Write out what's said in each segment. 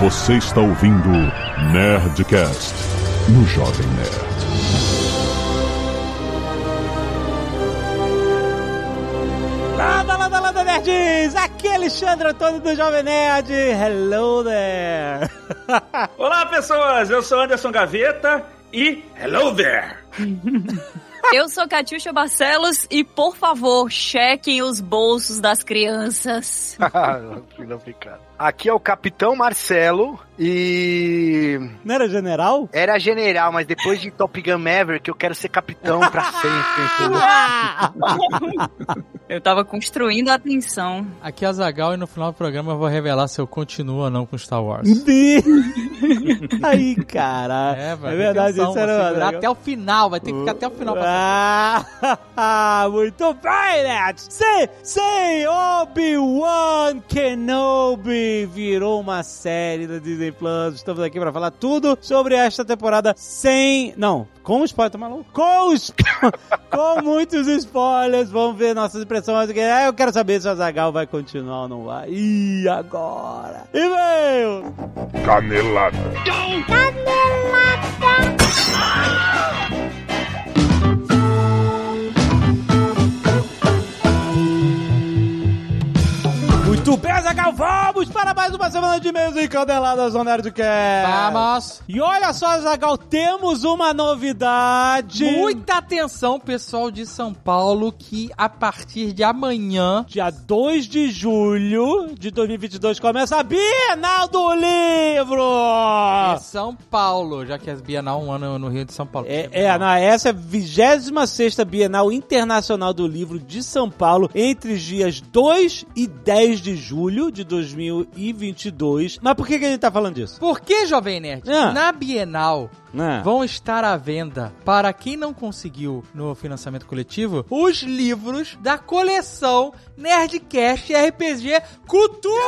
Você está ouvindo Nerdcast no Jovem Nerd. Landa, landa, landa, nerds! Aqui é Alexandre Antônio do Jovem Nerd. Hello there! Olá, pessoas! Eu sou Anderson Gaveta e hello there! Eu sou Catiuxa Barcelos e, por favor, chequem os bolsos das crianças. Aqui é o Capitão Marcelo e. Não era general? Era general, mas depois de Top Gun Maverick eu quero ser capitão pra sempre. Eu tava construindo a atenção. Aqui é a Zagal e no final do programa eu vou revelar se eu continuo ou não com Star Wars. Aí, cara. É, vai é verdade, isso era até o final, vai ter que ficar até o final pra Ah, muito bem, nerds! Sim, sim, Obi-Wan Kenobi virou uma série da Disney Plus. Estamos aqui pra falar tudo sobre esta temporada sem... Não, com spoiler, tá maluco? Com, os- com muitos spoilers. Vamos ver nossas impressões. Ah, Eu quero saber se a Zagal vai continuar ou não vai. E agora? E veio! Canelada. Muito bem, Zagal, vamos para mais uma semana de e-mails e caneladas no Nerdcast. Vamos! E olha só, Zagal, temos uma novidade. Muita atenção, pessoal de São Paulo, que a partir de amanhã Dia 2 de julho de 2022 começa a Bienal do Livro. é São Paulo, já que as Bienal um ano no Rio de São Paulo. É, é, não, essa é a 26 Bienal Internacional do Livro de São Paulo, entre os dias 2 e 10 de julho de 2022. Mas por que, que a gente tá falando disso? Por que, Jovem Nerd? Ah. Na Bienal Né? vão estar à venda, para quem não conseguiu no financiamento coletivo, os livros da coleção Nerdcast RPG Cultura!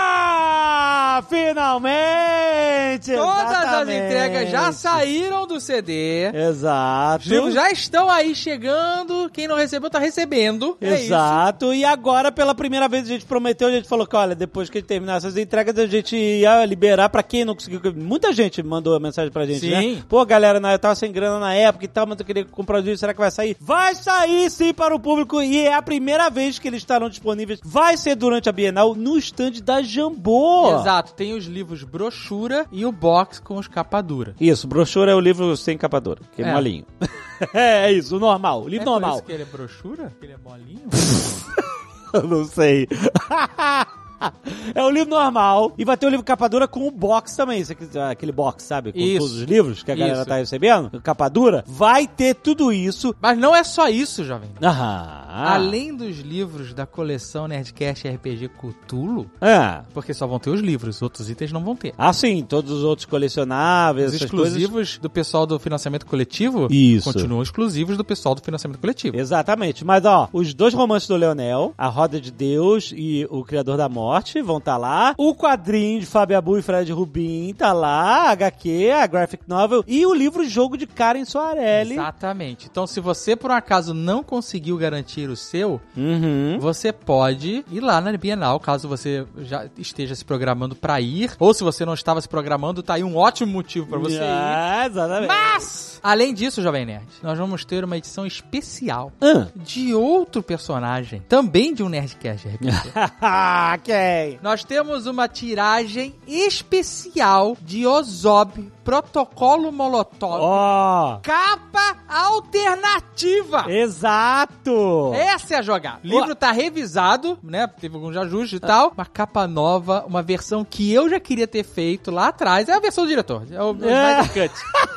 Ah, finalmente! Todas as Exatamente. entregas já saíram do CD. Exato. Os livros já estão aí chegando. Quem não recebeu, tá recebendo. É isso. Exato, e agora pela primeira vez a gente prometeu, a gente falou que olha, depois que a gente terminar essas entregas, a gente ia liberar pra quem não conseguiu. Muita gente mandou mensagem pra gente, Sim. né? Pô, galera, né, eu tava sem grana na época e tal, mas eu queria comprar o livro, será que vai sair? Vai sair sim para o público e é a primeira vez que eles estarão disponíveis. Vai ser durante a Bienal no stand da Jambô. Exato, tem os livros brochura e o box com os capa dura. Isso, brochura é o livro sem capa dura, que é, É. molinho. é, é isso, o normal, o livro é por normal. isso que ele é brochura? Que ele é molinho? Eu não sei. É o livro normal. E vai ter o livro capa dura com o box também. Aquele box, sabe? Com Isso. todos os livros que a galera Isso. tá recebendo. Capa dura. Vai ter tudo isso. Mas não é só isso, jovem. Aham. Além dos livros da coleção Nerdcast RPG Cthulhu, Ah. porque só vão ter os livros, outros itens não vão ter. Ah, sim. Todos os outros colecionáveis, Os exclusivos coisas. do pessoal do financiamento coletivo Isso. continuam exclusivos do pessoal do financiamento coletivo. Exatamente. Mas, ó, os dois romances do Leonel, A Roda de Deus e O Criador da Morte, vão estar lá. O quadrinho de Fábio Abu e Fred Rubin tá lá. A HQ, a Graphic Novel. E o livro Jogo de Karen Soarelli. Exatamente. Então, se você por um acaso não conseguiu garantir o seu, Uhum. você pode ir lá na Bienal, caso você já esteja se programando pra ir, ou se você não estava se programando, tá aí um ótimo motivo pra você ir. Ah, exatamente. Mas, além disso, Jovem Nerd, nós vamos ter uma edição especial Ah. de outro personagem, também de um Nerdcast RPG. Ah, quem? Nós temos uma tiragem especial de Ozob Protocolo Molotov. Ó, Capa alternativa! exato. Essa é a jogada. O livro tá revisado, né? Teve alguns ajustes e tal. Uma capa nova, uma versão que eu já queria ter feito lá atrás. É a versão do diretor. É o, É. Snyder Cut.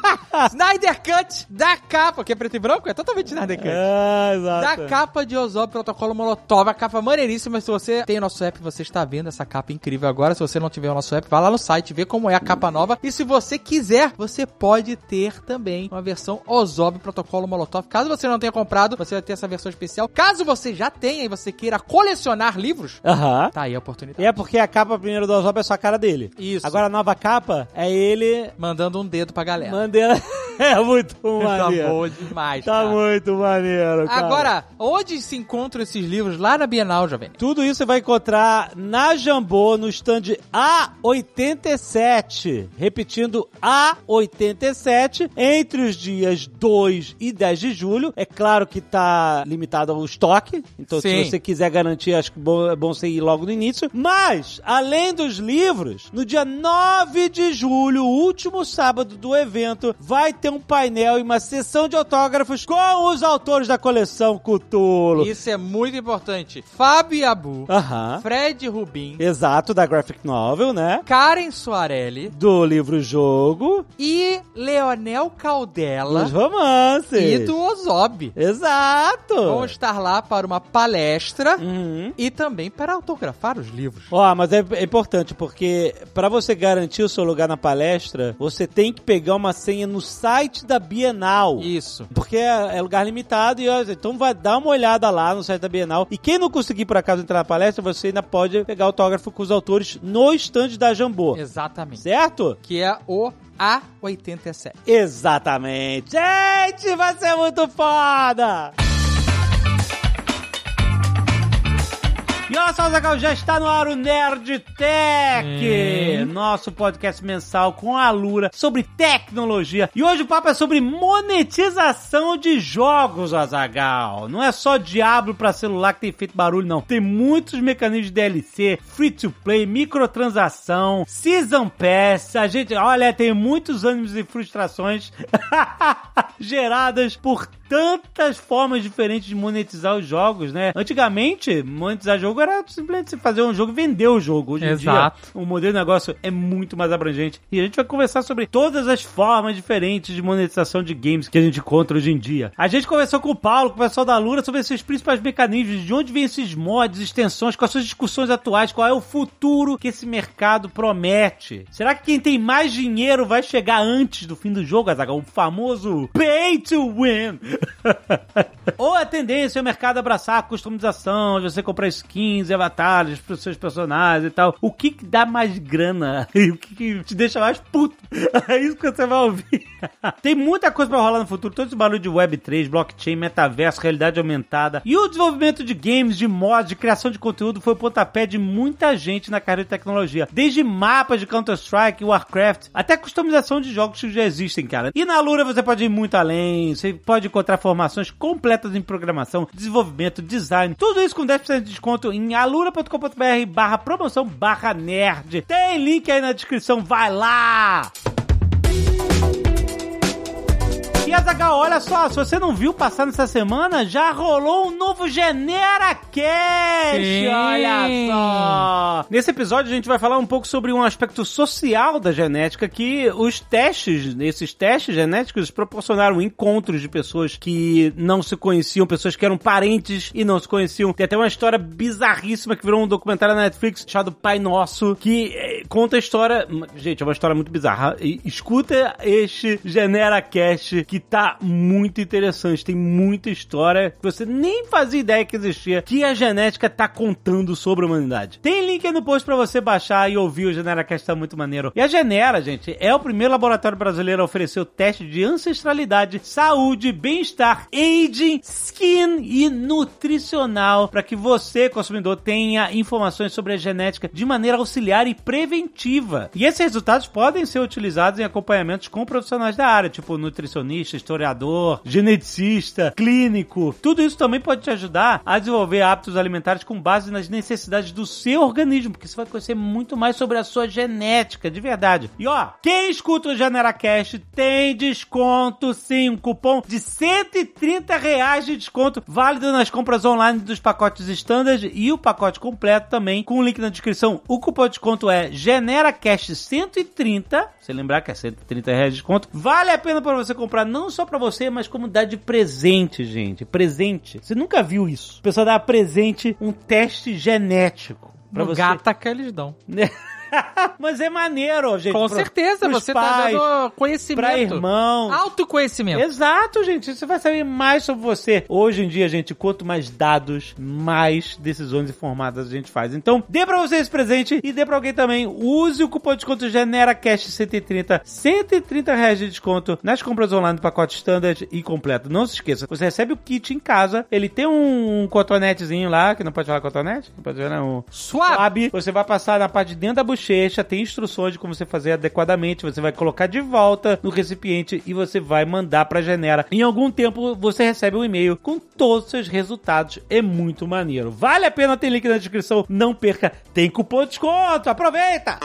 Snyder Cut da capa, que é preto e branco, é totalmente Snyder Cut. Da exato. capa de Ozob Protocolo Molotov, a capa maneiríssima. Se você tem o nosso app, você está vendo essa capa incrível agora. Se você não tiver o nosso app, vai lá no site, vê como é a capa nova. E se você quiser, você pode ter também uma versão Ozob Protocolo Molotov. Caso você não tenha comprado, você vai ter essa versão especial. Caso você já tenha e você queira colecionar livros, Aham. tá aí a oportunidade. E é porque a capa primeiro do Ozob é só a cara dele. Isso. Agora a nova capa é ele Mandando um dedo pra galera. mandando... É muito Tá maneiro. bom demais, Tá cara. muito maneiro, cara. Agora, onde se encontram esses livros? Lá na Bienal, Jovem. Tudo isso você vai encontrar na Jambô, no stand A87. Repetindo, A87, entre os dias 2 e 10 de julho. É claro que tá limitado ao estoque, então Sim. se você quiser garantir, acho que é bom você ir logo no início. Mas, além dos livros, no dia 9 de julho, último sábado do evento, vai ter um painel e uma sessão de autógrafos com os autores da coleção Cthulhu. Isso é muito importante. Fábio Abu. Fred Rubin, Exato, da graphic novel, né? Karen Soarelli Do livro-jogo, e Leonel Caldela dos romances. e do Ozob. Exato. Vão estar lá para uma palestra Uhum. e também para autografar os livros. Ó, mas é, é importante porque pra você garantir o seu lugar na palestra, você tem que pegar uma senha no site da Bienal. Isso. Porque é, é lugar limitado e ó, então vai dar uma olhada lá no site da Bienal. E quem não conseguir por acaso entrar na palestra, você ainda pode pegar autógrafo com os autores no stand da Jambô. Exatamente. Certo? Que é o A87. Exatamente. Gente, vai ser muito foda! E olha só, Zagal, já está no ar o Nerd Tech, nosso podcast mensal com a Lura sobre tecnologia. E hoje o papo é sobre monetização de jogos, Azagal. Não é só Diablo para celular que tem feito barulho, não. Tem muitos mecanismos de DLC, free to play, microtransação, season pass. A gente, olha, tem muitos ânimos e frustrações geradas por tantas formas diferentes de monetizar os jogos, né? Antigamente, monetizar jogo era simplesmente fazer um jogo e vender o jogo. Hoje em Exato. dia, o modelo de negócio é muito mais abrangente. E a gente vai conversar sobre todas as formas diferentes de monetização de games que a gente encontra hoje em dia. A gente conversou com o Paulo, com o pessoal da Lura, sobre esses principais mecanismos, de onde vêm esses mods, extensões, quais são as discussões atuais, qual é o futuro que esse mercado promete. Será que quem tem mais dinheiro vai chegar antes do fim do jogo, Azaghal? O famoso pay to win. Ou a tendência é o mercado abraçar a customização, de você comprar skins avatares para os seus personagens e tal. O que, que dá mais grana? E o que, que te deixa mais puto? É isso que você vai ouvir. Tem muita coisa para rolar no futuro. Todo esse barulho de Web3, blockchain, metaverso, realidade aumentada. E o desenvolvimento de games, de mods, de criação de conteúdo foi o pontapé de muita gente na carreira de tecnologia. Desde mapas de Counter-Strike, Warcraft, até customização de jogos que já existem, cara. E na Lura você pode ir muito além. Você pode encontrar formações completas em programação, desenvolvimento, design. Tudo isso com 10% de desconto em alura.com.br barra promoção barra nerd. Tem link aí na descrição, vai lá! E Azaghal, olha só, se você não viu passar nessa semana, já rolou um novo Genera Cash! Sim. Olha só! Nesse episódio a gente vai falar um pouco sobre um aspecto social da genética que os testes, esses testes genéticos proporcionaram encontros de pessoas que não se conheciam, pessoas que eram parentes e não se conheciam. Tem até uma história bizarríssima que virou um documentário na Netflix chamado Pai Nosso, que eh, conta a história. Gente, é uma história muito bizarra. Escuta este Genera Cast que tá muito interessante. Tem muita história que você nem fazia ideia que existia, que a genética tá contando sobre a humanidade. Tem link aí no post pra você baixar e ouvir o Genera Cast, tá muito maneiro. E a Genera, gente, é o primeiro laboratório brasileiro a oferecer o teste de ancestralidade, saúde, bem-estar, aging, skin e nutricional para que você, consumidor, tenha informações sobre a genética de maneira auxiliar e preventiva. E esses resultados podem ser utilizados em acompanhamentos com profissionais da área, tipo nutricionista, historiador, geneticista, clínico. Tudo isso também pode te ajudar a desenvolver hábitos alimentares com base nas necessidades do seu organismo, porque você vai conhecer muito mais sobre a sua genética, de verdade. E ó, quem escuta o GeneraCast tem desconto sim, um cupom de 130 reais de desconto, válido nas compras online dos pacotes standard e o pacote completo também, com o link na descrição. O cupom de desconto é GeneraCast130, você lembrar que é 130 reais de desconto, vale a pena para você comprar não só para você, mas como dar de presente, gente, presente. Você nunca viu isso? O pessoal dá presente um teste genético. Pra No você. gata que eles dão. Mas é maneiro, gente. Com pro- certeza, você pais, tá dando conhecimento. Pra irmão. Autoconhecimento. Exato, gente. Você vai saber mais sobre você. Hoje em dia, gente, quanto mais dados, mais decisões informadas a gente faz. Então, dê pra você esse presente e dê pra alguém também. Use o cupom de desconto GeneraCast130. 130 reais de desconto nas compras online do pacote standard e completo. Não se esqueça, você recebe o kit em casa. Ele tem um cotonetezinho lá, que não pode falar cotonete? Não pode falar, não. Suave. Você vai passar na parte de dentro da bochecha, tem instruções de como você fazer adequadamente. Você vai colocar de volta no recipiente e você vai mandar pra Genera. Em algum tempo você recebe um e-mail com todos os seus resultados. É muito maneiro. Vale a pena, tem link na descrição. Não perca, tem cupom de desconto. Aproveita!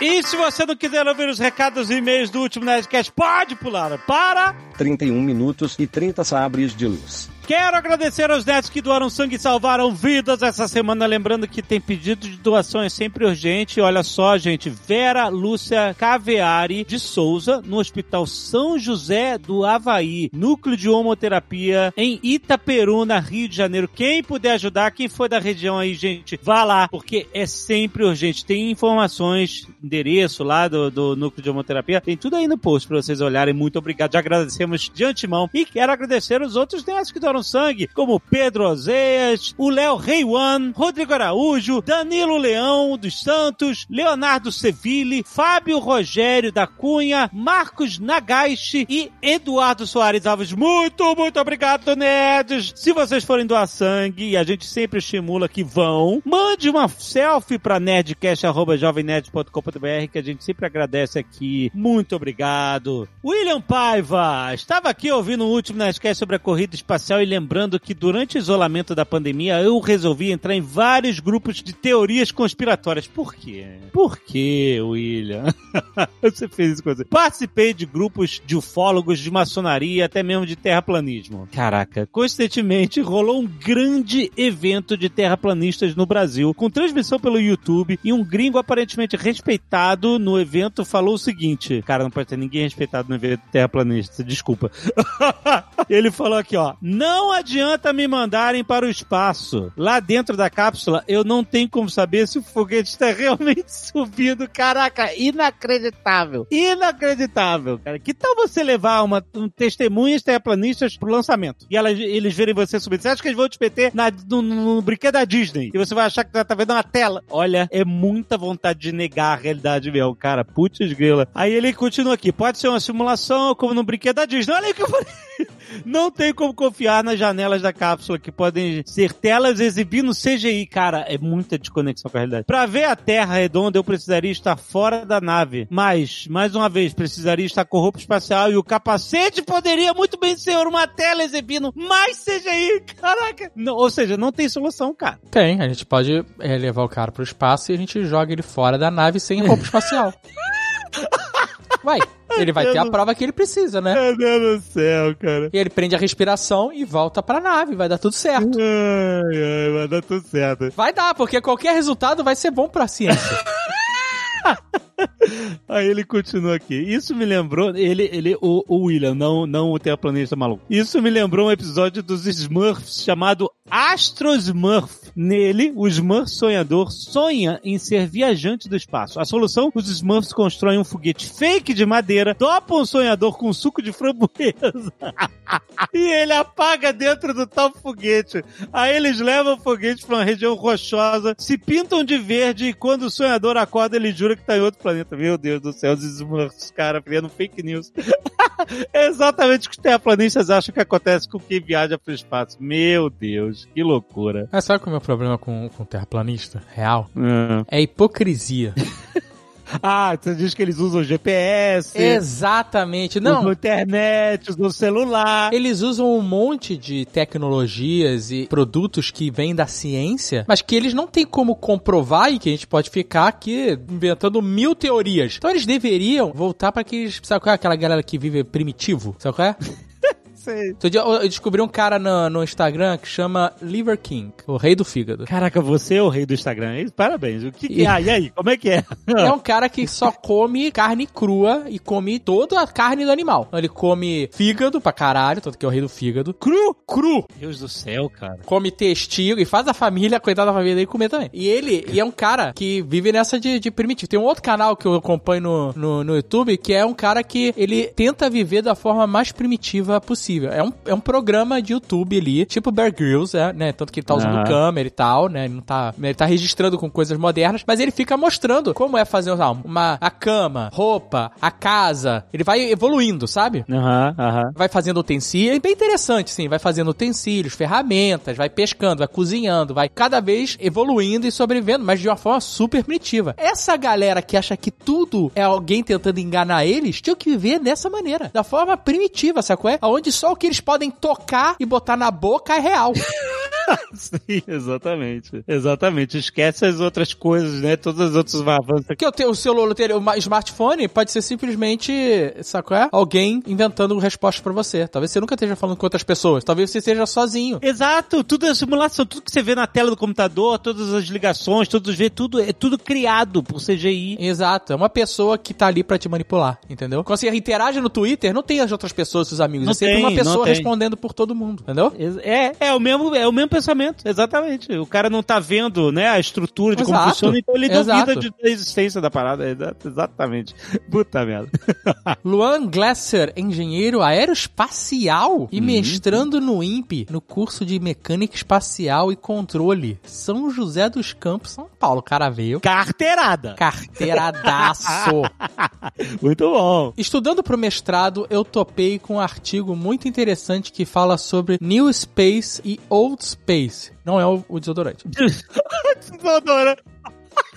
E se você não quiser ouvir os recados e e-mails do último Nerdcast, pode pular para 31 minutos e 30 sabres de luz. Quero agradecer aos netos que doaram sangue e salvaram vidas essa semana. Lembrando que tem pedido de doação, é sempre urgente. Olha só, gente. Vera Lúcia Caveari de Souza, no Hospital São José do Havaí, Núcleo de Homoterapia, em Itaperuna, Rio de Janeiro. Quem puder ajudar, quem for da região aí, gente, vá lá, porque é sempre urgente. Tem informações, endereço lá do, do Núcleo de Homoterapia. Tem tudo aí no post pra vocês olharem. Muito obrigado. Já agradecemos de antemão. E quero agradecer os outros netos que doaram sangue, como Pedro Ozeias, o Léo Reiwan, Rodrigo Araújo, Danilo Leão dos Santos, Leonardo Seville, Fábio Rogério da Cunha, Marcos Nagaishi e Eduardo Soares Alves. Muito, muito obrigado, nerds! Se vocês forem doar sangue, e a gente sempre estimula que vão, mande uma selfie pra nerdcast.jovemnerd.com.br que a gente sempre agradece aqui. Muito obrigado. William Paiva, estava aqui ouvindo o último Nerdcast sobre a corrida espacial e lembrando que durante o isolamento da pandemia eu resolvi entrar em vários grupos de teorias conspiratórias. Por quê? Por quê, William? Você fez isso com você. Participei de grupos de ufólogos, de maçonaria, até mesmo de terraplanismo. Caraca, coincidentemente rolou um grande evento de terraplanistas no Brasil, com transmissão pelo YouTube, e um gringo aparentemente respeitado no evento falou o seguinte: Cara, não pode ter ninguém respeitado no evento terraplanista, desculpa. Ele falou aqui, ó. Não adianta me mandarem para o espaço. Lá dentro da cápsula, eu não tenho como saber se o foguete está realmente subindo. Caraca, inacreditável. Inacreditável, cara. Que tal você levar uma, um testemunhas terraplanistas pro lançamento? E elas, eles verem você subindo. Você acha que eles vão te meter na, no, no brinquedo da Disney? E você vai achar que tá vendo uma tela. Olha, é muita vontade de negar a realidade mesmo, cara. Putz grila. Aí ele continua aqui. Pode ser uma simulação, como no brinquedo da Disney. Olha aí o que eu falei. Não tem como confiar nas janelas da cápsula, que podem ser telas exibindo CGI. Cara, é muita desconexão com a realidade. Pra ver a Terra redonda, eu precisaria estar fora da nave. Mas, mais uma vez, precisaria estar com roupa espacial e o capacete poderia muito bem ser uma tela exibindo mais CGI. Caraca! Não, ou seja, não tem solução, cara. Tem, a gente pode é, levar o cara pro espaço e a gente joga ele fora da nave sem roupa espacial. Vai, ele vai ter a prova que ele precisa, né? Meu Deus do céu, cara. E ele prende a respiração e volta pra nave, vai dar tudo certo. Ai, ai, vai dar tudo certo. Vai dar, porque qualquer resultado vai ser bom pra ciência. Aí ele continua aqui. Isso me lembrou, ele, ele, o, o William, não, não o terraplanista maluco. Isso me lembrou um episódio dos Smurfs chamado Astro Smurf. Nele, o Smurf sonhador sonha em ser viajante do espaço. A solução, os Smurfs constroem um foguete fake de madeira, dopam o sonhador com suco de framboesa. e ele apaga dentro do tal foguete. Aí eles levam o foguete para uma região rochosa, se pintam de verde e quando o sonhador acorda, ele jura que tá em outro planeta. Meu Deus do céu, os Smurfs, cara, criando fake news. é exatamente o que os terraplanistas acham que acontece com quem viaja pro espaço. Meu Deus, que loucura. Mas sabe qual é o meu problema com, com terraplanista real? É. É hipocrisia. Ah, você diz que eles usam GPS, Exatamente. usam Não, internet, usam celular. Eles usam um monte de tecnologias e produtos que vêm da ciência, mas que eles não têm como comprovar e que a gente pode ficar aqui inventando mil teorias. Então eles deveriam voltar para aqueles. Sabe qual é aquela galera que vive primitivo? Sabe qual é? sei. Outro dia eu descobri um cara no, no Instagram que chama Liver King, o rei do fígado. Caraca, você é o rei do Instagram. hein? Parabéns. O que, que é? Ah, e aí? Como é que é? É um cara que só come carne crua e come toda a carne do animal. Então ele come fígado pra caralho, tanto que é o rei do fígado. Cru! Cru! Deus do céu, cara. Come testículo e faz a família, coitada da família dele, comer também. E ele e é um cara que vive nessa de, de primitivo. Tem um outro canal que eu acompanho no, no, no YouTube que é um cara que ele tenta viver da forma mais primitiva possível. É um, é um programa de YouTube ali, tipo Bear Grylls, é, né? Tanto que ele tá usando Aham. câmera e tal, né? Ele não tá, ele tá registrando com coisas modernas, mas ele fica mostrando como é fazer lá, uma, a cama, roupa, a casa. Ele vai evoluindo, sabe? Aham, aham. vai fazendo utensílios, é bem interessante, sim, vai fazendo utensílios, ferramentas, vai pescando, vai cozinhando, vai cada vez evoluindo e sobrevivendo, mas de uma forma super primitiva. Essa galera que acha que tudo é alguém tentando enganar eles, tinha que viver dessa maneira, da forma primitiva, sacou? É? Onde só o que eles podem tocar e botar na boca é real. Sim, exatamente. Exatamente. Esquece as outras coisas, né? Todas as outras avanços. Porque o teu o celular, o smartphone pode ser simplesmente, sacou? É? Alguém inventando respostas pra você. Talvez você nunca esteja falando com outras pessoas, talvez você esteja sozinho. Exato, tudo é simulação, tudo que você vê na tela do computador, todas as ligações, todos os vê, tudo é tudo criado por CGI. Exato, é uma pessoa que tá ali pra te manipular, entendeu? Quando você interage no Twitter, não tem as outras pessoas, seus amigos, Não é sempre tem, uma pessoa respondendo por todo mundo, entendeu? É, é o mesmo, é o mesmo pensamento, exatamente. O cara não tá vendo, né, a estrutura de como Exato, funciona, então ele exato. duvida de- da existência da parada. Exa- Exatamente. Puta merda. Luan Glasser, engenheiro aeroespacial Uhum. e mestrando no INPE, no curso de mecânica espacial e controle, São José dos Campos, São Paulo. O cara veio. Carteirada. Carteiradaço. Muito bom. Estudando pro mestrado, eu topei com um artigo muito interessante que fala sobre New Space e Old Space. Não é o, o desodorante. Desodora.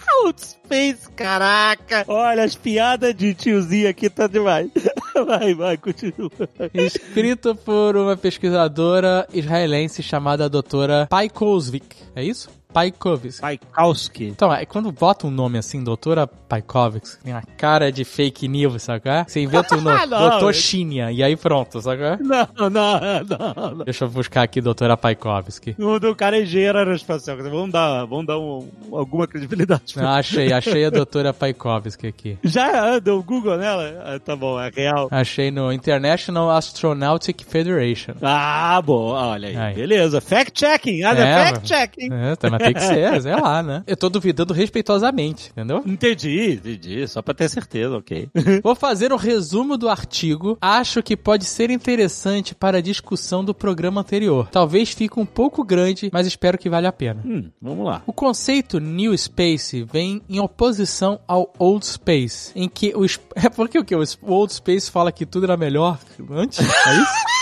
Old Space, caraca. Olha, as piadas de tiozinho aqui tá demais. Vai, vai, continua. Escrito por uma pesquisadora israelense chamada doutora Paikovsvik. É isso? Paikovsky. Paikowski. Então, é quando bota um nome assim, doutora Paikovsky, tem uma cara de fake news, sabe? é? Você inventa o nome, Não, doutor Shinya, e aí pronto, sabe? é? Não, não, não, não. Deixa eu buscar aqui doutora Paikovsky. O do cara é engenheiro aeroespacial. Vamos dar, vamos dar um- alguma credibilidade. Ah, achei, achei a doutora Paikovsky aqui. Já anda o Google nela? Ah, tá bom, é real. Achei no International Astronautic Federation. Ah, bom, olha aí. Aí. Beleza. Fact-checking. Ah, É, fact-checking. É, tá, mas tem que ser, sei lá, né? Eu tô duvidando respeitosamente, entendeu? Entendi, entendi. Só pra ter certeza, ok. Vou fazer um resumo do artigo. Acho que pode ser interessante para a discussão do programa anterior. Talvez fique um pouco grande, mas espero que valha a pena. hum, vamos lá. O conceito New Space vem em oposição ao Old Space, em que o é porque o que o Old Space fala que tudo era melhor antes, é isso?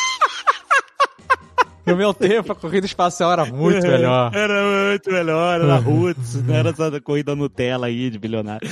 No meu tempo, a corrida espacial era muito melhor. Era muito melhor, era Roots, não era essa corrida Nutella aí de bilionário.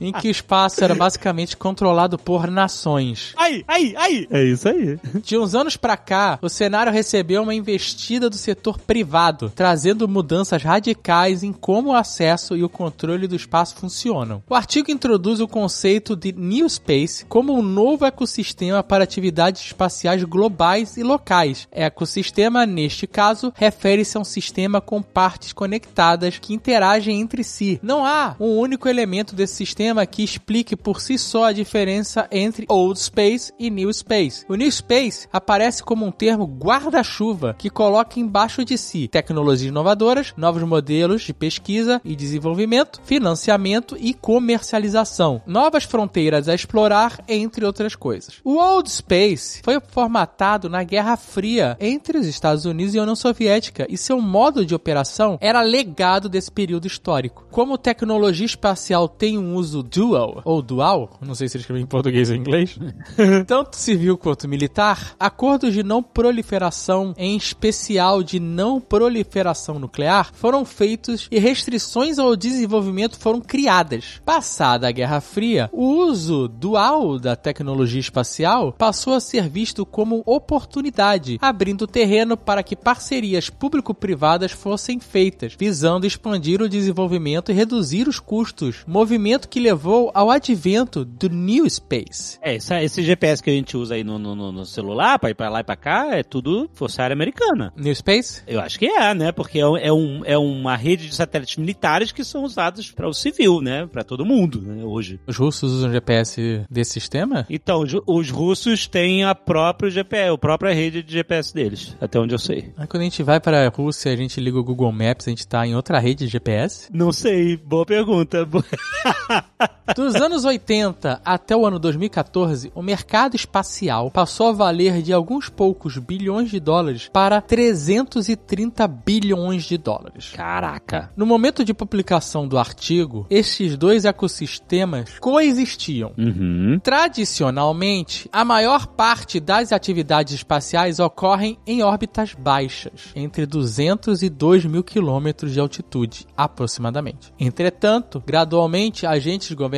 Em que o espaço era basicamente controlado por nações. aí, aí, aí. É isso aí. De uns anos pra cá, o cenário recebeu uma investida do setor privado, trazendo mudanças radicais em como o acesso e o controle do espaço funcionam. O artigo introduz o conceito de New Space como um novo ecossistema para atividades espaciais globais e locais. Ecossistema, neste caso, refere-se a um sistema com partes conectadas que interagem entre si. Não há um único elemento desse sistema que explique por si só a diferença entre Old Space e New Space. O New Space aparece como um termo guarda-chuva que coloca embaixo de si tecnologias inovadoras, novos modelos de pesquisa e desenvolvimento, financiamento e comercialização, novas fronteiras a explorar, entre outras coisas. O Old Space foi formatado na Guerra Fria entre os Estados Unidos e a União Soviética e seu modo de operação era legado desse período histórico. Como tecnologia espacial tem um uso dual ou dual, não sei se ele escreveu em português ou em inglês, tanto civil quanto militar, acordos de não proliferação, em especial de não proliferação nuclear, foram feitos e restrições ao desenvolvimento foram criadas. Passada a Guerra Fria, o uso dual da tecnologia espacial passou a ser visto como oportunidade, abrindo terreno para que parcerias público-privadas fossem feitas, visando expandir o desenvolvimento e reduzir os custos, movimento que levou ao advento do New Space. É, esse, GPS que a gente usa aí no, no, no- celular pra ir pra lá e pra cá é tudo Força Aérea Americana. New Space? Eu acho que é, né? Porque é, um- é, é uma rede de satélites militares que são usados para o civil, né? Pra todo mundo, né? Hoje. Os russos usam GPS desse sistema? Então, os russos têm a própria GPS, a própria rede de GPS deles, até onde eu sei. Aí quando a gente vai para a Rússia, a gente liga o Google Maps, a gente tá em outra rede de GPS? Não sei, boa pergunta. Dos anos 80 até o ano 2014, o mercado espacial passou a valer de alguns poucos bilhões de dólares para 330 bilhões de dólares. Caraca. No momento de publicação do artigo, estes dois ecossistemas coexistiam. Uhum. Tradicionalmente, a maior parte das atividades espaciais ocorrem em órbitas baixas, entre 200 e 2 mil quilômetros de altitude, aproximadamente. Entretanto, gradualmente, agentes governamentais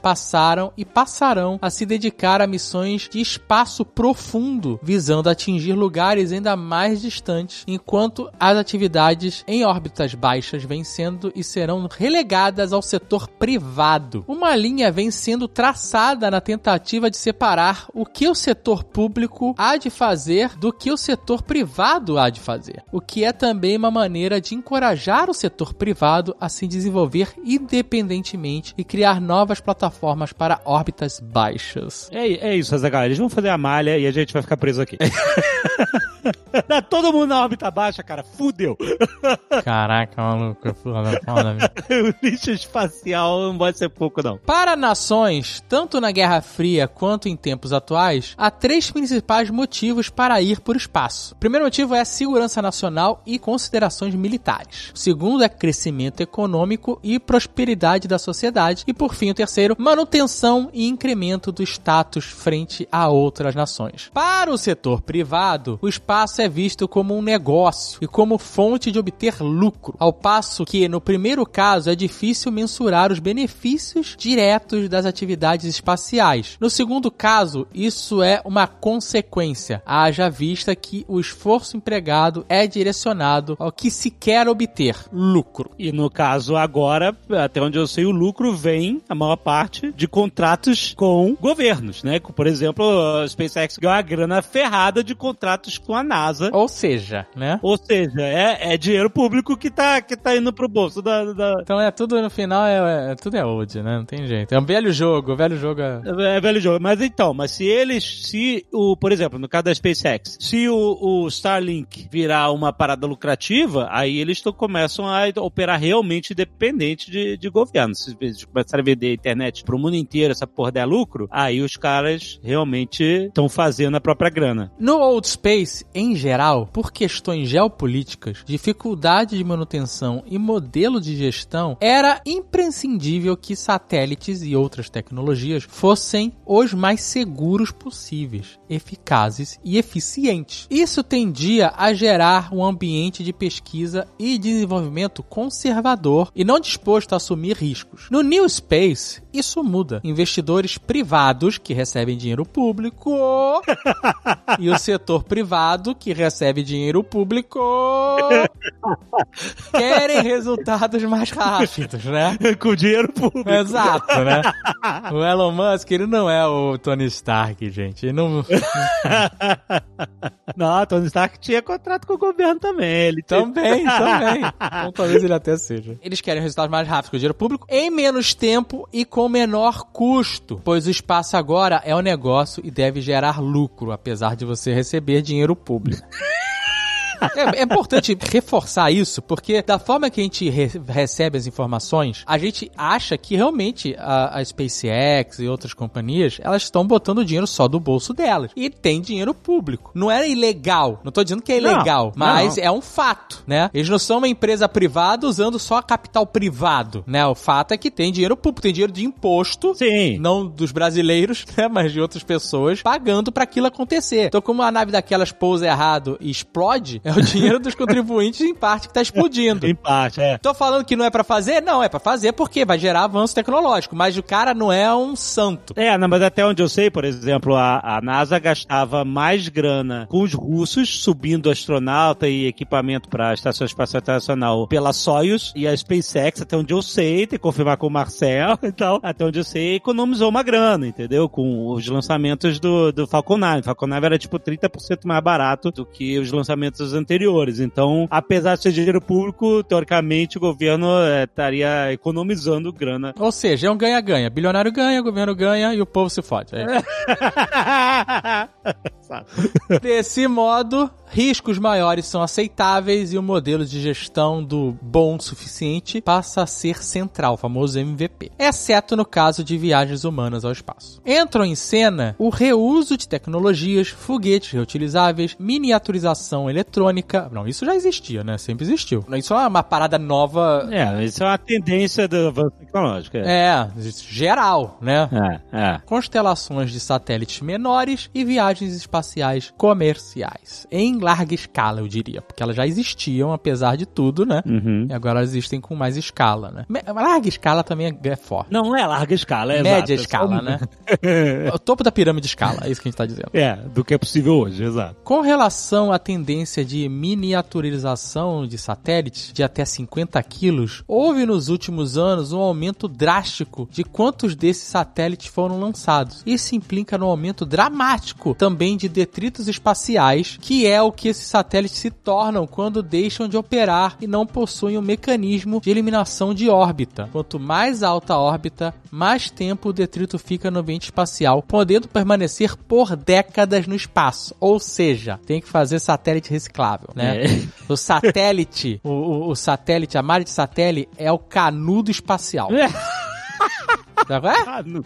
passaram e passarão a se dedicar a missões de espaço profundo, visando atingir lugares ainda mais distantes, enquanto as atividades em órbitas baixas vêm sendo e serão relegadas ao setor privado. Uma linha vem sendo traçada na tentativa de separar o que o setor público há de fazer do que o setor privado há de fazer, o que é também uma maneira de encorajar o setor privado a se desenvolver independentemente e criar novas plataformas para órbitas baixas. É, é isso, Azaghal. Eles vão fazer a malha e a gente vai ficar preso aqui. Tá todo mundo na órbita baixa, cara. Fudeu. Caraca, maluco, foda, foda, o lixo espacial não pode ser pouco, não. Para nações, tanto na Guerra Fria quanto em tempos atuais, há três principais motivos para ir o espaço. O primeiro motivo é segurança nacional e considerações militares. O segundo é crescimento econômico e prosperidade da sociedade. E por fim, o terceiro, manutenção e incremento do status frente a outras nações. Para o setor privado, o espaço é visto como um negócio e como fonte de obter lucro, ao passo que, no primeiro caso, é difícil mensurar os benefícios diretos das atividades espaciais. No segundo caso, isso é uma consequência, haja vista que o esforço empregado é direcionado ao que se quer obter, lucro. E no caso agora, até onde eu sei, o lucro vem, a maior parte, de contratos com governos, né? Por exemplo, a SpaceX ganhou uma grana ferrada de contratos com a NASA. Ou seja, né? Ou seja, é, é dinheiro público que tá, que tá indo pro bolso da, da, Então é tudo no final é, é- tudo é old, né? Não tem jeito. É um velho jogo, velho jogo é... É velho jogo. Mas então, mas se eles, se o, por exemplo, no caso da SpaceX, se o, o Starlink virar uma parada lucrativa, aí eles começam a operar realmente independente de, de governo. Se eles começarem a vender internet pro mundo inteiro, essa porra der lucro, aí os caras realmente estão fazendo a própria grana. No Old Space, em geral, por questões geopolíticas, dificuldade de manutenção e modelo de gestão, era imprescindível que satélites e outras tecnologias fossem os mais seguros possíveis, eficazes e eficientes. Isso tendia a gerar um ambiente de pesquisa e desenvolvimento conservador e não disposto a assumir riscos. No New Space, Space isso muda. Investidores privados que recebem dinheiro público e o setor privado que recebe dinheiro público querem resultados mais rápidos, né? com dinheiro público. Exato, né? O Elon Musk, ele não é o Tony Stark, gente. Ele não... Não, Tony Stark tinha contrato com o governo também. Ele Também, também. Então talvez ele até seja. Eles querem resultados mais rápidos com o dinheiro público, em menos tempo e com menor custo, pois o espaço agora é um negócio e deve gerar lucro, apesar de você receber dinheiro público. É, é importante reforçar isso, porque da forma que a gente re- recebe as informações, a gente acha que realmente a, a SpaceX e outras companhias, elas estão botando dinheiro só do bolso delas. E tem dinheiro público. Não é ilegal. Não tô dizendo que é Não, ilegal, mas não. é um fato, né? Eles não são uma empresa privada usando só capital privado, né? O fato é que tem dinheiro público, tem dinheiro de imposto, Sim. não dos brasileiros, né, mas de outras pessoas, pagando pra aquilo acontecer. Então, como a nave daquelas pousa errado e explode, é o dinheiro dos contribuintes em parte que tá explodindo. Em parte, é. Tô falando que não é pra fazer? Não, é pra fazer porque vai gerar avanço tecnológico, mas o cara não é um santo. É, não, mas até onde eu sei, por exemplo, a, a NASA gastava mais grana com os russos subindo astronauta e equipamento para a Estação Espacial Internacional pela Soyuz e a SpaceX, até onde eu sei, tem que confirmar com o Marcel e tal, até onde eu sei, economizou uma grana, entendeu? Com os lançamentos do, do Falcon 9. O Falcon 9 era tipo 30% mais barato do que os lançamentos anteriores. Então, apesar de ser dinheiro público, teoricamente o governo eh, estaria economizando grana. Ou seja, é um ganha-ganha. Bilionário ganha, o governo ganha e o povo se fode. É. Desse modo, riscos maiores são aceitáveis e o modelo de gestão do bom suficiente passa a ser central, o famoso MVP, exceto no caso de viagens humanas ao espaço. Entram em cena o reuso de tecnologias, foguetes reutilizáveis, miniaturização eletrônica. Não, isso já existia, né? Sempre existiu. Isso é uma parada nova. É, isso é uma tendência do avanço tecnológico. É, É, geral, né? é. é. constelações de satélites menores e viagens espaciais comerciais. Em larga escala, eu diria, porque elas já existiam, apesar de tudo, né? Uhum. E agora elas existem com mais escala, né? Larga escala também é, é forte. Não, não é larga escala, é Média exato, é só escala, né? o topo da pirâmide escala, é isso que a gente tá dizendo. É, do que é possível hoje, exato. Com relação à tendência de miniaturização de satélites de até 50 quilos, houve nos últimos anos um aumento drástico de quantos desses satélites foram lançados. Isso implica no aumento dramático também de detritos espaciais, que é o que esses satélites se tornam quando deixam de operar e não possuem um mecanismo de eliminação de órbita. Quanto mais alta a órbita, mais tempo o detrito fica no ambiente espacial, podendo permanecer por décadas no espaço. Ou seja, tem que fazer satélite reciclável, né? É. O satélite, o, o- o satélite, a malha de satélite é o canudo espacial. Sabe qual é? Não.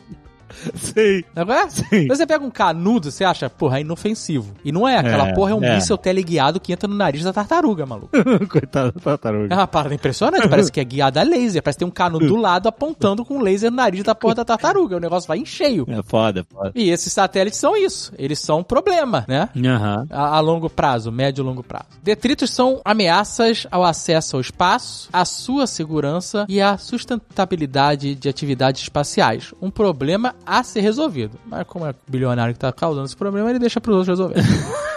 Sei. É? Sim. Você pega um canudo, você acha, porra, é inofensivo. E não é, aquela É, porra é um é. míssel teleguiado que entra no nariz da tartaruga, maluco. Coitado da É tartaruga. uma parada impressionante, parece que é guiada a laser, parece que tem um cano do lado apontando com um laser no nariz da porra da tartaruga. O negócio vai em cheio. É foda, foda. E esses satélites são isso. Eles são um problema, né? Aham. A, a longo prazo, médio e longo prazo. Detritos são ameaças ao acesso ao espaço, à sua segurança e à sustentabilidade de atividades espaciais. Um problema a ser resolvido. Mas como é o bilionário que está causando esse problema, ele deixa para os outros resolver.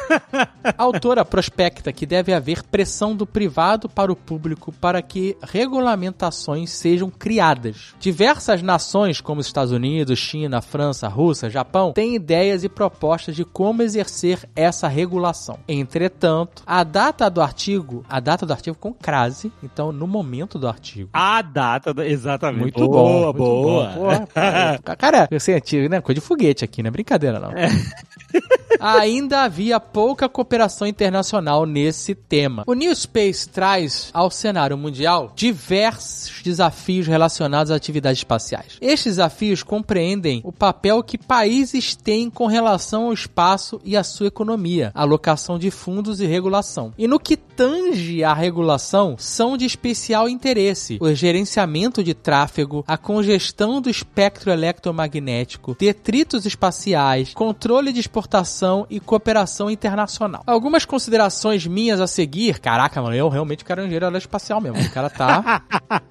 A autora prospecta que deve haver pressão do privado para o público para que regulamentações sejam criadas. Diversas nações, como os Estados Unidos, China, França, Rússia, Japão, têm ideias e propostas de como exercer essa regulação. Entretanto, a data do artigo, a data do artigo com crase, então no momento do artigo. A data, do- exatamente. Muito boa, bom, muito boa. bom. Porra, cara, eu sei, antigo, né? Coisa de foguete aqui, não é brincadeira, não. Ainda havia pouca cooperação internacional nesse tema. O New Space traz ao cenário mundial diversos desafios relacionados às atividades espaciais. Estes desafios compreendem o papel que países têm com relação ao espaço e à sua economia, alocação de fundos e regulação. E no que tange à regulação, são de especial interesse o gerenciamento de tráfego, a congestão do espectro eletromagnético, detritos espaciais, controle de exportação e cooperação internacional. Algumas considerações minhas a seguir. Caraca, mano, eu realmente quero um engenheiro aeroespacial mesmo. O cara tá.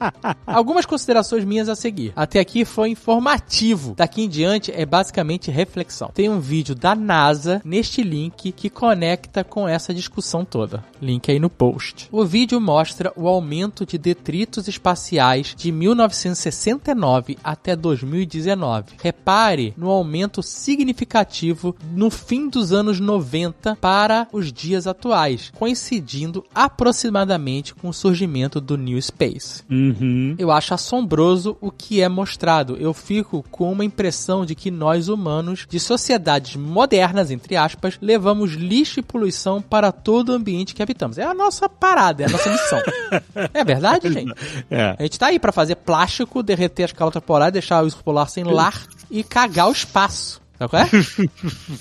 Algumas considerações minhas a seguir. Até aqui foi informativo. Daqui em diante é basicamente reflexão. Tem um vídeo da NASA neste link que conecta com essa discussão toda. Link aí no post. O vídeo mostra o aumento de detritos espaciais de 1969 até 2019. Repare no aumento significativo no fim dos anos 90 para os dias atuais, coincidindo aproximadamente com o surgimento do New Space. Uhum. Eu acho assombroso o que é mostrado. Eu fico com uma impressão de que nós humanos, de sociedades modernas, entre aspas, levamos lixo e poluição para todo o ambiente que habitamos. É a nossa parada, é a nossa missão. é verdade, gente? É. A gente tá aí pra fazer plástico, derreter as calotas polares, deixar o urso polar sem lar e cagar o espaço. Sabe qual é?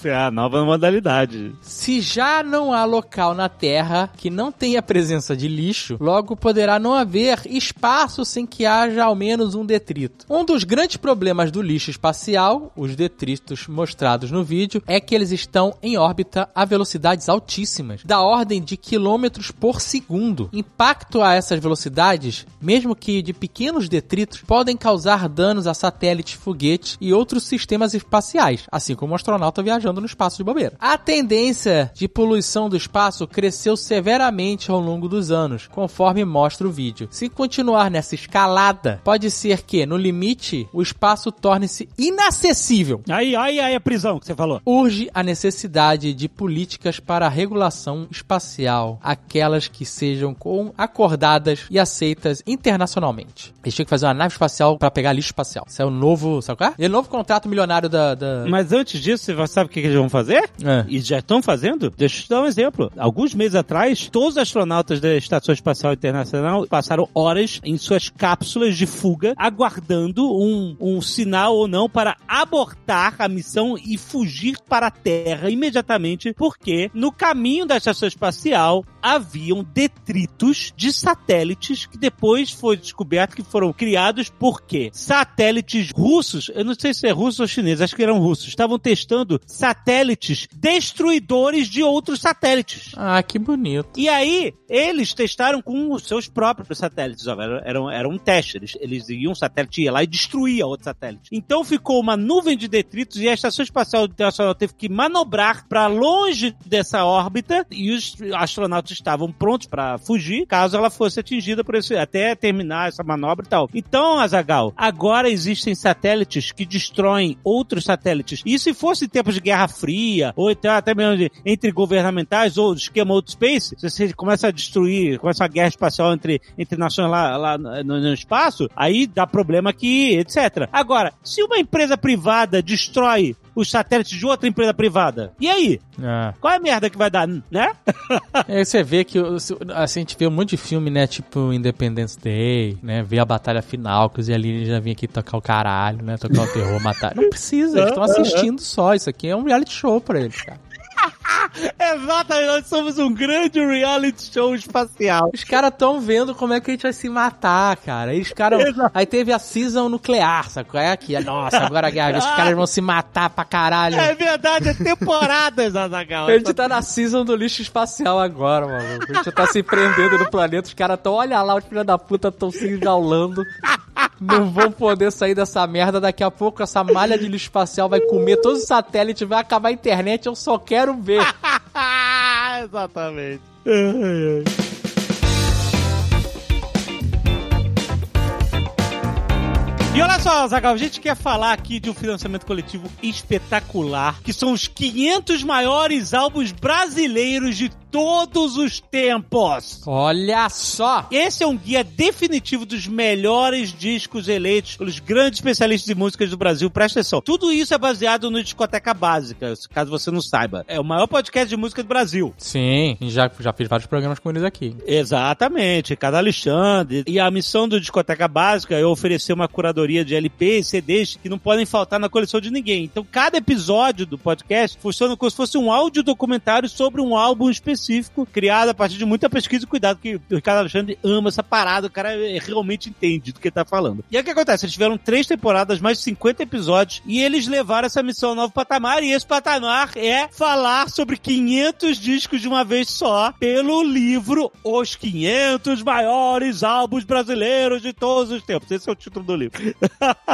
É a nova modalidade. Se já não há local na Terra que não tenha presença de lixo, logo poderá não haver espaço sem que haja ao menos um detrito. Um dos grandes problemas do lixo espacial, os detritos mostrados no vídeo, é que eles estão em órbita a velocidades altíssimas, da ordem de quilômetros por segundo. Impacto a essas velocidades, mesmo que de pequenos detritos, podem causar danos a satélites, foguetes e outros sistemas espaciais, assim como um astronauta viajando no espaço de bobeira. A tendência de poluição do espaço cresceu severamente ao longo dos anos, conforme mostra o vídeo. Se continuar nessa escalada, pode ser que, no limite, o espaço torne-se inacessível. Aí, aí, aí a prisão que você falou. Urge a necessidade de políticas para a regulação espacial, aquelas que sejam acordadas e aceitas internacionalmente. Eles tinham que fazer uma nave espacial para pegar lixo espacial. Isso é o novo, sabe qual é? E o novo contrato milionário da... da... Mas antes disso, você sabe o que eles vão fazer? É. E já estão fazendo? Deixa eu te dar um exemplo. Alguns meses atrás, todos os astronautas da Estação Espacial Internacional passaram horas em suas cápsulas de fuga, aguardando um, um sinal ou não para abortar a missão e fugir para a Terra imediatamente, porque no caminho da Estação Espacial haviam detritos de satélites que depois foi descoberto que foram criados por quê? Satélites russos, eu não sei se é russo ou chinês, acho que eram russos, estavam testando satélites destruidores de outros satélites. Ah, que bonito. E aí, eles testaram com os seus próprios satélites. Era, um- era um teste. Eles, eles iam, um satélite ia lá e destruía outro satélite. Então ficou uma nuvem de detritos e a Estação Espacial Internacional teve que manobrar para longe dessa órbita e os astronautas estavam prontos para fugir caso ela fosse atingida por esse, até terminar essa manobra e tal. Então, Azagal, agora existem satélites que destroem outros satélites. E se fosse em tempos de Guerra Fria, ou então até mesmo de- entre governamentais, ou esquema Old Space, se você começa a destruir, começa uma guerra espacial entre, entre nações lá, lá no, no espaço, aí dá problema aqui, etc. Agora, se uma empresa privada destrói os satélites de outra empresa privada, e aí? É. Qual é a merda que vai dar, né? Aí você vê que assim, a gente vê um monte de filme, né? Tipo Independence Day, né? Vê a batalha final, que os alienígenas já vinham aqui tocar o caralho, né? Tocar o terror, matar. Não precisa, eles estão assistindo só. Isso aqui é um reality show pra eles, cara. Exatamente, nós somos um grande reality show espacial. Os caras estão vendo como é que a gente vai se matar, cara. Aí os caras. Aí teve a season nuclear, qual é aqui? Nossa, agora a guerra. Os caras vão se matar pra caralho. É verdade, é temporadas, Azagal. A gente tá na season do lixo espacial agora, maluco. A gente tá se prendendo no planeta, os caras tão, olha lá, os filhos da puta tão se enjaulando. Não vão poder sair dessa merda. Daqui a pouco essa malha de lixo espacial vai comer todos os satélites, vai acabar a internet. Eu só quero ver. Exatamente. E olha só, Zagal, a gente quer falar aqui de um financiamento coletivo espetacular, que são os 500 maiores álbuns brasileiros de todos os tempos. Olha só! Esse é um guia definitivo dos melhores discos eleitos pelos grandes especialistas em músicas do Brasil. Presta atenção. Tudo isso é baseado no Discoteca Básica, caso você não saiba. É o maior podcast de música do Brasil. Sim, já, já fiz vários programas com eles aqui. Exatamente, cada Alexandre. E a missão do Discoteca Básica é oferecer uma curadoria de LP e CDs que não podem faltar na coleção de ninguém. Então, cada episódio do podcast funciona como se fosse um áudio documentário sobre um álbum específico, criado a partir de muita pesquisa e cuidado, que o Ricardo Alexandre ama essa parada, o cara realmente entende do que tá falando. E aí o que acontece? Eles tiveram três temporadas, mais de 50 episódios, e eles levaram essa missão ao novo patamar, e esse patamar é falar sobre 500 discos de uma vez só, pelo livro Os 500 Maiores Álbuns Brasileiros de Todos os Tempos. Esse é o título do livro.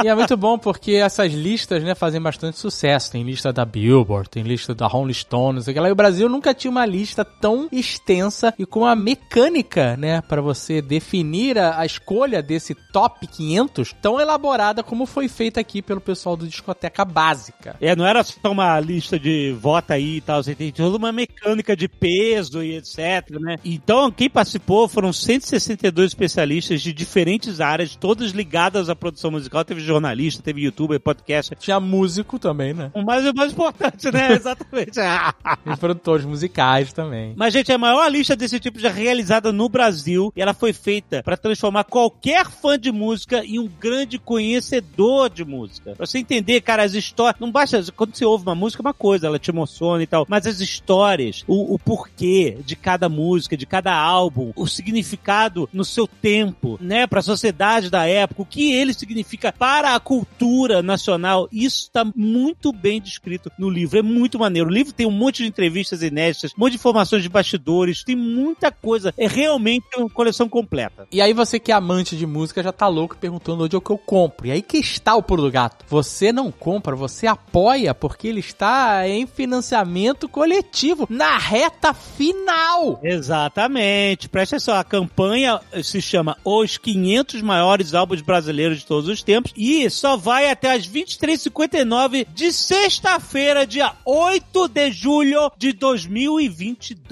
E é muito bom porque essas listas, né, fazem bastante sucesso. Tem lista da Billboard, tem lista da Rolling Stones, aquela. E o Brasil nunca tinha uma lista tão extensa e com a mecânica, né, para você definir a, a escolha desse top 500 tão elaborada como foi feita aqui pelo pessoal do Discoteca Básica. É, não era só uma lista de vota aí e tal, você tem toda uma mecânica de peso e etc, né? Então, quem participou foram 162 especialistas de diferentes áreas, todas ligadas à produção musical. Teve jornalista, teve youtuber, podcast. Tinha músico também, né? O mais, o mais importante, né? Exatamente. E produtores musicais também. Também. Mas, gente, a maior lista desse tipo já realizada no Brasil e ela foi feita para transformar qualquer fã de música em um grande conhecedor de música. Pra você entender, cara, as histórias. Não basta. Quando você ouve uma música, é uma coisa, ela te emociona e tal. Mas as histórias, o, o porquê de cada música, de cada álbum, o significado no seu tempo, né? Pra sociedade da época, o que ele significa para a cultura nacional, isso tá muito bem descrito no livro. É muito maneiro. O livro tem um monte de entrevistas inéditas, um monte de informações de bastidores, tem muita coisa. É realmente uma coleção completa. E aí você que é amante de música já tá louco perguntando onde é que eu compro. E aí que está o pulo do gato. Você não compra, você apoia porque ele está em financiamento coletivo na reta final. Exatamente. Presta só, a campanha se chama Os 500 Maiores Álbuns Brasileiros de Todos os Tempos e só vai até as 23h59 de sexta-feira, dia 8 de julho de 2022.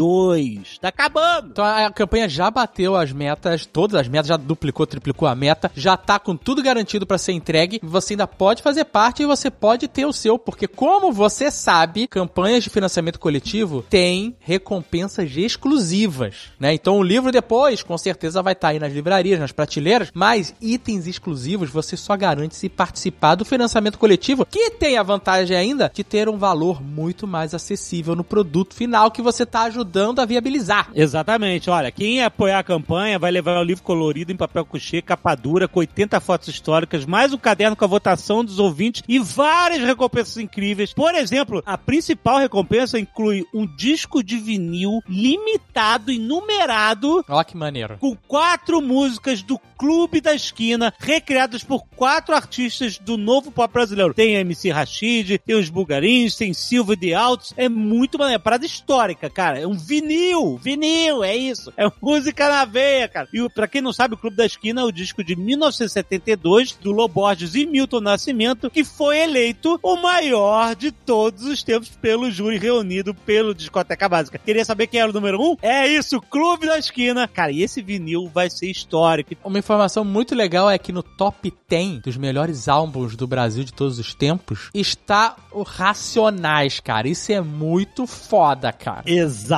Tá acabando. Então a campanha já bateu as metas, todas as metas, já duplicou, triplicou a meta, já tá com tudo garantido para ser entregue. Você ainda pode fazer parte e você pode ter o seu, porque como você sabe, campanhas de financiamento coletivo têm recompensas exclusivas, né? Então o livro depois, com certeza vai estar aí nas livrarias, nas prateleiras, mas itens exclusivos você só garante se participar do financiamento coletivo, que tem a vantagem ainda de ter um valor muito mais acessível no produto final que você tá ajudando a viabilizar. Exatamente. Olha, quem apoiar a campanha vai levar o livro colorido em papel couché, capa dura, com 80 fotos históricas, mais um caderno com a votação dos ouvintes e várias recompensas incríveis. Por exemplo, a principal recompensa inclui um disco de vinil limitado e numerado Ó que maneiro. com quatro músicas do Clube da Esquina, recriadas por quatro artistas do novo pop brasileiro. Tem MC Rashid, tem os Bulgarins, tem Silva de Altos. É muito maneiro. É parada histórica, cara. É um vinil. Vinil, é isso. É música na veia, cara. E pra quem não sabe, o Clube da Esquina é o disco de 1972 do Loborges e Milton Nascimento, que foi eleito o maior de todos os tempos pelo júri reunido pelo Discoteca Básica. Queria saber quem era o número um? É isso, Clube da Esquina. Cara, e esse vinil vai ser histórico. Uma informação muito legal é que no top 10 dos melhores álbuns do Brasil de todos os tempos está o Racionais, cara. Isso é muito foda, cara.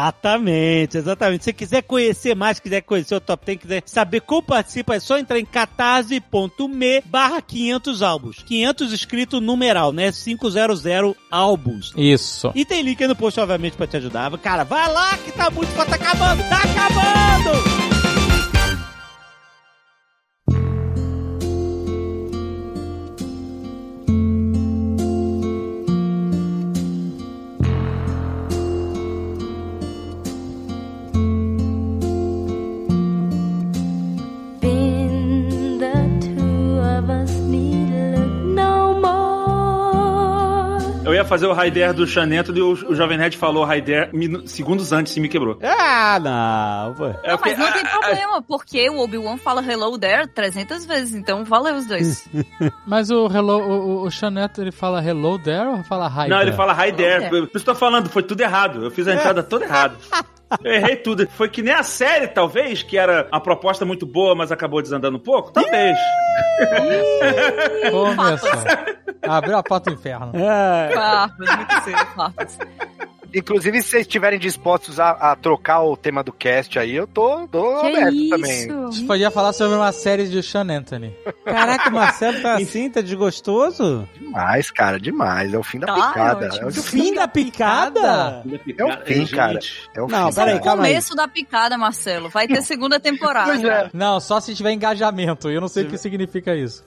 Exatamente, exatamente. Se quiser conhecer mais, quiser conhecer o Top 10, quiser saber como participa, é só entrar em catarse.me barra 500 álbuns. 500 escrito numeral, né? 500 álbuns. Isso. E tem link aí no post, obviamente, pra te ajudar. Cara, vai lá que tá muito tá acabando, tá acabando! Ia fazer o Raider do Xaneto e o, o Jovem Nerd falou Raider segundos antes e me quebrou. Ah, não, pô. É Não, porque- mas não tem ah, ah, problema, porque o Obi-Wan fala hello there 300 vezes, então valeu os dois. Mas o Hello, o, o, Xaneto, ele fala hello there ou fala hi Não, there? ele fala Raider. Raider. Por isso que eu tô falando, foi tudo errado. Eu fiz a entrada toda errada. Eu errei tudo. Foi que nem a série, talvez, que era uma proposta muito boa, mas acabou desandando um pouco? Talvez. Começou. Abriu a porta do inferno. É, Farpas, muito cedo, farpas. Inclusive, se vocês estiverem dispostos a, a trocar o tema do cast aí, eu tô, tô Que aberto isso? também. A gente podia falar sobre uma série de Sean Anthony. Caraca, o Marcelo tá assim, tá desgostoso? Demais, cara, demais. É o fim da Tá, picada. É o fim, da picada? é o fim, cara. É o Não, fim. peraí, É o calma aí. começo da picada, Marcelo. Vai ter segunda temporada. Pois é. Não, só se tiver engajamento. Eu não sei o que significa isso.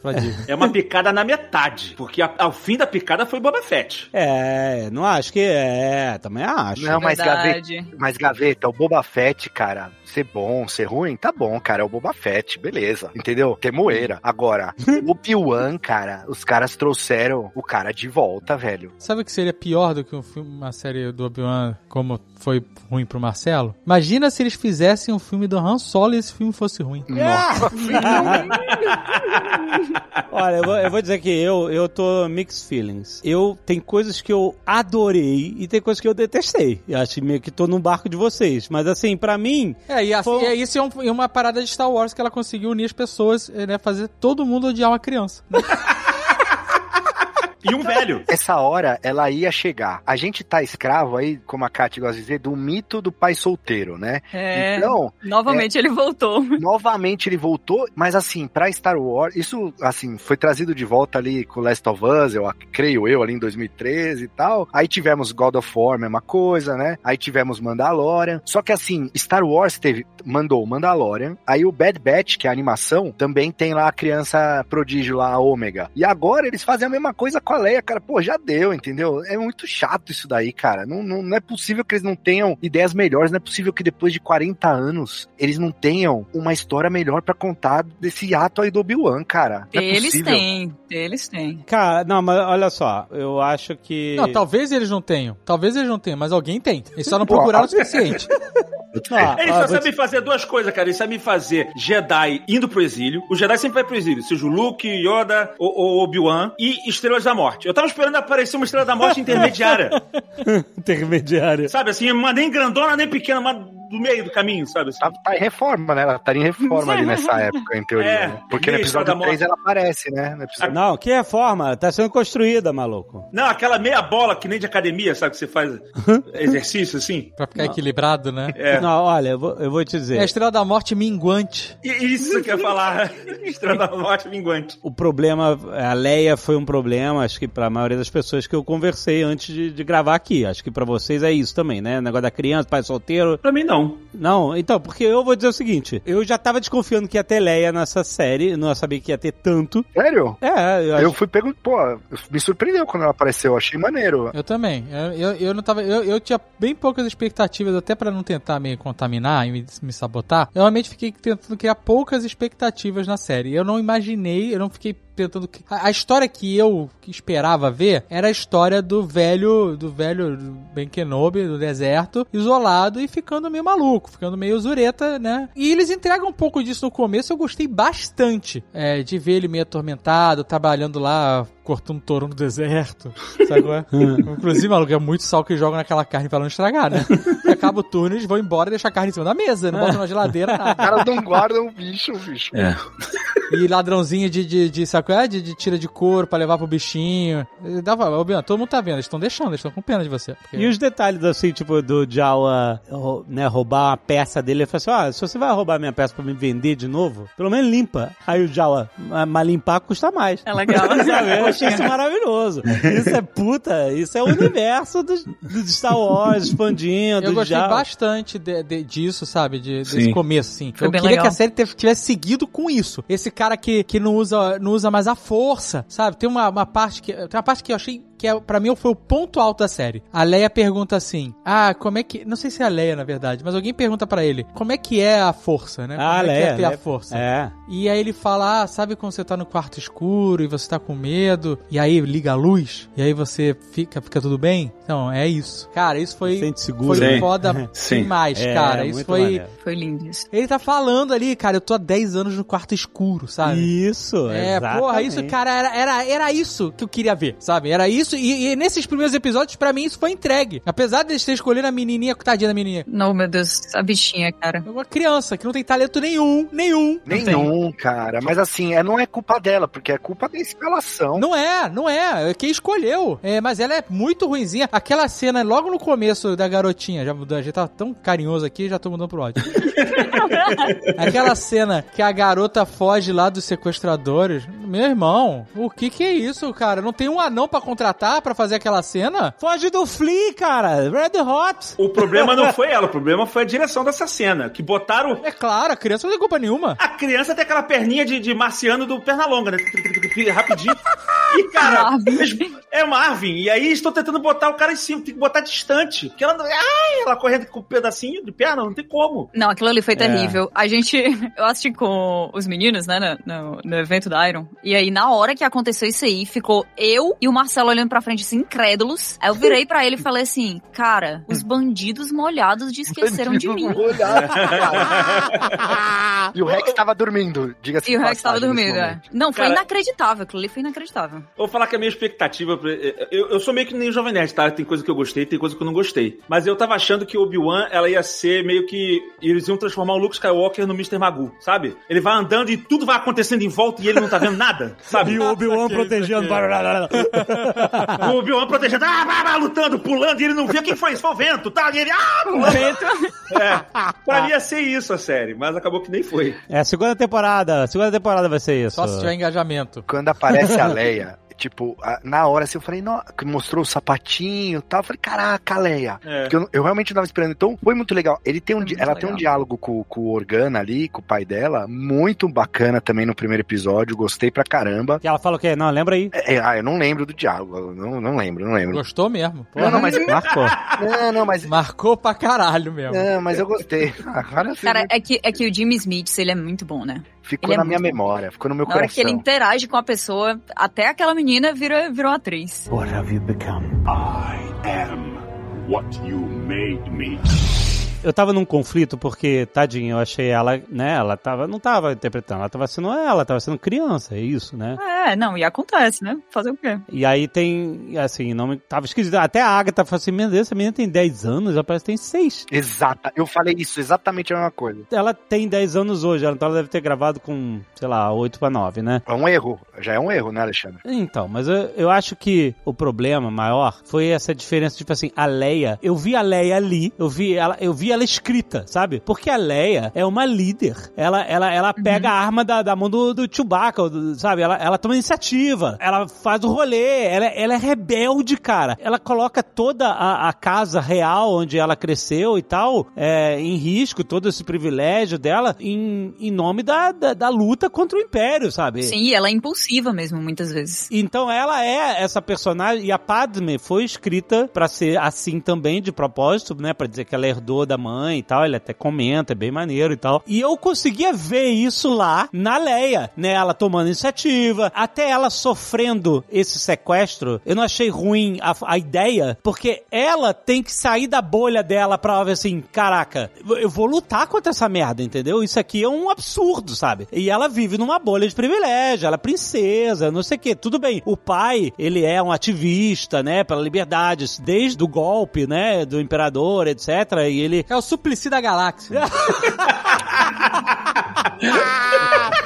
É uma picada na metade. Porque a- ao fim da picada foi Boba Fett. É, não acho que é, também acho. Não, mas gaveta, Verdade. mas gaveta, o Boba Fett, cara, ser bom, ser ruim, tá bom, cara, é o Boba Fett, beleza, entendeu? Temoeira. Agora, o Obi-Wan, cara, os caras trouxeram o cara de volta, velho. Sabe o que seria pior do que um filme, uma série do Obi-Wan, como foi ruim pro Marcelo? Imagina se eles fizessem um filme do Han Solo e esse filme fosse ruim. Nossa, Olha, eu vou, eu vou dizer que eu, eu tô mixed feelings. Eu tem coisas que eu adorei e tem coisas que eu detestei. Eu acho meio que tô no barco de vocês. Mas assim, pra mim, É, e, assim, Foi- e isso é, um- é uma parada de Star Wars que ela conseguiu unir as pessoas, eh, né? Fazer todo mundo odiar uma criança. né? E um velho. Essa hora, ela ia chegar. A gente tá escravo aí, como a Kátia gosta de dizer, do mito do pai solteiro, né? É. Então, Novamente ele voltou. novamente ele voltou, mas assim, pra Star Wars, isso, assim, foi trazido de volta ali com Last of Us, eu creio eu, ali em 2013 e tal. Aí tivemos God of War, mesma coisa, né? Aí tivemos Mandalorian. Só que assim, Star Wars teve, mandou Mandalorian, aí o Bad Batch, que é a animação, também tem lá a criança prodígio lá, a Ômega. E agora eles fazem a mesma coisa com a Leia, cara. Pô, já deu, entendeu? É muito chato isso daí, cara. Não, não, não é possível que eles não tenham ideias melhores, não é possível que depois de 40 anos eles não tenham uma história melhor pra contar desse ato aí do Obi-Wan, cara. Não é Eles possível. têm, eles têm. Cara, não, mas olha só, eu acho que. Não, talvez eles não tenham. Talvez eles não tenham, mas alguém tem. Eles só não Pô, procuraram o suficiente. Ah, Eles ah, só vou sabem fazer duas coisas, cara. Eles sabem fazer Jedi indo pro exílio. O Jedi sempre vai pro exílio. Seja o Luke, Yoda ou, ou Obi-Wan. E Estrelas da Morte. Eu tava esperando aparecer uma Estrela da Morte intermediária. intermediária. sabe assim, uma nem grandona nem pequena, mas do meio do caminho, sabe? Assim. Tá, tá em reforma, né? Ela estaria em reforma ali nessa época, em teoria. É, né? Porque no episódio da 3 Morte. ela aparece, né? Episódio... Não, que reforma? Tá sendo construída, maluco. Não, aquela meia bola que nem de academia, sabe? Que você faz exercício assim. Pra ficar equilibrado, né? É. Não, olha, eu vou, eu vou te dizer. É a Estrela da Morte minguante. Isso que eu ia falar. Estrela da Morte minguante. O problema, a Leia foi um problema, acho que pra maioria das pessoas que eu conversei antes de, de gravar aqui. Acho que pra vocês é isso também, né? Negócio da criança, pai solteiro. Pra mim, não. Não, então, porque eu vou dizer o seguinte: eu já tava desconfiando que ia ter Leia nessa série, não sabia que ia ter tanto. Sério? É, eu acho Eu fui pego, pô, me surpreendeu quando ela apareceu, eu achei maneiro. Eu também. Eu, eu, não tava. Eu, eu tinha bem poucas expectativas, até pra não tentar me contaminar e me, me sabotar. Eu realmente fiquei tentando criar poucas expectativas na série. Eu não imaginei, eu não fiquei tentando. A, história que eu esperava ver era a história do velho, do velho Ben Kenobi do deserto, isolado e ficando meio maluco, ficando meio zureta, né? E eles entregam um pouco disso no começo. Eu gostei bastante é, de ver ele meio atormentado, trabalhando lá cortando touro no deserto, sabe qual é? Inclusive, maluco, é muito sal que jogam naquela carne pra não estragar, né? E acaba o turno, eles vão embora e deixam a carne em cima da mesa, não botam na geladeira, Os nada. caras não guardam o bicho, bicho. É. E ladrãozinho de, de, de sabe qual é? De, de tira de couro pra levar pro bichinho. Dava, ô, Bian, todo mundo tá vendo, eles estão deixando, eles estão com pena de você. Porque- E os detalhes, assim, tipo, do Jawa né, roubar uma peça dele, ele falou assim, ó, se você vai roubar minha peça pra me vender de novo, pelo menos limpa. Aí o Jawa, "Ma- mas limpar custa mais. É legal. Achei isso maravilhoso. Isso é puta, isso é o universo do, do Star Wars expandindo. Eu gostei Jawa. bastante de- de- disso, sabe? De, desse começo, assim. Foi eu queria legal. que a série tivesse seguido com isso. Esse cara que, que não, usa, não usa mais a força, sabe? Tem uma, uma parte que. Tem uma parte que eu achei que é, pra mim foi o ponto alto da série. A Leia pergunta assim: Ah, como é que. Não sei se é a Leia, na verdade, mas alguém pergunta pra ele: Como é que é a força, né? Como Ah, é que Leia. é ter a Leia. força? É. E aí ele fala, ah, sabe quando você tá no quarto escuro e você tá com medo, e aí liga a luz, e aí você fica, fica tudo bem? Então, é isso. Cara, isso foi, Sente seguro. foi Sim. foda Sim. demais, É, cara. Isso foi... maneiro. Foi lindo isso. Ele tá falando ali, cara, eu tô há 10 anos no quarto escuro, sabe? Isso, É, exatamente. porra, isso, cara, era, era, era isso que eu queria ver, sabe? Era isso, e, e nesses primeiros episódios, pra mim, isso foi entregue. Apesar de eles terem escolhido a menininha, tadinha da menininha. Não, meu Deus, a bichinha, cara. É uma criança que não tem talento nenhum, nenhum. Nenhum, cara. Mas assim, é, não é culpa dela, porque é culpa da escalação. Não é, não é. É quem escolheu. É, mas ela é muito ruinzinha. Aquela cena logo no começo da garotinha, já mudou, a gente tá tão carinhoso aqui, já tô mudando pro ódio. Aquela cena que a garota foge lá dos sequestradores. Meu irmão, o que que é isso, cara? Não tem um anão pra contratar pra fazer aquela cena? Foge do Flea, cara. Red Hot. O problema não foi ela, o problema foi a direção dessa cena. Que botaram. É claro, a criança não tem culpa nenhuma. A criança tem aquela perninha de, de marciano do Pernalonga, né? Rapidinho. E, cara, Marvin. é Marvin. E aí estão tentando botar o cara em cima, tem que botar distante. Porque ela. Ai, ela correndo com um pedacinho de perna, não tem como. Não, aquilo ali foi É. terrível. A gente. Eu assisti com os meninos, né, no, no- no evento da Iron. E aí, na hora que aconteceu isso aí, ficou eu e o Marcelo olhando pra frente, assim, incrédulos. Aí eu virei pra ele e falei assim: Cara, os bandidos molhados de esqueceram de mim. e o Rex tava dormindo, diga-se E o Rex tava dormindo, é. Não, foi Cara- inacreditável. aquilo ali foi inacreditável. Vou falar que a minha expectativa. pra- Eu, eu sou meio que nem Jovem Nerd, tá? Tem coisa que eu gostei, tem coisa que eu não gostei. Mas eu tava achando que o Obi-Wan, ela ia ser meio que. Eles iam transformar o Luke Skywalker no Mr. Magoo, sabe? Ele vai andando e tudo vai acontecendo em volta e ele não tá vendo nada, sabe? E o Obi-Wan protegendo. O Obi-Wan protegendo, ah, ah, ah, lutando, pulando, e ele não via quem foi isso, foi o vento, tá? E ele, ah, pulando. É, pra mim ia ser isso a série, mas acabou que nem foi. É, segunda temporada. Segunda temporada vai ser isso. Só se tiver engajamento. Quando aparece a Leia, tipo, a- na hora assim, eu falei, não, que mostrou o sapatinho e tal. Eu falei, caraca, Leia. É. Porque eu, eu realmente não tava esperando. Então, foi muito legal. Ele tem um, ela tem um legal. diálogo com, com o Organa ali, com o pai dela, muito bacana também no primeiro episódio. Gostei pra caramba. E ela fala o quê? Não, lembra aí. É, é, ah, eu não lembro do diálogo. Não, não lembro, não lembro. Gostou mesmo? Não, não, mas. Marcou. Não, não, mas. Marcou pra caralho mesmo. Não, mas eu gostei. Agora sim, Cara, é que, é que o Jimmy Smith, ele é muito bom, né? Ficou ele é na minha muito bom. memória, ficou no meu Na hora coração. que ele interage com a pessoa, até aquela menina vira, virou atriz. What have you become? I am what you made me. Eu tava num conflito porque, tadinho, eu achei ela, né? Ela tava, não tava interpretando, ela tava sendo ela, tava sendo criança, é isso, né? É, não, e acontece, né? Fazer o quê? E aí tem, assim, não me, tava esquisito. Até a Agatha falou assim: Meu Deus, essa menina tem 10 anos, ela parece que tem 6. Exata, eu falei isso, exatamente a mesma coisa. Ela tem 10 anos hoje, então ela deve ter gravado com, sei lá, 8 pra 9, né? É um erro, já é um erro, né, Alexandre? Então, mas eu, eu acho que o problema maior foi essa diferença, tipo assim, a Leia, eu vi a Leia ali, eu vi ela, eu vi ela escrita, sabe? Porque a Leia é uma líder. Ela, ela, ela pega a arma da, da mão do, do Chewbacca, do- sabe? Ela, ela toma iniciativa, ela faz o rolê, ela, ela é rebelde, cara. Ela coloca toda a, a casa real onde ela cresceu e tal, é, em risco, todo esse privilégio dela, em, em nome da, da, da luta contra o Império, sabe? Sim, ela é impulsiva mesmo, muitas vezes. Então ela é essa personagem e a Padme foi escrita pra ser assim também de propósito, né, Pra dizer que ela herdou da mãe e tal, ele até comenta, é bem maneiro e tal. E eu conseguia ver isso lá na Leia, né, ela tomando iniciativa, até ela sofrendo esse sequestro. Eu não achei ruim a, a ideia, porque ela tem que sair da bolha dela pra ver assim, caraca, eu vou lutar contra essa merda, entendeu? Isso aqui é um absurdo, sabe? E ela vive numa bolha de privilégio, ela é princesa, não sei o quê. Tudo bem, o pai, ele é um ativista, né, pela liberdade, desde o golpe, né, do imperador, etc. E ele É o Suplicy da Galáxia.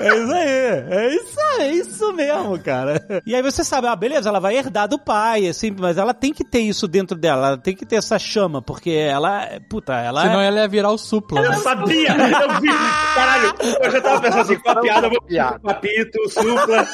É isso aí, é isso aí, é isso mesmo, cara. E aí você sabe, ah, beleza, ela vai herdar do pai, assim, mas ela tem que ter isso dentro dela, ela tem que ter essa chama, porque ela, puta, ela Senão ela ia virar o Supla. Eu né? sabia! Eu vi! Caralho! Eu já tava pensando assim, com a piada, eu vou Piada. papito, supla.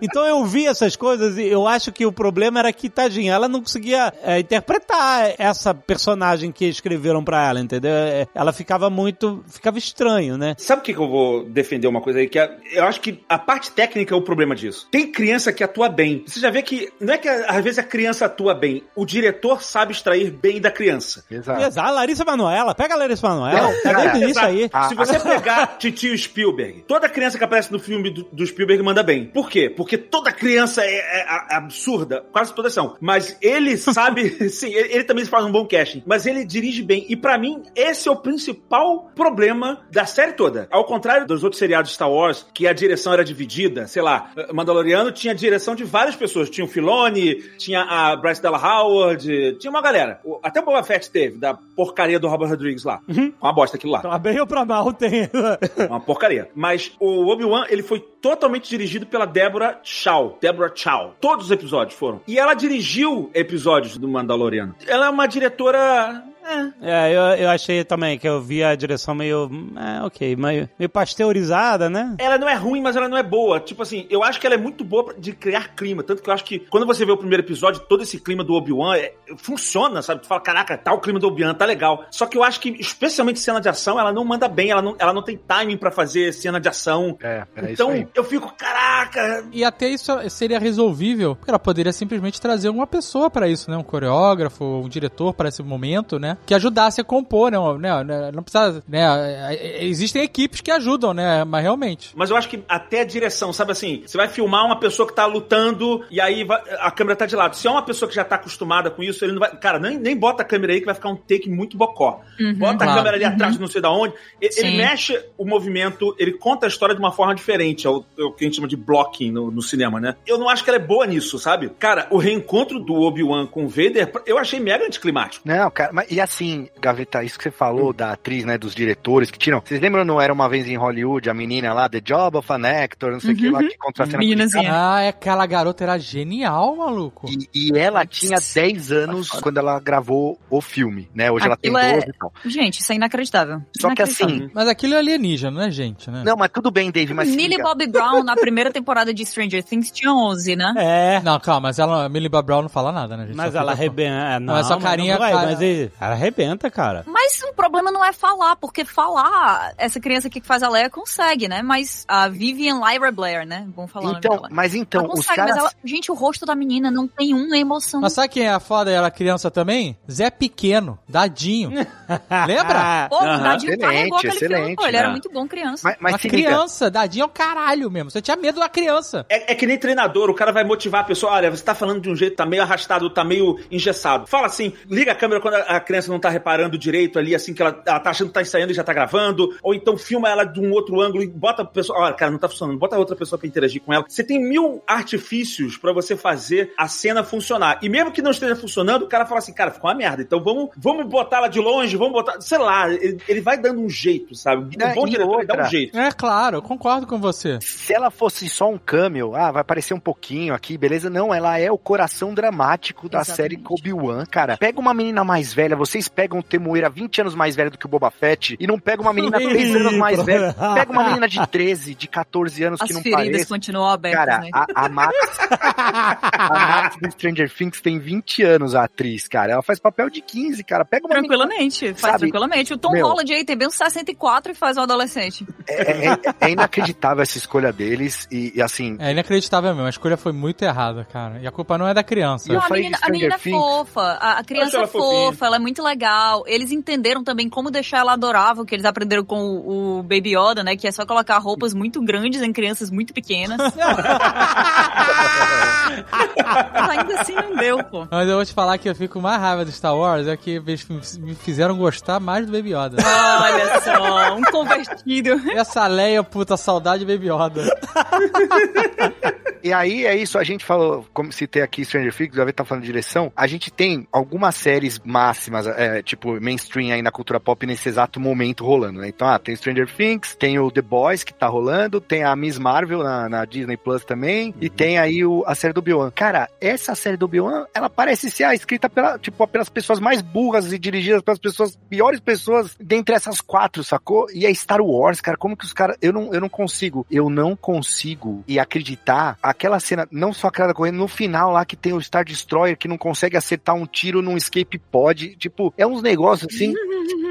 Então eu vi essas coisas e eu acho que o problema era que, tadinha, ela não conseguia é, interpretar essa personagem que escreveram pra ela, entendeu? É, Ela ficava muito, ficava estranho, né? Sabe o que, que eu vou defender uma coisa aí? Que é- eu acho que a parte técnica é o problema disso. Tem criança que atua bem. Você já vê que não é que às vezes a criança atua bem, o diretor sabe extrair bem da criança. Exato. Exato, a Larissa Manoela, pega a Larissa Manoela, tá isso aí. Ah, Se você pegar Titio Spielberg, toda criança que aparece no filme do, do Spielberg manda bem. Por quê? Porque toda criança é, é a- absurda, quase todas são. Mas ele sabe, sim, ele, ele também faz um bom casting, mas ele dirige bem. E pra mim, esse é o principal problema da série toda. Ao contrário dos outros seriados Star Wars, que a direção era dividida, sei lá, Mandaloriano tinha direção de várias pessoas. Tinha o Filoni, tinha a Bryce Della Howard, tinha uma galera. Até o Boba Fett teve, da porcaria do Robert Rodrigues lá. Uma bosta aquilo lá. Pra bem ou pra mal tem. Uma porcaria. Mas o Obi-Wan, ele foi totalmente dirigido pela Deborah Chow. Deborah Chow. Todos os episódios foram. E ela dirigiu episódios do Mandaloriano. Ela é uma diretora... É. É, eu, eu achei também que eu vi a direção meio. É, ok, meio, meio pasteurizada, né? Ela não é ruim, mas ela não é boa. Tipo assim, eu acho que ela é muito boa pra- de criar clima. Tanto que eu acho que quando você vê o primeiro episódio, todo esse clima do Obi-Wan é- funciona, sabe? Tu fala, caraca, tá o clima do Obi-Wan, tá legal. Só que eu acho que, especialmente cena de ação, ela não manda bem. Ela não, ela não tem timing pra fazer cena de ação. É, é isso então, aí. eu fico, caraca, E até isso seria resolvível, porque ela poderia simplesmente trazer uma pessoa pra isso, né? Um coreógrafo, um diretor pra esse momento, né? Né? Que ajudasse a compor, né? né, né, Não precisa, né? Existem equipes que ajudam, né? Mas realmente. Mas eu acho que até a direção, sabe assim, você vai filmar uma pessoa que tá lutando e aí vai- a câmera tá de lado. Se é uma pessoa que já tá acostumada com isso, ele não vai. Cara, nem, nem bota a câmera aí que vai ficar um take muito bocó. bota a Claro. câmera ali atrás, não sei da onde. Ele, Sim. mexe o movimento, ele conta a história de uma forma diferente. É o, é o que a gente chama de blocking no, no cinema, né? Eu não acho que ela é boa nisso, sabe? Cara, o reencontro do Obi-Wan com o Vader, eu achei mega anticlimático. Não, cara, mas, e assim, Gaveta, isso que você falou da atriz, né, dos diretores que tiram. Vocês lembram não era uma vez em Hollywood, a menina lá, The Job of an Actor, não sei o que lá, que contra a cena Meninazinha. Ah, é aquela garota era genial, maluco. E, e ela tinha 10 anos quando ela gravou o filme, né? Hoje ela tem Aquilo é- 12 e tal. Gente, isso é inacreditável. Só que Inacreditável. assim, Mas aquilo é alienígena, não é gente, né? não, mas tudo bem, Dave, mas Millie fica. Bobby Brown, na primeira temporada de Stranger Things, tinha 11, né? É. Não, calma, mas ela, Millie Bob Brown não fala nada, né, gente? Mas Só ela arrebenta. Não, Mas só mas carinha, não vai, cara- Mas ele- arrebenta, cara. Mas o problema não é falar, porque falar, essa criança aqui que faz a Leia consegue, né? Mas a Vivian Lyra Blair, né? Vamos falar Então, mas então, ela os consegue, caras. mas ela... Gente, o rosto da menina não tem uma emoção. Mas sabe quem é a foda? Ela criança também? Zé Pequeno, Dadinho. Lembra? Pô. Dadinho carregou Excelente, aquele filme, excelente, pô. Ele era muito bom criança. Mas, mas Uma se liga, criança, Dadinho é o caralho mesmo. Você tinha medo da criança. É, é que nem treinador, o cara vai motivar a pessoa. Olha, você tá falando de um jeito, tá meio arrastado, tá meio engessado. Fala assim, liga a câmera quando a, a criança não tá reparando direito ali, assim, que ela, ela tá achando que tá ensaiando e já tá gravando. Ou então filma ela de um outro ângulo e bota a pessoa. Olha, cara, não tá funcionando. Bota outra pessoa pra interagir com ela. Você tem mil artifícios pra você fazer a cena funcionar. E mesmo que não esteja funcionando, o cara fala assim, cara, ficou uma merda. Então vamos, vamos botar ela de longe, vamos botar. Sei lá, ele, ele vai dando um jeito, sabe? Um bom e diretor ele dá um outra? jeito. É claro, eu concordo com você. se ela fosse só um cameo, ah, vai aparecer um pouquinho aqui, beleza? Não, ela é o coração dramático da Exatamente. série Obi-Wan, cara. Pega uma menina mais velha, vocês pegam o Temuera 20 anos mais velha do que o Boba Fett e não pega uma menina 3 anos mais velha. Pega uma menina de 13, de 14 anos As que não feridas parece. continuam abertas, Cara, né? a, a Max, a Max do Stranger Things tem 20 anos, a atriz, cara. Ela faz papel de 15, cara. Pega uma menina Tranquilamente, faz Sabe, tranquilamente. O Tom meu- Holland aí tem bem uns 64 e faz um adolescente. É, é- é inacreditável essa escolha deles e, e, assim, É inacreditável mesmo. A escolha foi muito errada, cara. E a culpa não é da criança. Eu Não, a falei menina, a menina é fofa, a, a criança ela é fofa, fofinha. ela é muito legal. Eles entenderam também como deixar ela adorável, que eles aprenderam com o, o Baby Yoda, né? Que é só colocar roupas muito grandes em crianças muito pequenas. Mas ainda assim não deu, pô. Mas eu vou te falar que eu fico mais raiva do Star Wars é que eles me fizeram gostar mais do Baby Yoda. Olha só, um convertido. Essa Leia, puta, saudade Baby Yoda. E aí é isso, a gente falou, como citei aqui Stranger Things, já tá falando de direção, a gente tem algumas séries máximas, é, tipo mainstream aí na cultura pop nesse exato momento rolando, né? Então, ah, tem Stranger Things, tem o The Boys que tá rolando, tem a Miss Marvel na, na Disney Plus também, e tem aí o, a série do Obi-Wan. Cara, essa série do Obi-Wan, ela parece ser ah, escrita pela, tipo, pelas pessoas mais burras e dirigidas pelas pessoas, piores pessoas dentre essas quatro, sacou? E é Star Wars, cara, como que os caras, eu não, eu não consigo, eu não consigo e acreditar aquela cena, não só aquela correndo, no final lá que tem o Star Destroyer que não consegue acertar um tiro num escape pod, tipo, é uns negócios assim.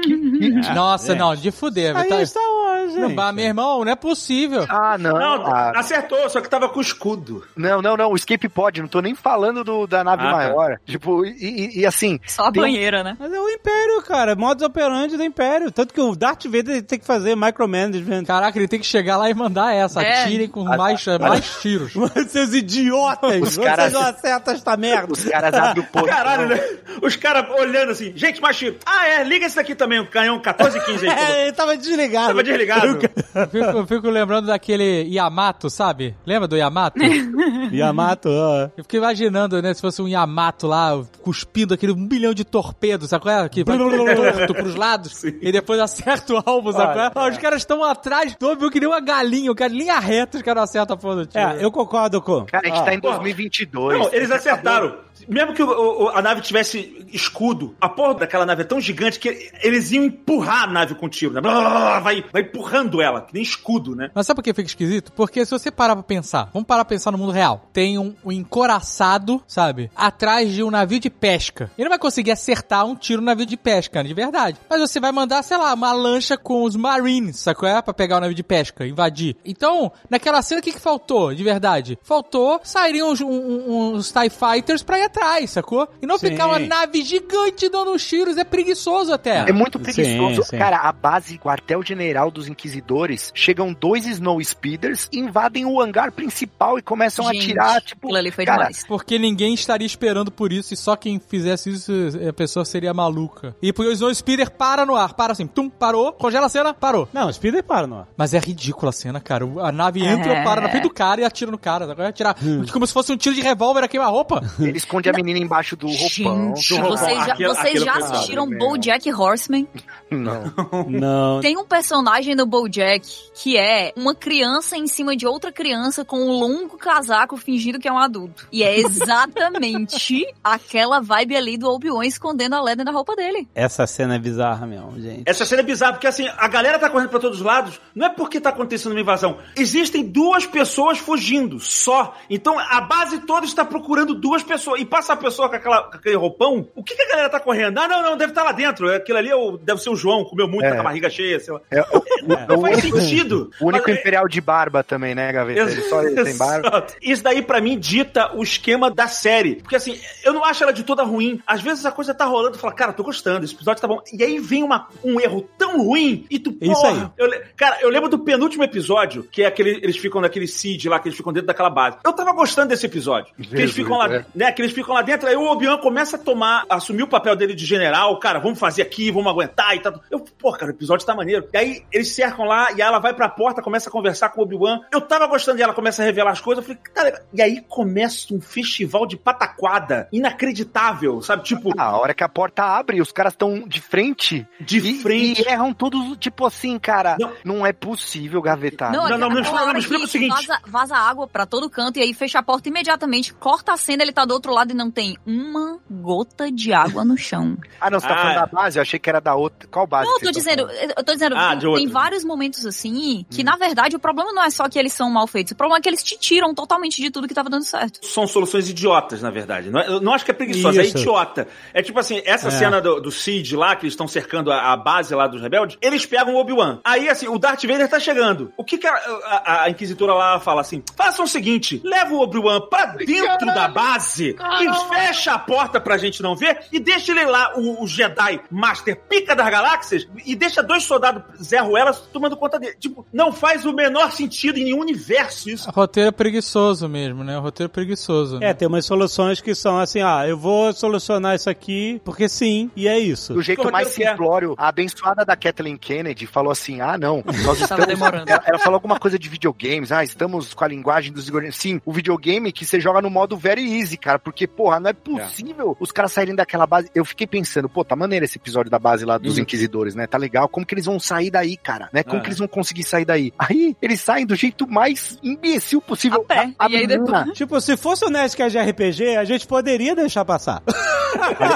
que- que- Nossa, gente. não, de fuder. Aí tá... é Star Wars, Não, bah, meu irmão, não é possível. ah, não. Não, ah, acertou, só que tava com escudo. não, não, não, o escape pod, não tô nem falando do, da nave Ah, tá. maior. Tipo, e, e- e assim, Só a Tem um- banheira, né? Mas é o Império, cara. Modus operandi do Império. Tanto que o Darth Vader tem que fazer micromanagement. Caraca, ele tem que chegar lá e mandar essa. É. Atirem com mais, mais tiros. Seus idiotas! Os Vocês caras- não acertam esta merda. os caras abrem o portão. Caralho, né? Os caras olhando assim, gente, mas ah, é, liga esse daqui também, o canhão 1415 aí. É, ele tava desligado. Tava desligado. Eu fico, eu fico lembrando daquele Yamato, sabe? Lembra do Yamato? Yamato, ó. Eu fiquei imaginando, né, se fosse um Yamato lá, cuspindo aquele um bilhão de torpedos, sabe qual é? Que vai torto pros lados e depois acerta o alvo, sabe qual é? Os caras estão atrás do avião que nem uma galinha, o cara linha reta, os caras acertam a porra do tiro. É, eu concordo com. Cara, a gente Ó, tá em porra. 2022. Não, eles acertaram. Mesmo que o- o- a nave tivesse escudo, a porra daquela nave é tão gigante que eles iam empurrar a nave com tiro, né? Blá, blá, blá, Vai, vai empurrando ela, que nem escudo, né? Mas sabe por que fica esquisito? Porque se você parar pra pensar, vamos parar pra pensar no mundo real. Tem um, um encoraçado, sabe? Atrás de um navio de pesca. Ele não vai conseguir acertar um tiro no navio de pesca, de verdade. Mas você vai mandar, sei lá, uma lancha com os Marines, sacou? É? Pra pegar o navio de pesca, invadir. Então, naquela cena, o que, que faltou, de verdade? Faltou saírem uns, um- uns TIE Fighters pra ir atrás, sacou? E não Sim. ficar uma nave gigante dando tiros, é preguiçoso até. É muito Sim, preguiçoso. sim. Cara, a base, quartel-general dos Inquisidores, chegam dois Snow Speeders, invadem o hangar principal e começam a Gente, atirar, tipo... Ali foi cara, demais. Porque ninguém estaria esperando por isso e só quem fizesse isso, a pessoa seria maluca. E o Snow Speeder para no ar, para assim, tum, parou, congela a cena, parou. Não, o Speeder para no ar. Mas é ridícula a cena, cara. A nave entra, É. para na frente do cara e atira no cara. Agora atirar como se fosse um tiro de revólver a queima-roupa. Ele esconde a menina embaixo do roupão. Gente, roupão. vocês já, Aquilo- vocês aquilo já assistiram meu. BoJack Horseman? Não. Não. Tem um personagem no BoJack que é uma criança em cima de outra criança com um longo casaco fingindo que é um adulto. E é exatamente aquela vibe ali do Obi-Wan escondendo a Leda na roupa dele. Essa cena é bizarra mesmo, gente. Essa cena é bizarra, porque assim, a galera tá correndo pra todos os lados, não é porque tá acontecendo uma invasão. Existem duas pessoas fugindo, só. Então a base toda está procurando duas pessoas. E passa a pessoa com, aquela, com aquele roupão, o que, que a galera tá correndo? Ah, não, não, deve estar lá dentro. Aquilo ali é o- deve ser o João, comeu muito, É. tá com a barriga cheia, sei lá. É, o, Não faz sentido. o único Mas- imperial de barba também, né, Gaveta? Ele só ele tem barba. Isso daí, pra mim, dita o esquema da série. Porque, assim, eu não acho ela de toda ruim. Às vezes a coisa tá rolando e fala, cara, tô gostando, esse episódio tá bom. E aí vem uma, um erro tão ruim e tu, Isso porra. aí. Eu cara, eu lembro do penúltimo episódio, que é aquele, eles ficam naquele seed lá, que eles ficam dentro daquela base. Eu tava gostando desse episódio. Que eles Jesus, ficam lá, é. né, que eles ficam lá dentro, aí o Obi-Wan começa a tomar, a assumir o papel dele de general, cara, vamos fazer aqui, vamos aguentar e tal. Eu, pô, cara, o episódio tá maneiro. E aí eles cercam lá, e ela vai pra porta, começa a conversar com o Obi-Wan. Eu tava gostando e ela começa a revelar as coisas, eu falei, cara, e aí começa um festival de pataquada inacreditável, sabe? Tipo, A hora que a porta abre, os caras estão de frente. de e, frente. E erram todos, tipo assim, cara. Não. Não, é possível, Gaveta. não, não, aquela explica- hora me explica o seguinte. Vaza, vaza água pra todo canto e aí fecha a porta imediatamente, corta a cena, ele tá do outro lado e não tem uma gota de água no chão. Ah, não, você tá Ah, falando é. da base? Eu achei que era da outra. Qual base? Não, eu tô tão dizendo, falando? eu tô dizendo, Ah, tem, tem vários momentos assim que, na verdade, o problema não é só que eles são mal feitos, o problema é que eles te tiram totalmente de tudo que tava dando certo. são soluções idiotas, na verdade. Não é- eu não acho que é preguiçosa, é Isso. idiota. É tipo assim, essa É. cena do, do Cid lá, que eles estão cercando a, a base lá dos rebeldes, eles pegam o Obi-Wan. Aí, assim, o Darth Vader tá chegando. O que que a, a- a Inquisitora lá fala assim? Façam o seguinte, leva o Obi-Wan pra dentro da base e fecha a porta pra gente não ver e deixa ele lá, o, o Jedi Master Pica das Galáxias, e deixa dois soldados Zé Ruelas tomando conta dele. Tipo, não faz o menor sentido em nenhum universo isso. O roteiro é preguiçoso mesmo, né? O roteiro é preguiçoso. né? É, tem umas soluções que são assim, ah, eu vou solucionar isso aqui porque sim, e é isso. Do jeito mais quero. simplório, a abençoada da Kathleen Kennedy falou assim: ah, não, nós estamos. demorando. Ela, ela falou alguma coisa de videogames, ah, estamos com a linguagem dos. Sim, o videogame que você joga no modo very easy, cara, porque, porra, não é possível os caras saírem daquela base. Eu fiquei pensando, pô, tá maneiro esse episódio da base lá dos Uhum. Inquisidores, né? Tá legal. Como que eles vão sair daí, cara? Né? Como É. que eles vão conseguir sair daí? Aí eles saem do jeito mais imbecil possível. A. A, a E aí depois- Tipo, se fosse o Nerdcast de RPG, a gente poderia deixar passar.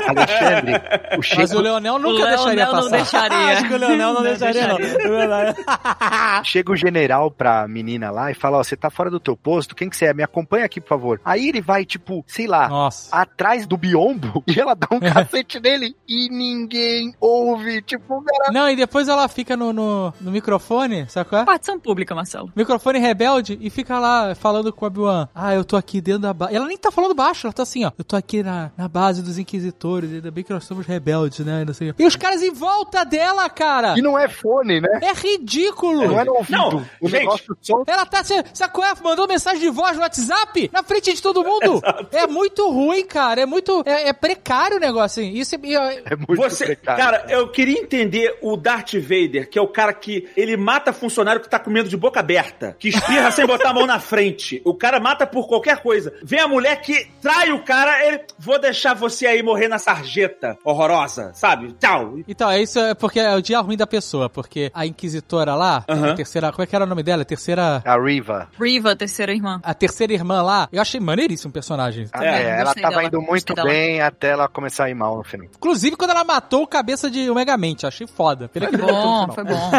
Alexandre, o Mas Chego o Leonel nunca o deixaria Leonel passar. não deixaria. Acho que o Leonel não deixaria, não. É. Chega o general pra menina lá e fala, ó, você tá fora do teu posto, quem que você é? Me acompanha aqui, por favor. Aí ele vai, tipo, sei lá, Nossa. atrás do biombo e ela dá um cacete nele e ninguém ouve. Tipo, cara, Não, e depois ela fica no, no, no microfone, sabe qual é? Partição pública, Marcelo. Microfone rebelde e fica lá falando com o Obi-Wan. Ah, eu tô aqui dentro da base. Ela nem tá falando baixo, ela tá assim, ó. Eu tô aqui na, na base dos inquisitores, ainda bem que nós somos rebeldes, né? Não sei. o quê. E os caras em volta dela, cara! e não é fone, né? É ridículo! Não é no ouvido. Não, o gente. negócio só Ela tá, sabe qual é? Mandou mensagem de voz no WhatsApp na frente de todo mundo. É muito ruim, cara. É muito. É, é precário o negócio, assim. Isso é, é- é muito Você, precário. cara, eu queria entender o Darth Vader, que é o cara que ele mata funcionário que tá comendo de boca aberta, que espirra sem botar a mão na frente. O cara mata por qualquer coisa. Vem a mulher que trai o cara, ele vou deixar você aí morrer na sarjeta horrorosa, sabe? Tchau. Então, é isso é porque é o dia ruim da pessoa, porque a inquisitora lá, a terceira, como é que era o nome dela? A terceira, A Riva. Riva, terceira irmã. a terceira irmã lá, eu achei maneiríssimo o personagem. É, É, ela tava dela, indo muito gostei dela. bem até ela começar a ir mal no final. Inclusive quando ela matou o cabeça de Omega Mente, eu achei foda. Pena que Foi no bom, foi bom.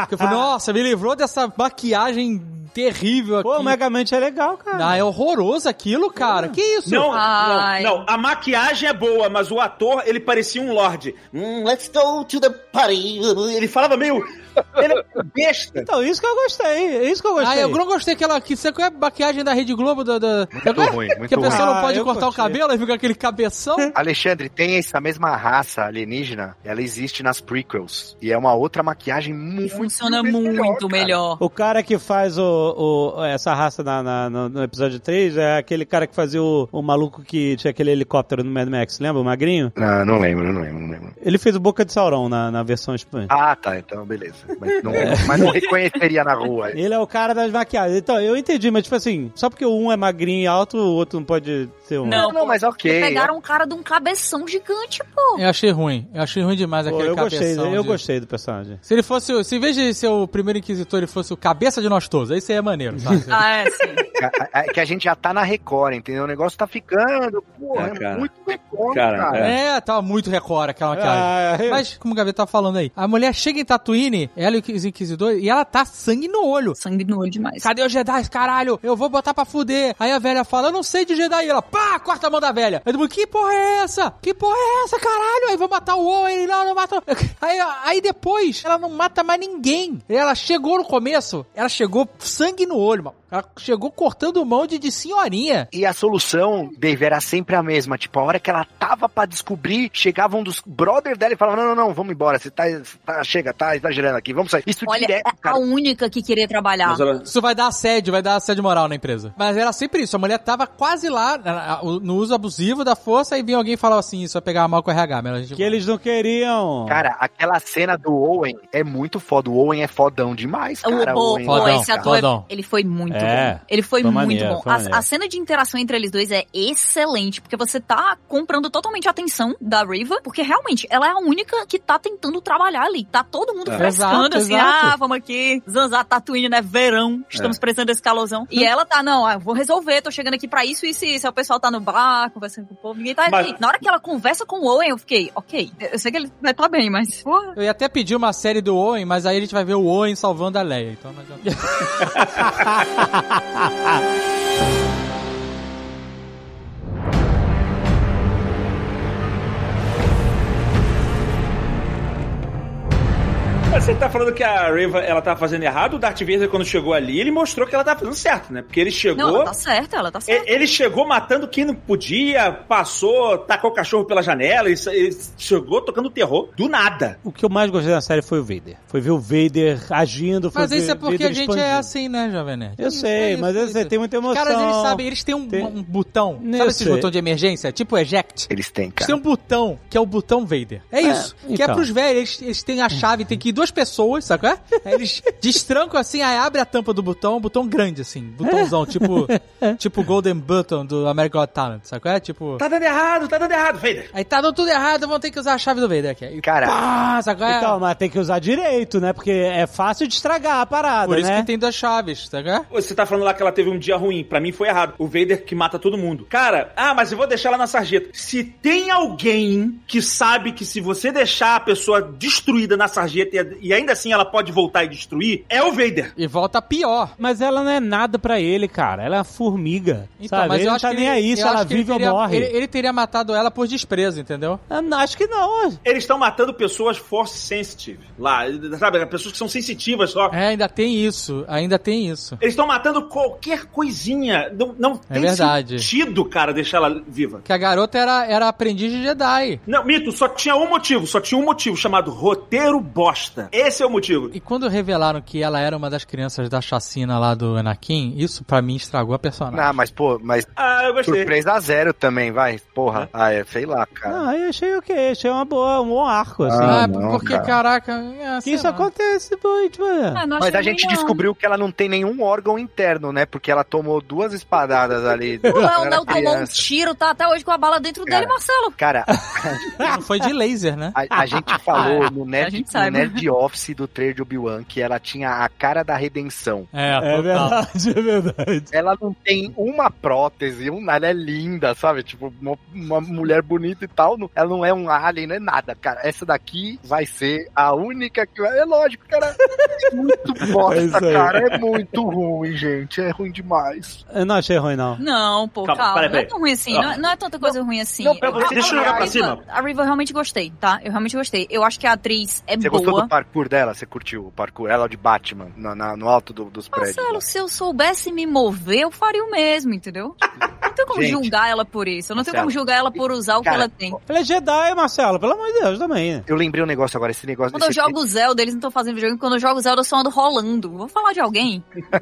Porque eu falei, nossa, me livrou dessa maquiagem terrível aqui. Pô, o Megamente é legal, cara. Ah, é horroroso aquilo, cara. Que isso? Não, Ai. não, não. A maquiagem é boa, mas o ator, ele parecia um lorde. Hum, let's go to the party. Ele falava meio. Ele é besta. Então, isso que eu gostei. Isso que eu gostei. Ah, eu não gostei que ela. Que, você qual é a maquiagem da Rede Globo do. do Muito ruim, muito que a pessoa ruim. não pode Ah, cortar o cabelo e fica aquele cabeção. Alexandre, tem essa mesma raça alienígena, ela existe nas prequels. E é uma outra maquiagem muito funciona melhor, muito cara. melhor. O cara que faz o, o- essa raça na, na- no, no episódio 3 é aquele cara que fazia o, o maluco que tinha aquele helicóptero no Mad Max, lembra? O magrinho? Não, não lembro, não lembro, não lembro. Ele fez o Boca de Sauron na, na versão espanhola. Ah, tá, então beleza. Mas não, mas não reconheceria na rua. Ele é o cara das maquiagens. Então, eu entendi, mas tipo assim, só porque um é magrinho e alto, o outro não pode ser um. Não, Não, mas ok. Pegaram um cara de um cabeção gigante, pô. Eu achei ruim. Eu achei ruim demais Pô, aquele eu gostei, cabeção. eu de- gostei do personagem. Se ele fosse. Se em vez de ser o primeiro inquisitor, ele fosse o cabeça de nós todos, aí seria maneiro, sabe? Ah, é, sim. É que a gente já tá na Record, entendeu? O negócio tá ficando, porra, É, é, cara. muito Record, Cara, cara. é. tava muito recora aquela maquiagem. Ah, eu- Mas, como o Gaveta tá falando aí, a mulher chega em Tatooine, ela e os inquisidores, e ela tá sangue no olho. Sangue no olho demais. Cadê os Jedi, caralho? Eu vou botar pra fuder. Aí a velha fala, eu não sei de Jedi. E ela, pá, corta a mão da velha. Aí todo mundo, que porra é essa? Que porra é essa, caralho? Aí vou matar o Owen. Não, não mata. Aí, aí depois, ela não mata mais ninguém. Ela chegou no começo, ela chegou sangue no olho, mano. Ela chegou cortando mão de, de senhorinha. E a solução, Dave, era sempre a mesma. Tipo, a hora que ela tava pra descobrir, chegava um dos brothers dela e falava: Não, não, não, vamos embora. Você tá, tá- chega, tá exagerando aqui, vamos sair. Isso Olha, direto, é cara. a única que queria trabalhar. Ela- Isso vai dar assédio, vai dar assédio moral na empresa. Mas era sempre isso. A mulher tava quase lá, a- no uso abusivo da força, e vinha alguém e falava assim, isso vai pegar mal com o RH. Mas a gente... Que eles não queriam. Cara, aquela cena do Owen é muito foda. O Owen é fodão demais, cara. o, o, Owen, Fodão, esse ator, fodão. ele foi muito É, bom. Ele foi, foi muito maneiro, bom. foi A, a cena de interação entre eles dois é excelente, porque você tá comprando totalmente a atenção da Riva, porque realmente ela é a única que tá tentando trabalhar ali. Tá todo mundo É. frescando, Exato, assim, exato. ah, vamos aqui, zanzar Tatooine, né, verão, estamos É. precisando desse calorzão. E ela tá, não, ah, vou resolver, tô chegando aqui pra isso, isso e isso. Aí o pessoal tá no bar, conversando com o povo, ninguém tá Mas- ali. Na hora que ela conversa com o Owen, eu fiquei, ok, eu sei que ele vai estar bem, mas, porra. Eu ia até pedir uma série do Owen, mas aí a gente vai ver o Owen salvando a Leia. Então não adianta. Mas Você tá falando que a Reva, ela tá fazendo errado? O Darth Vader, quando chegou ali, ele mostrou que ela tá fazendo certo, né? Porque ele Não, chegou... ela tá certa, ela tá certa. Ele chegou matando quem não podia, passou, tacou o cachorro pela janela, ele, chegou tocando terror do nada. O que eu mais gostei da série foi o Vader. Foi ver o Vader agindo. Foi Mas ver isso é porque Vader a gente expandindo. é assim, né, Jovem Nerd? Eu Isso, sei, é isso, mas eu isso. sei, tem muita Os emoção. caras, eles sabem, eles têm um, Tem- um botão. Eu Sabe esses sei. botões de emergência? Tipo eject? Eles têm, Eles têm cara. um botão, que é o botão Vader. É isso. que é então. pros velhos, eles, eles têm a chave, tem que ir duas pessoas, sabe qual é? Aí eles destrancam assim, aí abre a tampa do botão, um botão grande assim, botãozão, tipo tipo Golden Button do American Got Talent, sabe qual é? Tipo... Tá dando errado, tá dando errado, Vader. Aí tá dando tudo errado, vamos ter que usar a chave do Vader aqui. Aí, Cara, pá, sabe qual é? Então, mas tem que usar direito, né? Porque é fácil de estragar a parada, Por isso né? que tem duas chaves, sabe qual é? Você tá falando lá que ela teve um dia ruim. Pra mim foi errado. O Vader que mata todo mundo. Cara, ah, mas eu vou deixar ela na sarjeta. Se tem alguém que sabe que se você deixar a pessoa destruída na sarjeta e, e ainda assim ela pode voltar e destruir, é o Vader. E volta pior. Mas ela não é nada pra ele, cara. Ela é uma formiga. Então, sabe? mas ele eu não acho tá que nem ele- aí se ela vive teria- ou morre. Ele, ele teria matado ela por desprezo, entendeu? Eu não- acho que não. Eles estão matando pessoas force sensitive. Lá, sabe? Pessoas que são sensitivas só. É, ainda tem isso, ainda tem isso. Eles estão matando qualquer coisinha. Não, não tem verdade. sentido, cara, deixar ela viva. Que a garota era, era aprendiz de Jedi. Não, Mito, só tinha um motivo. Só tinha um motivo chamado roteiro bosta. Esse é o motivo. E quando revelaram que ela era uma das crianças da chacina lá do Anakin, isso pra mim estragou a personagem. não, mas, pô, mas Ah, eu gostei. surpresa zero também, vai. Porra. Ah, é, sei lá, cara. Ah, eu achei ok. Achei uma boa, um bom arco, assim. Ah, Ah, não, porque, cara. caraca. é, que isso lá. acontece muito, mano. Ah, Mas a gente não. descobriu que ela não tem nenhum órgão interno, né? Porque ela tomou duas espadadas ali. O Léo tomou um tiro, tá até hoje com a bala dentro Cara. dele, Marcelo. Cara, Não foi de laser, né? a, a gente falou no A Nerd, gente no sabe. Nerd Office do trailer de Obi-Wan que ela tinha a cara da redenção. É, É verdade, é verdade. Ela não tem uma prótese, um, ela é linda, sabe? Tipo, uma, uma mulher bonita e tal. não- ela não é um alien, não é nada, cara. Essa daqui vai ser a única que vai. É lógico, cara. É muito É bosta, aí. cara. É muito ruim, gente. É ruim demais. Eu não achei ruim, não. Não, pô, Calma, calma. peraí, não é peraí. tão ruim assim. Não, é- não é tanta coisa ruim assim. Não, pera, Eu- deixa eu jogar pra cima. A Riva eu realmente gostei, tá? Eu realmente gostei. Eu acho que a atriz é Você boa. Parkour dela? Você curtiu o parkour? Ela de Batman, na, na- no alto do- dos prédios. Marcelo, se eu soubesse me mover, eu faria o mesmo, entendeu? Não tenho como Gente. julgar ela por isso. Eu não tenho Marcelo. como julgar ela por usar o que Cara, ela tem. Ela é Jedi, Marcelo, pelo amor de Deus, também, né? Eu lembrei um negócio agora, esse negócio Quando eu jogo Zelda, eles não estão fazendo videogame. Quando eu jogo Zelda, eu só ando rolando. Vou falar de alguém?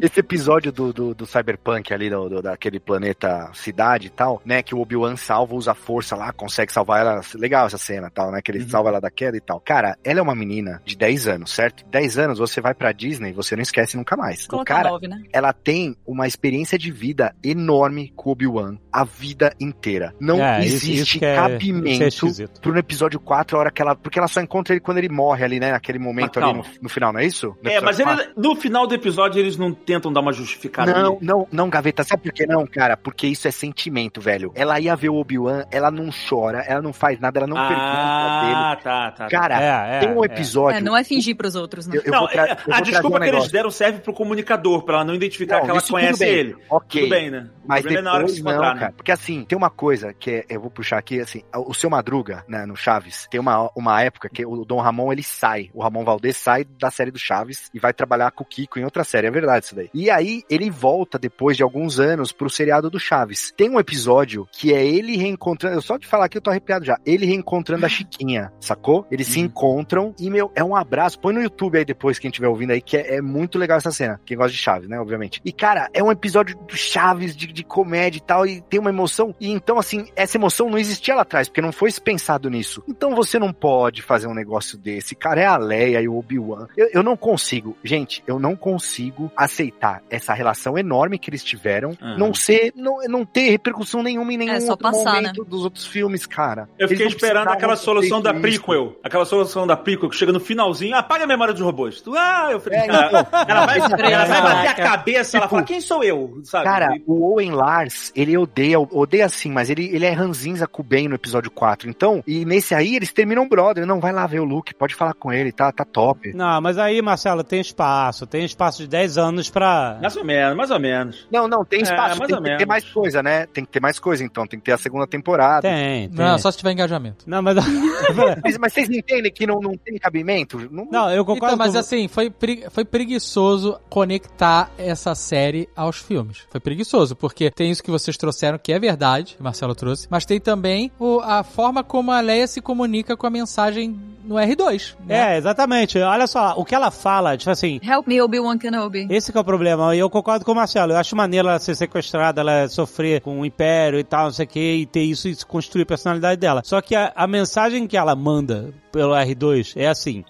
Esse episódio do, do, do Cyberpunk ali, do, do- daquele planeta cidade e tal, né? Que o Obi-Wan salva, usa a força lá, consegue salvar ela. Legal essa cena tal, né? Que ele salva ela da queda e tal. Cara, ela é uma menina de 10 anos, certo? 10 anos, você vai pra Disney, você não esquece nunca mais. O Colocar cara, nove, né? ela tem uma experiência de vida enorme com o Obi-Wan a vida inteira. Não É, isso- existe isso é- isso é cabimento esquisito. pro episódio 4, a hora que ela. Porque ela só encontra ele quando ele morre ali, né? Naquele momento Mas ali no, no final, não é isso? No É, mas no final do episódio eles não tentam dar uma justificada. não, ali. não, não, Gaveta, sabe por que não, cara? Porque isso é sentimento, velho. Ela ia ver o Obi-Wan, ela não chora, ela não faz nada, ela não pergunta Ah, tá, tá. dele. Cara, É, é, tem um é. Episódio. É, não é fingir pros outros, né? Eu, eu não, tra- é, a desculpa um que eles deram serve pro comunicador, pra ela não identificar Não, que ela conhece bem. ele. Ok. Tudo bem, né? Mas problema é na hora que depois se não, encontrar, né? cara. Porque assim, tem uma coisa que é- eu vou puxar aqui, assim, o seu Madruga, né, no Chaves, tem uma, uma época que o Dom Ramon, ele sai, o Ramon Valdez sai da série do Chaves e vai trabalhar com o Kiko em outra série, é verdade isso daí. E aí, ele volta depois de alguns anos pro seriado do Chaves. Tem um episódio que é ele reencontrando, eu só de falar aqui eu tô arrepiado já, ele reencontrando a Chiquinha, sacou? Eles se encontram e, meu, é um abraço, põe no YouTube aí depois, quem estiver ouvindo aí, que é, é muito legal essa cena, quem gosta de Chaves, né, obviamente. E, cara, é um episódio do Chaves, de, de comédia e tal, e tem uma emoção, e então, assim, essa emoção não existia lá atrás, porque não foi pensado nisso. Então você não pode fazer um negócio desse, cara, é a Leia e o Obi-Wan. Eu, eu não consigo, gente, eu não consigo aceitar essa relação enorme que eles tiveram, Aham. não ser, não, não ter repercussão nenhuma em nenhum É, passar, momento dos outros filmes, cara. Eu fiquei esperando aquela solução da prequel. Aquela solução da prequel que chega no finalzinho, apaga a memória dos robôs. Tu, ah, eu falei, É, ela, então. ela vai, ela vai bater a cabeça, ela Tipo, fala, quem sou eu? Sabe? Cara, o Owen Lars, ele odeia, odeia sim, mas ele, ele é ranzinza com o Ben no episódio 4. Então, e nesse aí eles terminam brother. Não, vai lá ver o Luke, pode falar com ele, tá, tá top. Não, mas aí, Marcelo, tem espaço. Tem espaço de 10 anos pra. Mais ou menos, mais ou menos. Não, não, tem É, espaço, mais tem ou que ter menos. mais coisa, né? Tem que ter mais coisa, então, tem que ter a segunda temporada. Tem, tem. Não, só se tiver engajamento. Não, mas. Mas, mas vocês entendem que não, não tem cabimento? Não, Não, eu concordo Então, mas com... assim, foi, pregui- foi preguiçoso conectar essa série aos filmes. Foi preguiçoso, porque tem isso que vocês trouxeram, que é verdade, que o Marcelo trouxe, mas tem também o- a forma como a Leia se comunica com a mensagem no R2. né? É, exatamente. Olha só, o que ela fala, tipo assim, Help me, Obi-Wan Kenobi. esse que é o problema. E eu concordo com o Marcelo. Eu acho maneiro ela ser sequestrada, ela sofrer com o Império e tal, não sei o que, e ter isso e construir a personalidade dela. Só que a, a mensagem que ela manda pelo R2 é assim.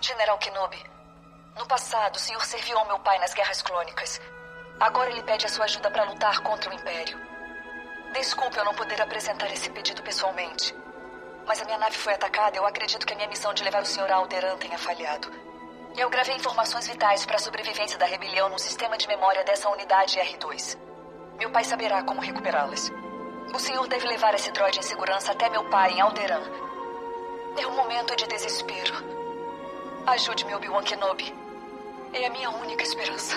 General Kenobi, no passado o senhor serviu ao meu pai nas guerras clônicas. Agora ele pede a sua ajuda para lutar contra o Império. Desculpe eu não poder apresentar esse pedido pessoalmente. Mas a minha nave foi atacada e eu acredito que a minha missão de levar o senhor a Alderan tenha falhado. Eu gravei informações vitais para a sobrevivência da rebelião no sistema de memória dessa unidade R2. Meu pai saberá como recuperá-las. O senhor deve levar esse droide em segurança até meu pai em Alderan. É um momento de desespero. Ajude-me, Obi-Wan Kenobi. É a minha única esperança.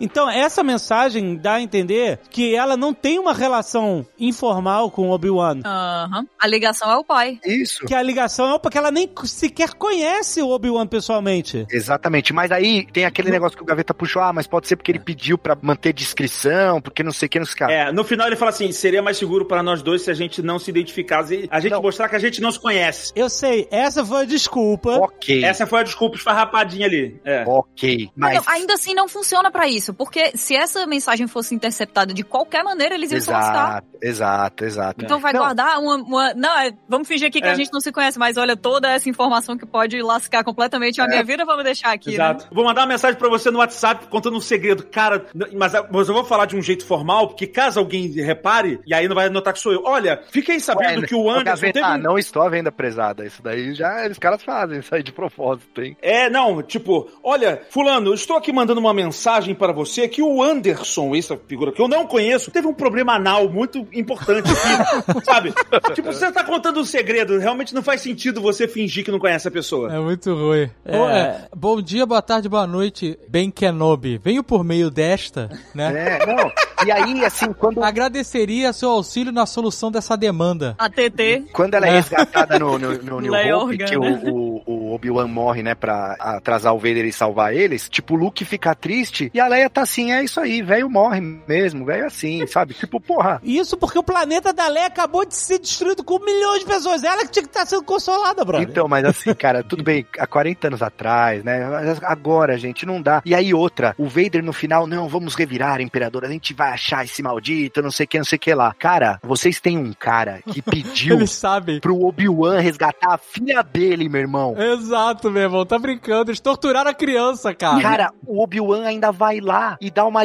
Então, essa mensagem dá a entender que ela não tem uma relação informal com o Obi-Wan. Aham. A ligação é o pai. Isso. Que a ligação é porque ela nem sequer conhece o Obi-Wan pessoalmente. Exatamente, mas aí tem aquele negócio que o Gaveta puxou, ah, mas pode ser porque ele pediu pra manter discrição, porque não sei o que, não sei o que. É, no final ele fala assim: seria mais seguro para nós dois se a gente não se identificasse, a gente Não. mostrar que a gente não se conhece. Eu sei, essa foi a desculpa. Ok, Essa foi a desculpa esfarrapadinha ali. É. ok, Mas mas... não, ainda assim não funciona pra isso, porque se essa mensagem fosse interceptada de qualquer maneira, eles iam se lascar. Exato, exato, exato. Então vai Não, guardar uma, uma- Não, é, vamos fingir aqui que É. a gente não se conhece, mas olha toda essa informação que pode lascar completamente a minha vida, vamos deixar aqui, né? Exato. Vou mandar uma mensagem pra você no WhatsApp contando um segredo. Cara, mas, mas eu vou falar de um jeito formal, porque caso alguém repare, e aí não vai notar que sou eu. Olha, fiquei sabendo Ué, que o Anderson Gaveta, teve... ah, não estou à venda prezada. Isso daí já os caras fazem, isso aí de propósito, hein? É, não, tipo, olha, fulano, eu estou aqui mandando uma mensagem para você que o Anderson, essa figura que eu não conheço, teve um problema anal muito importante aqui, sabe? Tipo, você tá contando um segredo, realmente não faz sentido você fingir que não conhece a pessoa. É muito ruim. É. Bom, é, bom dia, boa tarde, boa noite, Ben Kenobi. Venho por meio desta, né? É, não. E aí, assim, quando, Agradeceria seu auxílio na solução dessa demanda. A TT. quando ela é resgatada no, no, no New Hope, que o, Organa. o, o Obi-Wan morre, né, pra atrasar o Vader e salvar eles, tipo, o Luke fica triste e a Leia tá assim, é isso aí, velho morre mesmo, velho assim, sabe? Tipo, porra. Isso porque o planeta da Leia acabou de ser destruído com milhões de pessoas. Ela que tinha que estar sendo consolada, brother. Então, mas assim, cara, tudo bem, há 40 anos atrás, né? Mas agora, gente, não dá. E aí, outra, o Vader no final, não, vamos revirar, imperador, a gente vai achar esse maldito, não sei o que, não sei o que lá. Cara, vocês têm um cara que pediu Eles sabem. pro Obi-Wan resgatar a filha dele, meu irmão. Exato, meu irmão. Tá brincando. Eles torturaram a criança, cara. Cara, o Obi-Wan ainda vai lá e dá uma.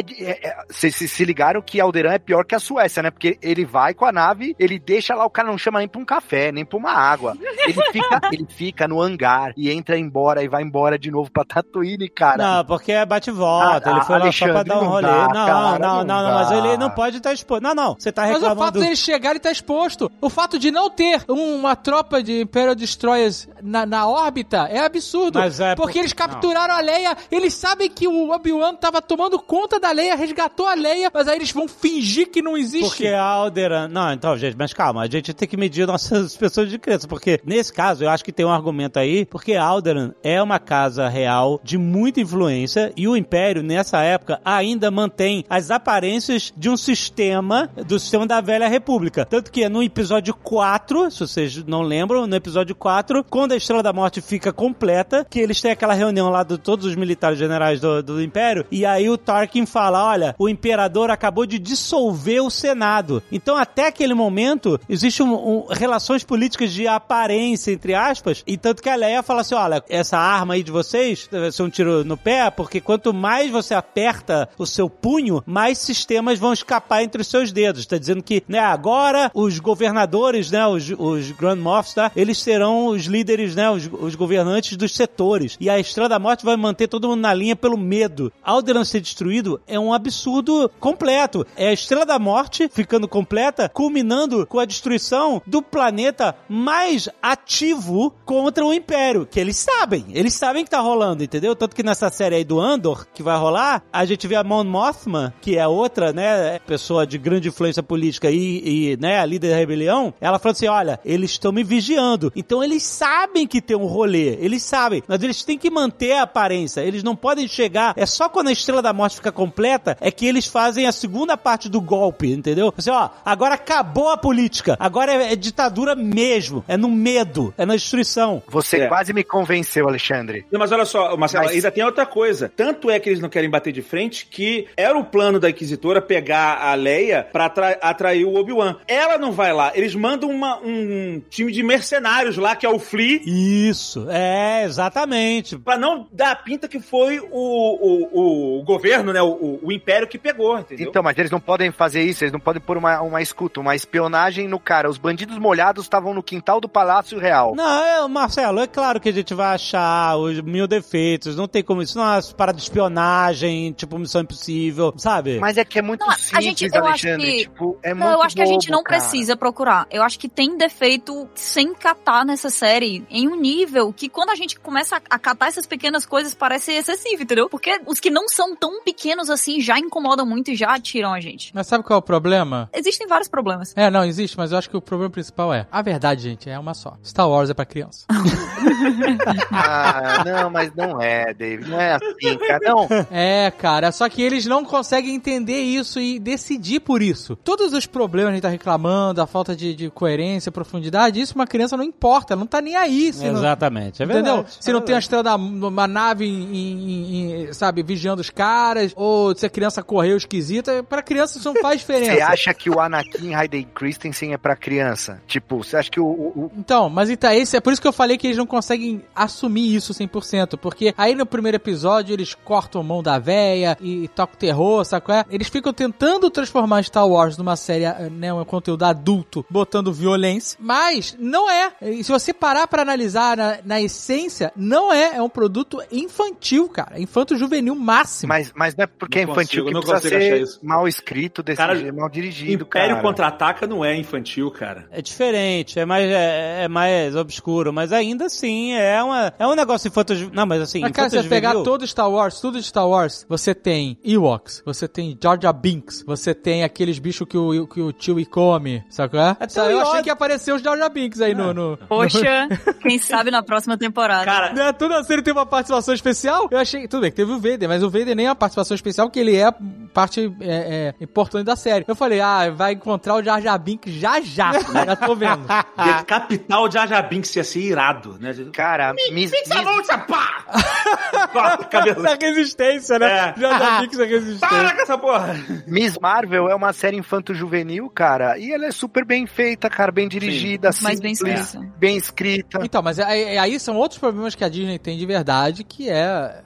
Vocês se, se ligaram que Alderan é pior que a Suécia, né? Porque ele vai com a nave, ele deixa lá, o cara não chama nem pra um café, nem pra uma água. Ele fica, ele fica no hangar e entra embora e vai embora de novo pra Tatooine, cara. Não, porque é bate e volta. Ah, ele foi lá só pra dar um não rolê. dá, não, cara, não, não não, não, mas ele não pode estar exposto. Não, não. Você tá Mas o reclamando. fato deles chegarem tá exposto. O fato de não ter uma tropa de Imperial Destroyers na, na órbita é absurdo. Mas é porque por- eles capturaram a Leia, eles sabem que o Obi-Wan tava tomando conta da Leia, resgatou a Leia, mas aí eles vão fingir que não existe. Porque a Alderan. Não, então, gente, mas calma, a gente tem que medir nossas pessoas de crença. Porque nesse caso, eu acho que tem um argumento aí, porque Alderan é uma casa real de muita influência e o Império, nessa época, ainda mantém as aparências de um sistema, do sistema da Velha República. Tanto que no episódio 4, se vocês não lembram, no episódio 4, quando a Estrela da Morte fica completa, que eles têm aquela reunião lá de todos os militares generais do, do Império, e aí o Tarkin fala: olha, o Imperador acabou de dissolver o Senado. Então, até aquele momento, existe um, um- relações políticas de aparência, entre aspas, e tanto que a Leia fala assim: olha, essa arma aí de vocês vai ser um tiro no pé, porque quanto mais você aperta o seu punho, mais sistemas vão escapar entre os seus dedos. Está dizendo que, né, agora os governadores, né, os, os Grand Moffs, tá, eles serão os líderes, né, os, os governantes dos setores. E a Estrela da Morte vai manter todo mundo na linha pelo medo. Alderan ser destruído é um absurdo completo. É a Estrela da Morte ficando completa, culminando com a destruição do planeta mais ativo contra o Império, que eles sabem. Eles sabem que tá rolando, entendeu? Tanto que nessa série aí do Andor, que vai rolar, a gente vê a Mon Mothma, que é outra, né, pessoa de grande influência política e, e né, a líder da rebelião, ela falou assim, olha, eles estão me vigiando. Então eles sabem que tem um rolê, eles sabem, mas eles têm que manter a aparência, eles não podem chegar, é só quando a Estrela da Morte fica completa, é que eles fazem a segunda parte do golpe, entendeu? Assim, ó, agora acabou a política, agora é, é ditadura mesmo, é no medo, é na destruição. Você É. quase me convenceu, Alexandre. Não, mas olha só, Marcelo, Mas- ainda tem outra coisa. Tanto é que eles não querem bater de frente que era o plano da Inquisitora pegar a Leia pra atra- atrair o Obi-Wan. Ela não vai lá. Eles mandam uma- um time de mercenários lá, que é o Flea, Isso, é, exatamente. pra não dar a pinta que foi o, o, o governo, né? O, o império que pegou, entendeu? Então, mas eles não podem fazer isso, eles não podem pôr uma, uma escuta, uma espionagem no cara. Os bandidos molhados estavam no quintal do Palácio Real. Não, é, Marcelo, é claro que a gente vai achar os mil defeitos, não tem como isso, não é uma parada de espionagem, tipo Missão Impossível, sabe? Mas é que é muito Não, a simples, gente- eu acho Alexandre. que- Tipo, é Não, muito eu acho que a gente bobo, não cara. precisa procurar. Eu acho que tem defeito sem catar nessa série em um nível que quando a gente começa a, catar essas pequenas coisas parece excessivo, entendeu? Porque os que não são tão pequenos assim já incomodam muito e já atiram a gente. Mas sabe qual é o problema? Existem vários problemas. É, não, existe, mas eu acho que o problema principal é. A verdade, gente, é uma só. Star Wars é pra criança. Ah, não, mas não é, David. Não é assim, cara. Não. É, cara, só que eles não conseguem entender isso e decidir por isso. Todos os problemas que a gente tá reclamando, a falta de, de coerência, profundidade, isso uma criança não importa, ela não tá nem aí. Se não, Exatamente, é Entendeu? verdade. Se não tem a estrela da uma nave, em- em- em- sabe, vigiando os caras, ou se a criança correu esquisita, pra criança isso não faz diferença. Você acha que o Anakin Hayden Christensen é pra criança? Tipo, você acha que o, o- o- Então, mas então, esse, é por isso que eu falei que eles não conseguem assumir isso 100%, porque aí no primeiro episódio eles cortam a mão da véia e tocam terror, sabe qual é? Eles ficam tentando transformar Star Wars numa série, né, um conteúdo adulto, botando violência, mas não é. E se você parar pra analisar na- na essência, não é. É um produto infantil, cara. Infanto-juvenil máximo. Mas, mas não é porque Não é infantil consigo, que não precisa consigo achar ser isso. mal escrito desse Cara, jeito, mal dirigido, Império cara. Contra-Ataca não é infantil, cara. É diferente, é mais, é, é mais obscuro, mas ainda assim é, uma, é um negócio infanto Não, mas assim, Mas, cara, se você pegar todo Star Wars, tudo de Star Wars, você tem Ewoks, você tem Jar Jar Binks, você tem aqueles bichos que o, que o tio come, sabe qual é? Até eu achei que ia aparecer os Jar Jar Binks aí no... no... Poxa, quem sabe na próxima temporada. Cara, Né, toda a série tem uma participação especial. Eu achei. Tudo bem, que teve o Vader, mas o Vader nem é uma participação especial, porque ele é parte é, é, importante da série. Eu falei, ah, vai encontrar o Jar Jar Binks já já. já tô vendo. Capital de Ajabinks ia ser irado, né? Cara, Miss, Pizza Miss- luta, pá! Essa resistência, né? É. Jar Jar Binks é resistência. Para com essa porra! Miss Marvel é uma série infanto-juvenil, cara, e ela é super bem feita, cara, bem dirigida, bem simples, escrita. bem escrita. Então, mas aí, aí são outros problemas que a Disney tem de verdade, que é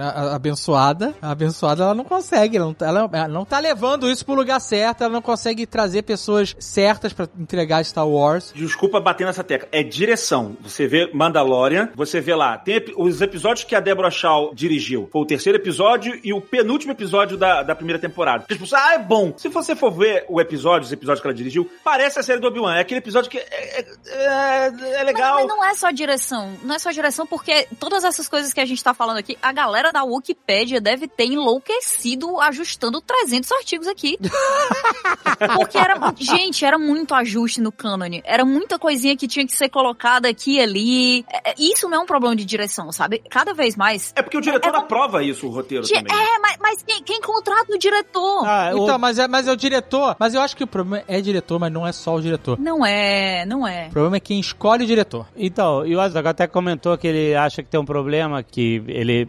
a abençoada. A abençoada ela não consegue, ela não, tá- ela, ela não tá levando isso pro lugar certo, ela não consegue trazer pessoas certas pra entregar Star Wars. Desculpa bater nessa tecla. É direção. Você vê Mandalorian, você vê lá. Tem os episódios que a Deborah Shaw dirigiu. Foi o terceiro episódio e o penúltimo episódio da, da primeira temporada. As pessoas, ah, é bom. Se você for ver o episódio, os episódios que ela dirigiu, parece a série do Obi-Wan. É aquele episódio que é, é- é- é legal. Mas, mas não é só direção. Não é só direção, porque todas essas coisas que a gente tá falando aqui, a galera da Wikipédia deve ter enlouquecido ajustando 300 artigos aqui. porque era. Gente, era muito ajuste no cânone. Era muita coisinha que tinha que ser colocada aqui e ali. É, é, Isso não é um problema de direção, sabe? Cada vez mais. É porque o diretor É- é- aprova isso, o roteiro Di- também. É, mas, mas quem, quem contrata o diretor? Ah, o- Então, mas é, mas é o diretor. Mas eu acho que o problema é diretor, mas não é só o diretor. Não é, não é. O problema é quem escolhe o diretor. Então, e o Azaghal até comentou que ele acha que tem um problema, que ele,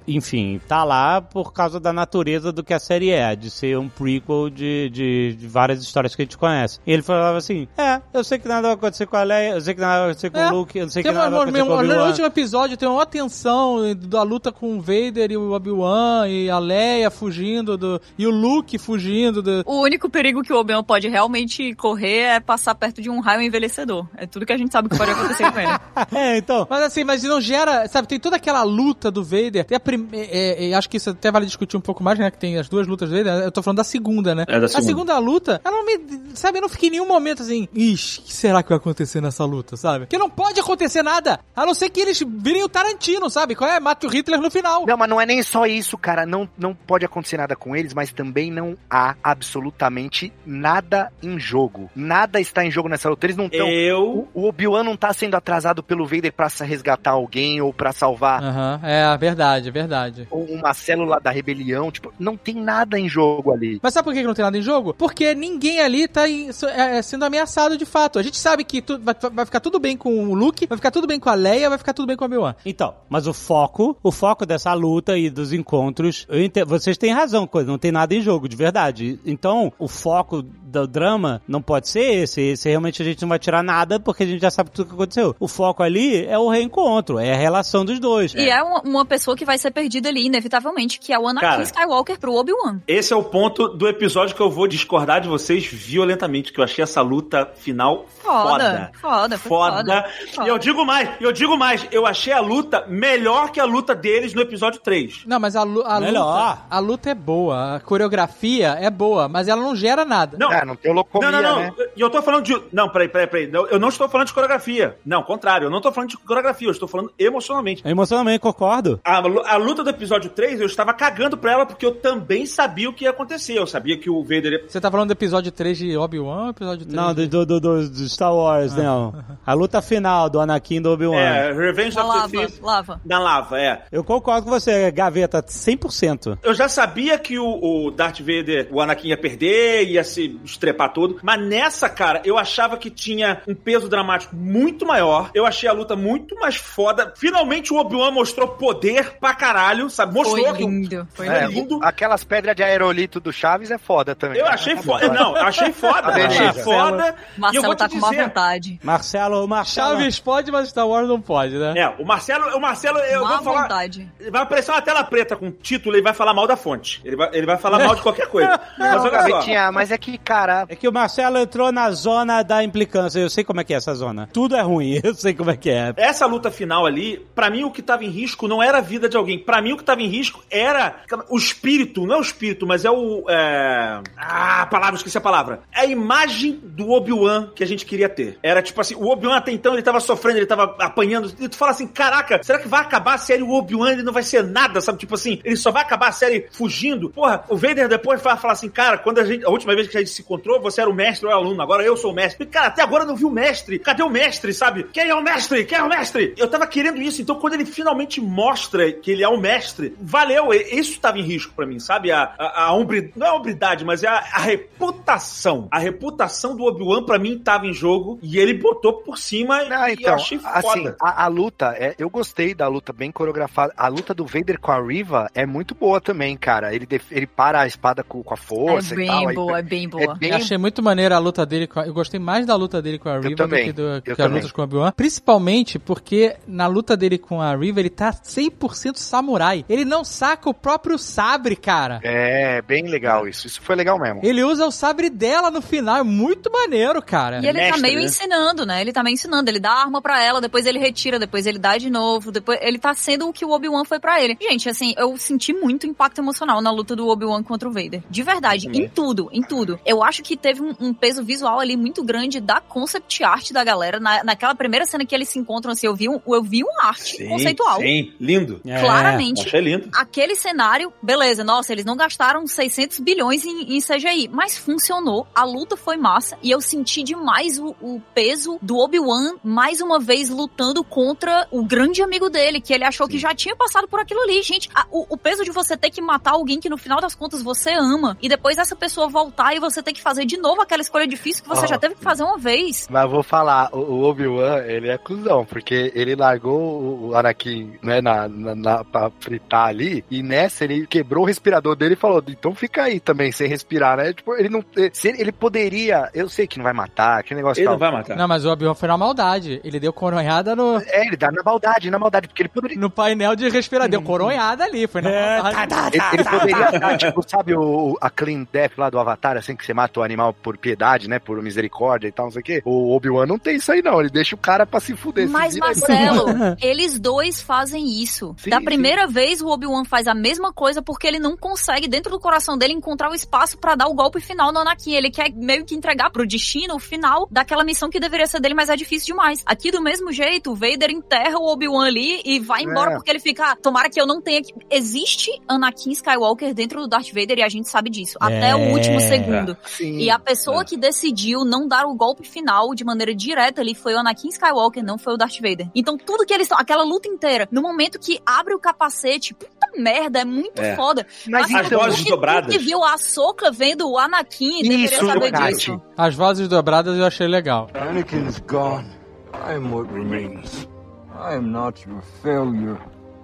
enfim, tá lá por causa da natureza do que a série é, de ser um prequel de, de, de várias histórias que a gente conhece. E ele falava assim, é, eu sei que nada vai acontecer com a Leia, eu sei que nada vai acontecer com É. o Luke, eu sei que nada uma, vai acontecer com o no Obi-Wan. último episódio tem uma tensão da luta com o Vader e o Obi-Wan e a Leia fugindo do e o Luke fugindo do O único perigo que o Obi-Wan pode realmente correr é passar perto de um raio envelhecedor. É tudo que a gente sabe que pode acontecer com ele. É, então, Mas assim, mas não gera, sabe, tem toda aquela luta do Vader. Tem a prim... é, é, acho que isso até vale discutir um pouco mais, né? Que tem as duas lutas dele. né, Eu tô falando da segunda, né? É, da A segunda. segunda luta, ela não me. Sabe, eu não fiquei em nenhum momento assim. Ixi, o que será que vai acontecer nessa luta, sabe? Porque não pode acontecer nada. A não ser que eles virem o Tarantino, sabe? Qual é? Mate o Hitler no final. Não, mas não é nem só isso, cara. Não, não pode acontecer nada com eles, mas também não há absolutamente nada em jogo. Nada está em jogo nessa luta. Eles não estão. Eu. O Obi-Wan não tá sendo atrasado pelo Vader pra se resgatar alguém ou pra salvar Aham, é verdade, é verdade. uma célula da rebelião. Tipo, não tem nada em jogo ali. Mas sabe por que não tem nada em jogo? Porque ninguém ali tá em- é, é, sendo ameaçado de fato. A gente sabe que tu- vai, vai ficar tudo bem com o Luke, vai ficar tudo bem com a Leia, vai ficar tudo bem com o Obi-Wan. Então, mas o foco, o foco dessa luta e dos encontros, eu ente- vocês têm razão, coisa, não tem nada em jogo, de verdade. Então, o foco do drama não pode ser esse. Esse realmente a gente não vai tirar nada porque a gente já sabe tudo que aconteceu. O foco ali é o reencontro, é a relação dos dois. E é uma, uma pessoa que vai ser perdida ali, inevitavelmente, que é o Anakin Cara. Skywalker pro Obi-Wan. Esse é o ponto do episódio que eu vou discordar de vocês violentamente, que eu achei essa luta final foda. Foda, foda, foi foda. E eu digo mais, eu digo mais, eu achei a luta melhor que a luta deles no episódio 3. Não, mas a, a luta. A luta é boa, a coreografia é boa, mas ela não gera nada. Não, Ah, não tem locomia, não, não, não. né? E eu tô falando de. Não, peraí, peraí, peraí. Eu não estou falando de coreografia. Não, contrário, eu não tô falando de coreografia, eu estou falando emocionalmente. Emocionalmente, concordo. A, a luta do episódio 3, eu estava cagando pra ela porque eu também sabia o que ia acontecer. Eu sabia que o Vader ia Você tá falando do episódio 3 de Obi-Wan ou episódio 3? Não, de... do, do, do, do Star Wars, não. A luta final do Anakin e do Obi-Wan. É, Revenge Na of the lava, Sith. lava. Na lava, é. Eu concordo com você, Gaveta, 100%. Eu já sabia que o, o Darth Vader, o Anakin ia perder, ia se estrepar todo. Mas nessa, cara, eu achava que tinha um peso dramático muito maior. Eu achei a luta muito mais foda. Finalmente o Obi-Wan mostrou poder pra caralho, sabe? Mostrou Foi lindo. Foi É, lindo. Aquelas pedras de aerolito do Chaves é foda também. Eu achei foda. Não, eu achei foda. Achei foda. E eu Marcelo vou tá te com má dizer. vontade. Marcelo, Marcelo. Chaves pode, mas Star Wars não pode, né? É, o Marcelo, o Marcelo, eu má vou falar. vontade. Vai aparecer uma tela preta com título e vai falar mal da fonte. Ele vai, ele vai falar mal de qualquer coisa. Mas Não, olha só. Gavetinha, mas é que, cara, É que o Marcelo entrou na zona da implicância. Eu sei como é que é essa zona. Tudo é ruim, eu sei como é que é. Essa luta final ali, pra mim o que tava em risco não era a vida de alguém. Pra mim o que tava em risco era o espírito, não é o espírito, mas é o. É... Ah, palavra, esqueci a palavra. É a imagem do Obi-Wan que a gente queria ter. Era tipo assim, o Obi-Wan até então ele tava sofrendo, ele tava apanhando. E tu fala assim: caraca, será que vai acabar a série o Obi-Wan? Ele não vai ser nada, sabe? Tipo assim, ele só vai acabar a série fugindo. Porra, o Vader depois vai falar assim: cara, quando a gente. A última vez que a gente se encontrou, você era o mestre ou o aluno, agora eu sou o mestre. E, cara, até agora eu não vi o mestre. Cadê o mestre, sabe? Quem é o mestre? Quem é o mestre? Eu tava querendo isso, então quando ele finalmente mostra que ele é o mestre, valeu. E- Isso tava em risco pra mim, sabe? A, a, a hombri- não é a hombridade, mas é a, a reputação. A reputação do Obi-Wan pra mim tava em jogo e ele botou por cima Não, e então, eu achei foda. assim, a, a luta, é, eu gostei da luta bem coreografada. A luta do Vader com a Riva é muito boa também, cara. Ele, def- ele para a espada com, com a força é e bem tal. aí- boa, é bem boa. Bem Eu achei muito maneira a luta dele com a, Eu gostei mais da luta dele com a Riva do que, do, eu que as lutas com o Obi-Wan. Principalmente porque na luta dele com a Riva ele tá 100% samurai. Ele não saca o próprio sabre, cara. É, bem legal isso. Isso foi legal mesmo. Ele usa o sabre dela no final. É muito maneiro, cara. E ele tá mestre, meio né? ensinando, né? Ele tá meio ensinando. Ele dá a arma pra ela, depois ele retira, depois ele dá de novo. Depois ele tá sendo o que o Obi-Wan foi pra ele. Gente, assim, eu senti muito impacto emocional na luta do Obi-Wan contra o Vader. De verdade, em tudo, em tudo. Eu acho que teve um, um peso visual ali muito grande da concept art da galera. Na, naquela primeira cena que eles se encontram, assim, eu vi, um, eu vi uma arte conceitual. Sim, lindo. É. Claramente. Achei lindo. Aquele cenário, beleza, nossa, eles não gastaram 600 bilhões em, em CGI, mas funcionou, a luta foi massa e eu senti demais o, o peso do Obi-Wan mais uma vez lutando contra o grande amigo dele, que ele achou que já tinha passado por aquilo ali. Gente, a- o, o peso de você ter que matar alguém que no final das contas você ama e depois essa pessoa voltar e você ter que fazer de novo aquela escolha difícil que você Ah. já teve que fazer uma vez. Mas vou falar, o, Obi-Wan, ele é cuzão, porque ele largou o, Anakin, né, na, na, na- pra fritar ali, e nessa ele quebrou o respirador dele e falou, então fica aí também, sem respirar, né? Tipo, ele não, se ele, ele poderia, eu sei que não vai matar, aquele negócio Ele tal. não vai matar. Não, mas o Obi-Wan foi na maldade. Ele deu coronhada no, É, ele dá na maldade, na maldade, porque ele poderia... no painel de respirador. Deu coronhada ali, foi na É, maldade. tá, tá, Ele, tá, ele poderia tá. dar, tipo, sabe o, a Clean Death lá do Avatar, assim, que você mata o animal por piedade, né, por misericórdia e tal, não sei o quê. O Obi-Wan não tem isso aí, não. Ele deixa o cara pra se fuder. Mas. Marcelo, eles dois fazem isso. Sim, da sim. primeira vez, o Obi-Wan faz a mesma coisa porque ele não consegue, dentro do coração dele, encontrar o espaço pra dar o golpe final no Anakin. Ele quer meio que entregar pro destino o final daquela missão que deveria ser dele, mas é difícil demais. Aqui, do mesmo jeito, o Vader enterra o Obi-Wan ali e vai embora É. porque ele fica, ah, tomara que eu não tenha que... Existe Anakin Skywalker dentro do Darth Vader e a gente sabe disso. Até o último segundo. Sim. E a pessoa que decidiu não dar o golpe final de maneira direta ali foi o Anakin Skywalker, não foi o Darth Vader. Então tudo que eles estão, aquela luta inteira, no momento que abre o capacete, puta merda, é muito É. foda. Mas Assim, as então, vozes tu que- dobradas. Que viu a Soca vendo o Anakin, deveria Isso, saber Kate. disso. As vozes dobradas eu achei legal. Anakin's gone. I am what remains. I am not your failure,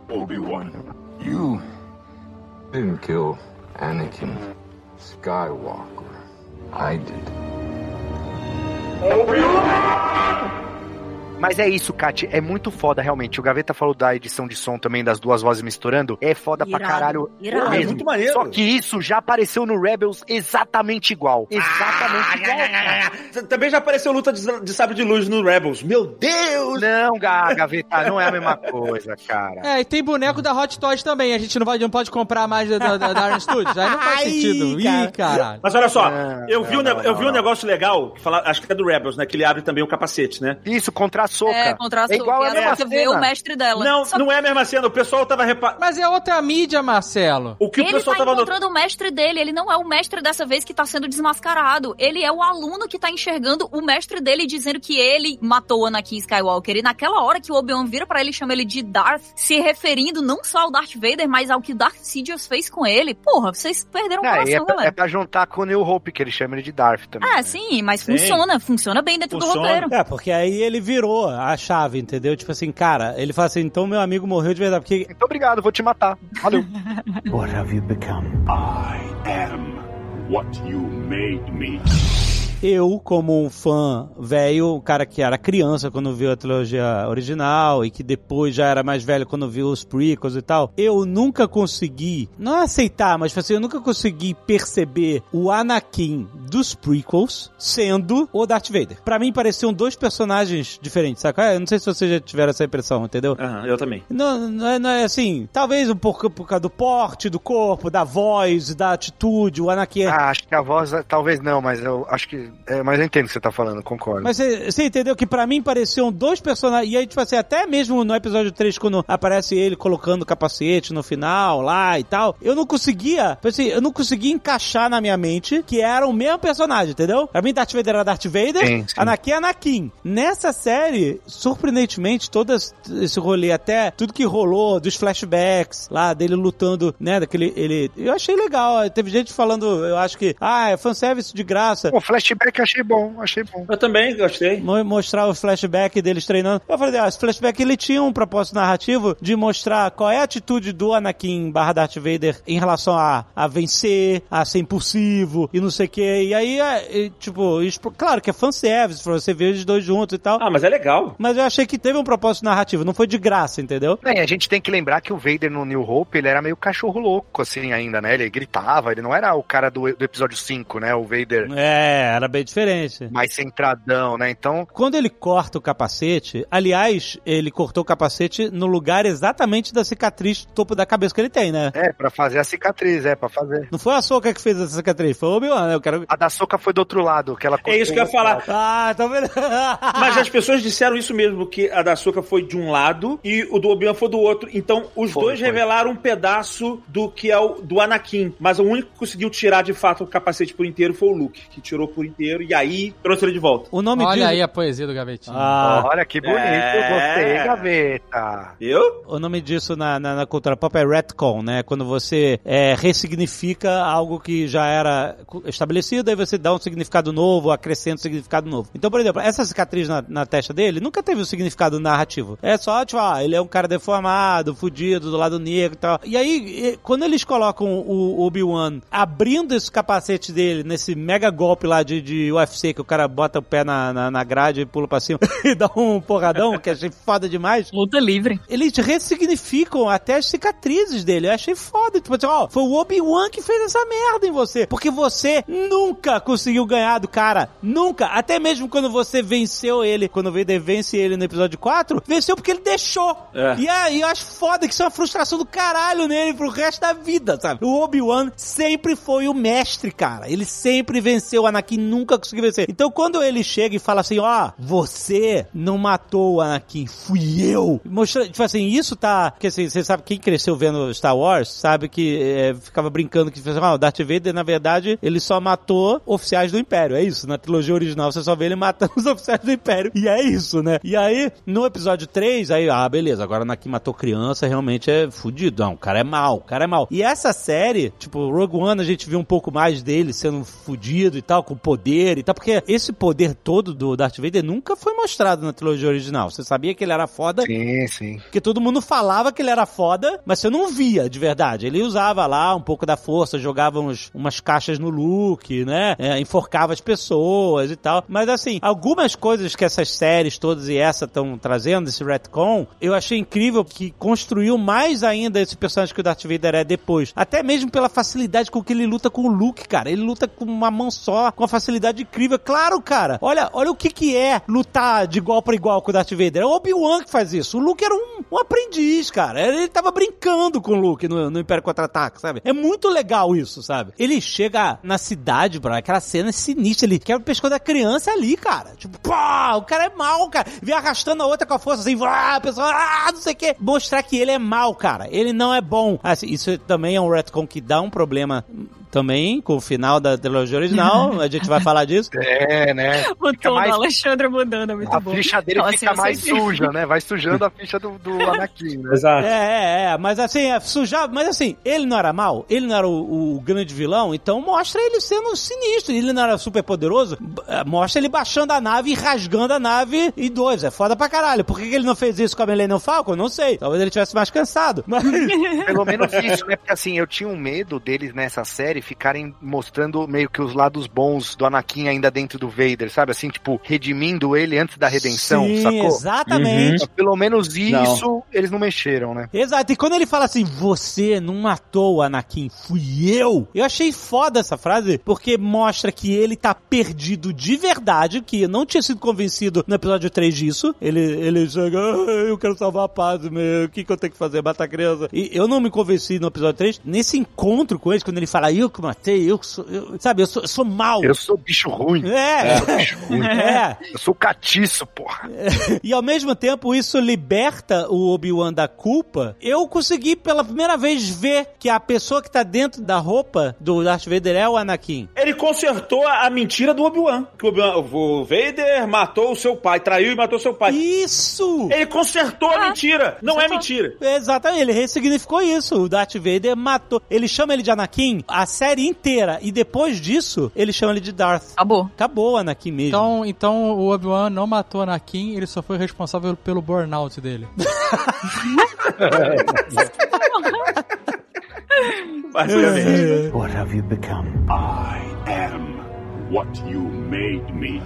Obi-Wan. You didn't kill Anakin Skywalker. I did. Mas é isso, Kat, é muito foda, realmente. O Gaveta falou da edição de som também, das duas vozes misturando. É foda pra Irado, caralho. irado. É mesmo. muito maneiro. Só que isso já apareceu no Rebels exatamente igual. Exatamente igual. cara. Também já apareceu luta de, de sabre de luz no Rebels. Meu Deus! Não, Ga- Gaveta, não é a mesma coisa, cara. É, e tem boneco da Hot Toys também. A gente não, vai, não pode comprar mais da, da, da Iron Studios. Aí não faz Ai, sentido. cara. Ih, caralho. Mas olha só, eu, vi um, eu vi um negócio legal, que fala, acho que é do Rebels, né? Que ele abre também o capacete, né? Isso, contra a soca. É, contra a É igual a E mesma ela vê o cena. mestre dela. Não, Só não é a mesma cena. O pessoal tava reparando. Mas é outra mídia, Marcelo. O que o ele pessoal tá tava encontrando o mestre dele, ele não é o mestre dessa vez que tá sendo desmascarado. Ele é o aluno que tá enxergando o mestre dele e dizendo que ele matou o Anakin Skywalker. E naquela hora que o Obi-Wan vira pra ele e chama ele de Darth, se referindo não só ao Darth Vader, mas ao que Darth Sidious fez com ele. Porra, vocês perderam o Ah, e coração, é, pra, é galera. pra juntar com o New Hope, que ele chama ele de Darth também. Ah, né? sim, mas Sim. funciona, funciona bem dentro do Funciona. roteiro. É, porque aí ele virou virou a chave, entendeu? Tipo assim, cara, ele fala assim, então meu amigo morreu de verdade, porque Muito obrigado, vou te matar. Valeu. What have you become? I am what you made me. Eu, como um fã velho, um cara que era criança quando viu a trilogia original e que depois já era mais velho quando viu os prequels e tal, eu nunca consegui, não é aceitar, mas assim, eu nunca consegui perceber o Anakin dos prequels sendo o Darth Vader. Pra mim pareciam dois personagens diferentes, saca? Eu não sei se vocês já tiveram essa impressão, entendeu? Aham, eu também. Não, não, é, não é assim, talvez um pouco por causa do porte, do corpo, da voz, da atitude, o Anakin é Ah, acho que a voz, talvez não, mas eu acho que. É, mas eu entendo o que você tá falando, concordo. Mas você você entendeu que pra mim pareciam dois personagens. E aí, tipo assim, até mesmo no episódio 3, quando aparece ele colocando o capacete no final lá e tal, eu não conseguia, tipo assim, eu não conseguia encaixar na minha mente que era o mesmo personagem, entendeu? Pra mim, Darth Vader era Darth Vader, Sim, sim. Anakin é Anakin. Nessa série, surpreendentemente, todo esse rolê, até tudo que rolou dos flashbacks lá dele lutando, né, daquele, ele, eu achei legal. Teve gente falando, eu acho que, ah, é fanservice de graça. O flashback eu achei bom, achei bom. Eu também gostei. Mo- mostrar o flashback deles treinando. Eu falei, ah, esse flashback ele tinha um propósito narrativo de mostrar qual é a atitude do Anakin barra Darth Vader em relação a, a vencer, a ser impulsivo e não sei o que. E aí, é, tipo, expo- claro que é fanservice você ver os dois juntos e tal. Ah, mas é legal. Mas eu achei que teve um propósito narrativo, não foi de graça, entendeu? Bem, a gente tem que lembrar que o Vader no New Hope, ele era meio cachorro louco, assim, ainda, né? Ele gritava, ele não era o cara do, do episódio 5, né? O Vader É, era bem diferente. mais centradão, né? Então, Quando ele corta o capacete, aliás, ele cortou o capacete no lugar exatamente da cicatriz do topo da cabeça que ele tem, né? é, pra fazer a cicatriz, é, pra fazer. Não foi a Soca que fez essa cicatriz, foi o Obi-Wan, né? Eu quero... A da Soca foi do outro lado, que ela É isso que eu ia falar. Ah, tá vendo? Mas as pessoas disseram isso mesmo, que a da Soca foi de um lado e o do Obi-Wan foi do outro. Então, os Foi, dois foi. revelaram um pedaço do que é o do Anakin. Mas o único que conseguiu tirar de fato o capacete por inteiro foi o Luke, que tirou por inteiro e aí trouxe ele de volta. O nome Olha disso... aí a poesia do Gavetinho. Ah, Olha que bonito, É. gostei, gaveta. Eu? o nome disso na, na, na cultura pop é retcon, né? Quando você é, ressignifica algo que já era estabelecido, aí você dá um significado novo, acrescenta um significado novo. Então, por exemplo, essa cicatriz na, na testa dele nunca teve um significado narrativo. É só, tipo, ah, ele é um cara deformado, fudido, do lado negro e tal. E aí, quando eles colocam o Obi-Wan abrindo esse capacete dele, nesse mega golpe lá de, de UFC, que o cara bota o pé na, na, na grade e pula pra cima e dá um porradão, que achei foda demais Luta livre. eles ressignificam até as cicatrizes dele. Eu achei foda. Tipo assim, ó, foi o Obi-Wan que fez essa merda em você. Porque você nunca conseguiu ganhar do cara. Nunca. Até mesmo quando você venceu ele, quando o Vader vence ele no episódio 4, venceu porque ele deixou. É. E aí eu acho foda que isso é uma frustração do caralho nele pro resto da vida, sabe? O Obi-Wan sempre foi o mestre, cara. Ele sempre venceu. O Anakin nunca conseguiu vencer. Então quando ele chega e fala assim, ó, você não matou o Anakin, fui eu. Mostra, tipo assim, isso tá. Porque assim, você sabe, quem cresceu vendo Star Wars, sabe que é, ficava brincando que assim, ah, o Darth Vader, na verdade, ele só matou oficiais do Império. É isso. Na trilogia original, você só vê ele matando os oficiais do Império. E é isso, né? E aí, no episódio 3, aí, ah, beleza, agora Anakin matou criança, realmente é fudido. Não, o cara é mal, o cara é mal. E essa série, tipo, Rogue One, a gente viu um pouco mais dele sendo fudido e tal, com poder e tal, porque esse poder todo do Darth Vader nunca foi mostrado na trilogia original. Você sabia que ele era foda, Sim, sim. porque todo mundo falava que ele era foda, mas você não via de verdade. Ele usava lá um pouco da força, jogava uns, umas caixas no Luke, né? É, enforcava as pessoas e tal. Mas assim, algumas coisas que essas séries todas e essa estão trazendo, esse retcon, eu achei incrível que construiu mais ainda esse personagem que o Darth Vader é depois. Até mesmo pela facilidade com que ele luta com o Luke, cara. Ele luta com uma mão só, com uma facilidade incrível. Claro, cara. Olha, olha o que que é lutar de igual para igual com o Darth Vader. É o Obi-Wan que faz isso. O Luke era um, um aprendiz, cara. Ele tava brincando com o Luke no, no Império Contra-Ataque, sabe? É muito legal isso, sabe? Ele chega na cidade, bro, aquela cena é sinistra. Ele quebra o pescoço da criança ali, cara. Tipo, pá, o cara é mal, cara. Vem arrastando a outra com a força, assim, ah, a pessoa, ah, não sei o quê. Mostrar que ele é mal, cara. Ele não é bom. Assim, isso também é um retcon que dá um problema também com o final da trilogia original. a gente vai falar disso. É, né? O Fica tom mais- do Alexandre mudando, é muito A bom. ficha dele Nossa, fica mais sempre- suja, né? Vai sujando a ficha do, do Anakin, né? Exato. É, é, é, mas assim, é sujar, mas assim, ele não era mal, ele não era o, o grande vilão, então mostra ele sendo sinistro. Ele não era super poderoso. Eh, Mostra ele baixando a nave e rasgando a nave em dois. É foda pra caralho. Por que que ele não fez isso com a Millennium Falcon? Não sei. Talvez ele tivesse mais cansado. Mas... Pelo menos isso, né? Porque assim, eu tinha um medo deles nessa série ficarem mostrando meio que os lados bons do Anakin ainda dentro do Vader, sabe? Assim, tipo, redimindo ele antes da redenção, Sim, sacou? exatamente. Mas Pelo menos Não. isso eles não mexeram, né? Exato, e quando ele fala assim, você não matou o Anakin, fui eu. Eu achei foda essa frase, porque mostra que ele tá perdido de verdade, que eu não tinha sido convencido no episódio 3 disso. Ele, ele chega, "Ah, eu quero salvar a paz, meu, o que, que eu tenho que fazer? Matar a criança. E eu não me convenci no episódio 3. Nesse encontro com ele, quando ele fala, eu que matei, eu que sou, eu- sabe, eu sou, eu sou mal. Eu sou bicho ruim. É, Eu sou bicho ruim. é. Eu sou catiço, porra. E ao mesmo tempo isso liberta o Obi-Wan da culpa. Eu consegui pela primeira vez ver que a pessoa que tá dentro da roupa do Darth Vader é o Anakin. Ele consertou a mentira do Obi-Wan. Que o, Obi-Wan- o Vader matou o seu pai, traiu e matou seu pai. Isso! Ele consertou a mentira. Não é mentira. Exatamente, ele ressignificou isso. O Darth Vader matou. Ele chama ele de Anakin a série inteira. E depois disso, ele chama ele de Darth. Acabou. Acabou o Anakin mesmo. Então, então o Obi-Wan não matou Anakin, ele só foi responsável pelo burnout dele. Basicamente. What have you become? I am what you made me.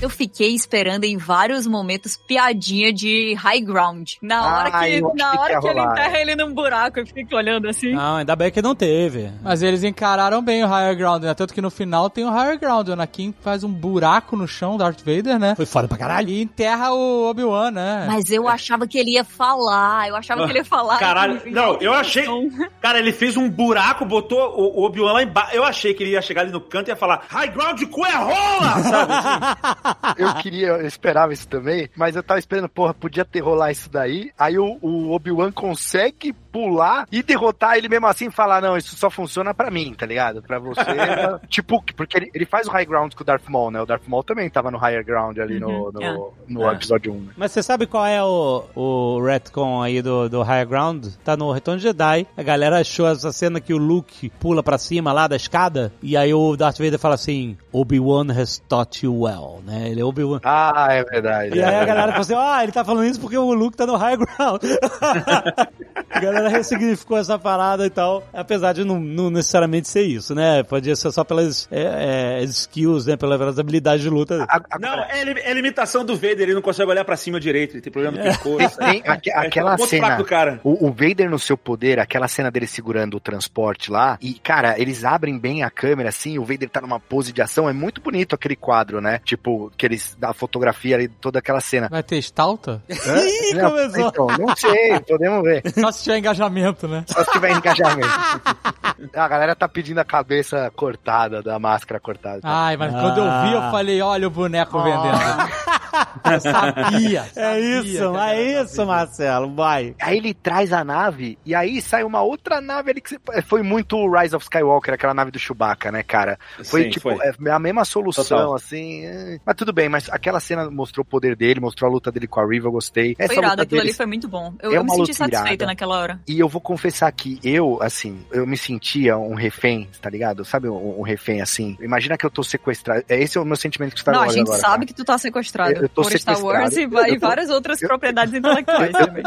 Eu fiquei esperando em vários momentos piadinha de high ground. Na hora Ah, que, na que hora que ele enterra é. ele num buraco, eu fico olhando assim. Não, ainda bem que não teve. Mas eles encararam bem o Higher Ground, né? Tanto que no final tem o Higher Ground. O Anakin faz um buraco no chão, Darth Vader, né? Foi foda pra caralho. E enterra o Obi-Wan, né? Mas eu achava que ele ia falar, eu achava que ele ia falar. Caralho, assim, não, eu achei. Cara, ele fez um buraco, botou o o Obi-Wan lá embaixo. Eu achei que ele ia chegar ali no canto e ia falar High ground cu é rola! Sabe? assim? Eu queria, eu esperava isso também, mas eu tava esperando, porra, podia ter rolar isso daí. Aí o, o Obi-Wan consegue pular e derrotar ele mesmo assim e falar: não, isso só funciona pra mim, tá ligado? Pra você. tipo, porque ele, ele faz o high ground com o Darth Maul, né? O Darth Maul também tava no higher ground ali no, Uhum, no, é. no É. episódio 1. Né? Mas você sabe qual é o, o retcon aí do, do Higher Ground? Tá no Retorno de Jedi. A galera achou essa cena que o Luke pula pra cima lá da escada. E aí o Darth Vader fala assim: Obi-Wan has taught you well, né? Ele é Obi-Wan. Ah, é verdade. E aí a galera falou assim: ah, ele tá falando isso porque o Luke tá no High Ground. a galera ressignificou essa parada e tal. Apesar de não, não necessariamente ser isso, né? Podia ser só pelas é, é, skills, né? Pelas habilidades de luta. A- Não, agora, é, é limitação do Vader, ele não consegue olhar pra cima direito, ele tem problema no pescoço. tem aque- aquela é o ponto cena. fraco do cara. O, o Vader no seu poder, aquela cena dele segurando o transporte lá, e, cara, eles abrem bem a câmera, assim, o Vader tá numa pose de ação, é muito bonito aquele quadro, né? Tipo, que eles, da fotografia ali, toda aquela cena. Vai ter Stalta? Ih, Não, começou. Então, não sei, podemos ver. Só se tiver engajamento, né? Só se tiver engajamento. a galera tá pedindo a cabeça cortada, da máscara cortada. Ai, mas quando eu vi, eu Ah. falei, olha o boneco vendendo. Eu sabia. É sabia isso, que era é isso, Marcelo, vai. Aí ele traz a nave, e aí sai uma outra nave ali que você- foi muito o Rise of Skywalker, aquela nave do Chewbacca, né, cara? Foi Sim, tipo, foi. é a mesma solução, Total. assim. é. Mas tudo bem, mas aquela cena mostrou o poder dele, mostrou a luta dele com a Riva, eu gostei. Essa Foi irado, luta aquilo ali deles- foi muito bom. Eu, é eu me senti satisfeita irada. naquela hora. E eu vou confessar que eu, assim, eu me sentia um refém, tá ligado? Sabe um, um refém assim? Imagina que eu tô sequestrado. É esse é o meu sentimento que Star Não, a gente agora, sabe cara. que tu tá sequestrado Eu- eu tô por Star sequestrado. Wars e, Eu e tô- várias outras propriedades intelectuais também.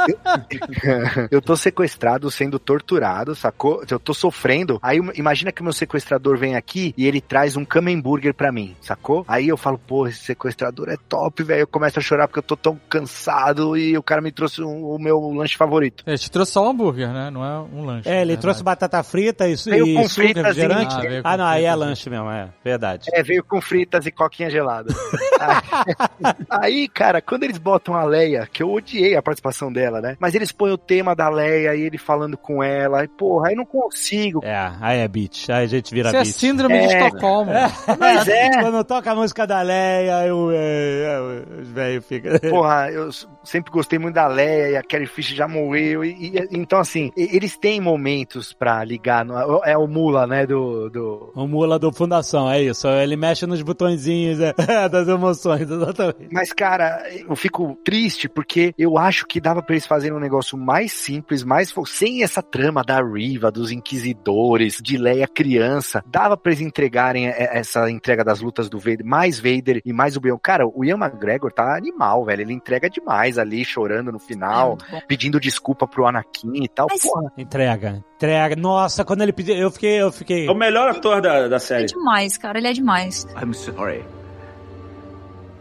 eu tô sequestrado, sendo torturado, sacou? Eu tô sofrendo. Aí imagina que o meu sequestrador vem aqui e ele traz um Kamen Burger pra mim, sacou? Aí eu falo, pô, esse sequestrador é top, velho. Eu começo a chorar porque eu tô tão cansado e o cara me trouxe um- o meu lanche favorito. Ele te trouxe só um hambúrguer, né? Não é um lanche. É, ele na trouxe verdade. batata frita e, Veio e com suco, fritas e- refrigerante. Ah, veio com Ah, não, aí é lanche mesmo, é verdade. É, veio com fritas e coquinha gelada. Aí, cara, quando eles botam a Leia, que eu odiei a participação dela, né? Mas eles põem o tema da Leia e ele falando com ela. E, porra, aí não consigo. É, aí é beat, aí a gente vira Isso é beat. síndrome de É. Estocolmo. Mas é. Quando toca a música da Leia, eu, é, é, os velhos ficam... Porra, eu sempre gostei muito da Leia e a Carrie Fisher já morreu. E, e- então, assim, e- eles têm momentos pra ligar. no- é o Mula, né? Do. do... O mula do Fundação, é isso. Ele mexe nos botõezinhos é, das emoções exatamente. Mas, cara, eu fico triste porque eu acho que dava pra eles fazerem um negócio mais simples, mais sem essa trama da Riva, dos inquisidores, de Leia criança. Dava pra eles entregarem e- essa entrega das lutas do Vader, mais Vader e mais o Bion. Cara, o Ian McGregor tá animal, velho. Ele entrega demais ali, chorando no É final, pedindo desculpa pro Anakin e tal. Mas- Porra, Entrega, entrega. Nossa, quando ele pediu, eu fiquei, eu fiquei. É o melhor ator da, da É série. demais, cara. Ele é demais. I'm sorry.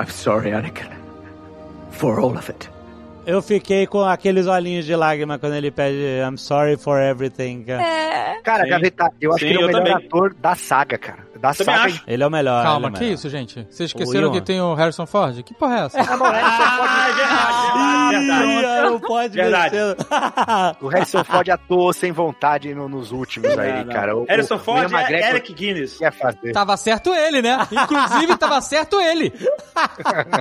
I'm sorry, Anakin. For all of it. Eu fiquei com aqueles olhinhos de lágrima quando ele pede I'm sorry for everything. cara. É. cara. Gaveta, eu acho Sim, que ele é o melhor também. ator da saga, cara. Da Também saga. acho. Ele é o melhor. Calma, é o que melhor. isso, gente? Vocês esqueceram que tem o Harrison Ford? Que porra é essa? Ah, não, o Harrison Ford- Ah, é verdade, verdade, não pode Verdade. O Harrison Ford atuou sem vontade no- nos últimos aí, Não, não. cara. O, Harrison o Ford Ian é Eric Guinness. quer fazer. Tava certo ele, né? Inclusive, tava certo ele.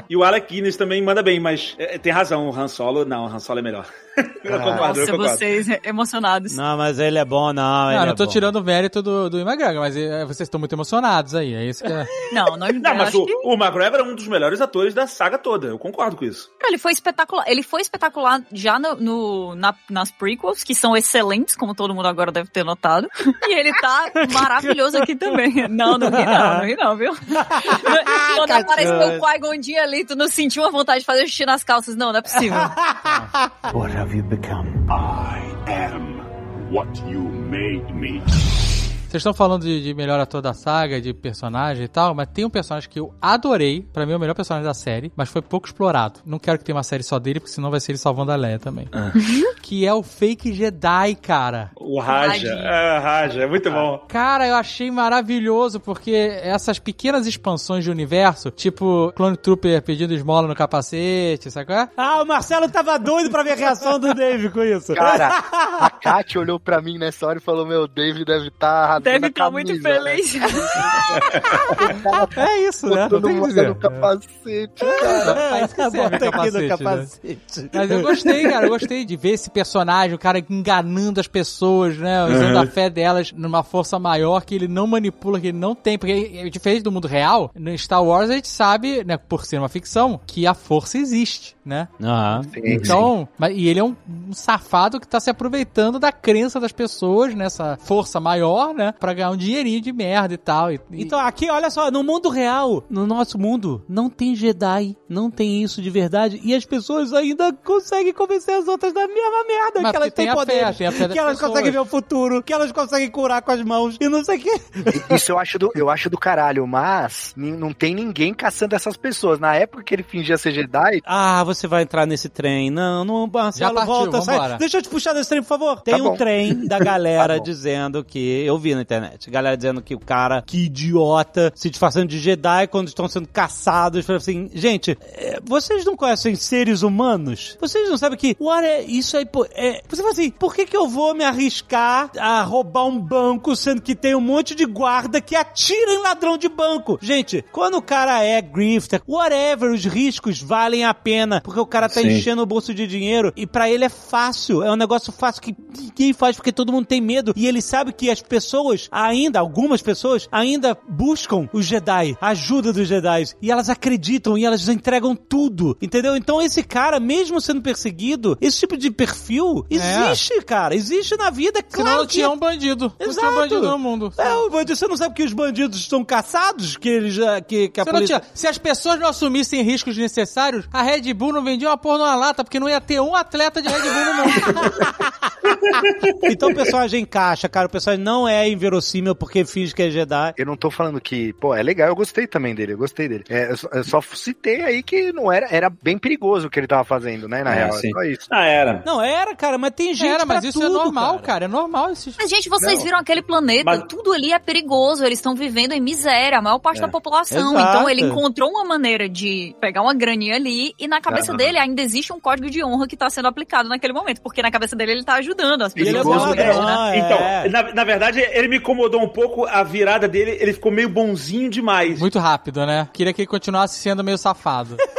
E o Alec Guinness também manda bem, mas é, tem razão, o Han Solo, não, Han Solo é melhor. eu concordo, eu Nossa, concordo. vocês emocionados. Não, mas ele é bom, não. ele Não, é não tô bom. tirando o mérito do, do McGregor, mas eh, vocês estão muito emocionados aí. É isso que é. Não, não, Não, eu mas o, que o McGregor é um dos melhores atores da saga toda, eu concordo com isso. ele foi espetacular. Ele foi espetacular já no, no- na- nas prequels, que são excelentes, como todo mundo agora deve ter notado. E ele tá maravilhoso aqui também. Não, não ri não, não ri não, viu? Quando apareceu o Qui-Gon Jinn ali, tu não sentiu a vontade de fazer xixi nas calças? Não, não é possível. What have you become? I am what you made me. Vocês estão falando de, de melhor ator da saga, de personagem e tal, mas tem um personagem que eu adorei, pra mim é o melhor personagem da série, mas foi pouco explorado. Não quero que tenha uma série só dele, porque senão vai ser ele salvando a Leia também. que é o fake Jedi, cara. O Raja, Raja. é, Raja, é muito bom. Cara, eu achei maravilhoso, porque essas pequenas expansões de universo, tipo Clone Trooper pedindo esmola no capacete, sabe qual é? Ah, o Marcelo tava doido pra ver a reação do Dave com isso. Cara, a Kat olhou pra mim nessa hora e falou: Meu, Dave deve estar. Deve estar muito feliz. É isso, né? Todo tem o que mundo dizer. no capacete, cara. É Bota o aqui no capacete, né? capacete. Mas eu gostei, cara. Eu gostei de ver esse personagem, o cara enganando as pessoas, né? Usando a fé delas numa força maior que ele não manipula, que ele não tem. Porque, é diferente do mundo real, no Star Wars a gente sabe, né, por ser uma ficção, que a força existe, né? Aham. Então, mas, e ele é um, um safado que tá se aproveitando da crença das pessoas nessa força maior, né? Pra ganhar um dinheirinho de merda e tal. E, e- Então, aqui, olha só, no mundo real, no nosso mundo, não tem Jedi, não tem isso de verdade, e as pessoas ainda conseguem convencer as outras da mesma merda, Mas que elas têm a fé, poderes, tem a fé das que elas pessoas. conseguem ver o futuro, que elas conseguem curar com as mãos, e não sei o que. Isso eu acho, do, eu acho do caralho, mas não tem ninguém caçando essas pessoas. Na época que ele fingia ser Jedi, Ah, você vai entrar nesse trem. Não, não, Marcelo, Já partiu, volta, sai. Deixa eu te puxar desse trem, por favor. Tem um bom. trem da galera Tá dizendo que. Eu vi na internet. Galera dizendo que o cara, que idiota, se disfarçando de Jedi quando estão sendo caçados. Falei assim, gente, é, vocês não conhecem seres humanos? Vocês não sabem que. What é, isso aí, pô, é, você fala assim, por que, que eu vou me arriscar a roubar um banco sendo que tem um monte de guarda que atira em ladrão de banco? Gente, quando o cara é grifter, whatever, os riscos valem a pena, porque o cara tá Sim. enchendo o bolso de dinheiro e pra ele é fácil, é um negócio fácil que ninguém faz porque todo mundo tem medo e ele sabe que as pessoas ainda, algumas pessoas ainda buscam os Jedi, a ajuda dos Jedi e elas acreditam e elas entregam tudo, entendeu? Então esse cara, mesmo sendo perseguido, esse tipo de perfil existe, cara, existe na vida, é Senão claro não que tinha um bandido. Não tinha um bandido no mundo. é, o bandido, você não sabe que os bandidos estão caçados? Que eles já. Que, que a não polícia... tinha- se as pessoas não assumissem riscos necessários, a Red Bull não vendia uma porra numa lata, porque não ia ter um atleta de Red Bull no mundo. Então o personagem encaixa, cara. O personagem não é inverossímil porque finge que é Jedi. eu não tô falando que, pô, é legal, eu gostei também dele, eu gostei dele. É, eu, só, eu só citei aí que não era, era bem perigoso o que ele tava fazendo, né, na É, real, sim. é só isso. Ah, era. Não, era, cara, mas tem gente Era, mas pra isso tudo, é normal, cara. É normal esses. Mas, gente, vocês Não. viram aquele planeta, Mas- tudo ali é perigoso, eles estão vivendo em miséria, a maior parte É. da população. Exato. Então ele encontrou uma maneira de pegar uma graninha ali e na cabeça Aham. dele ainda existe um código de honra que tá sendo aplicado naquele momento, porque na cabeça dele ele tá ajudando as ele é pessoas. bom Perigoso, ladrão, É. Então, na, na verdade, ele me incomodou um pouco a virada dele, ele ficou meio bonzinho demais. Muito rápido, né? Queria que ele continuasse sendo meio safado.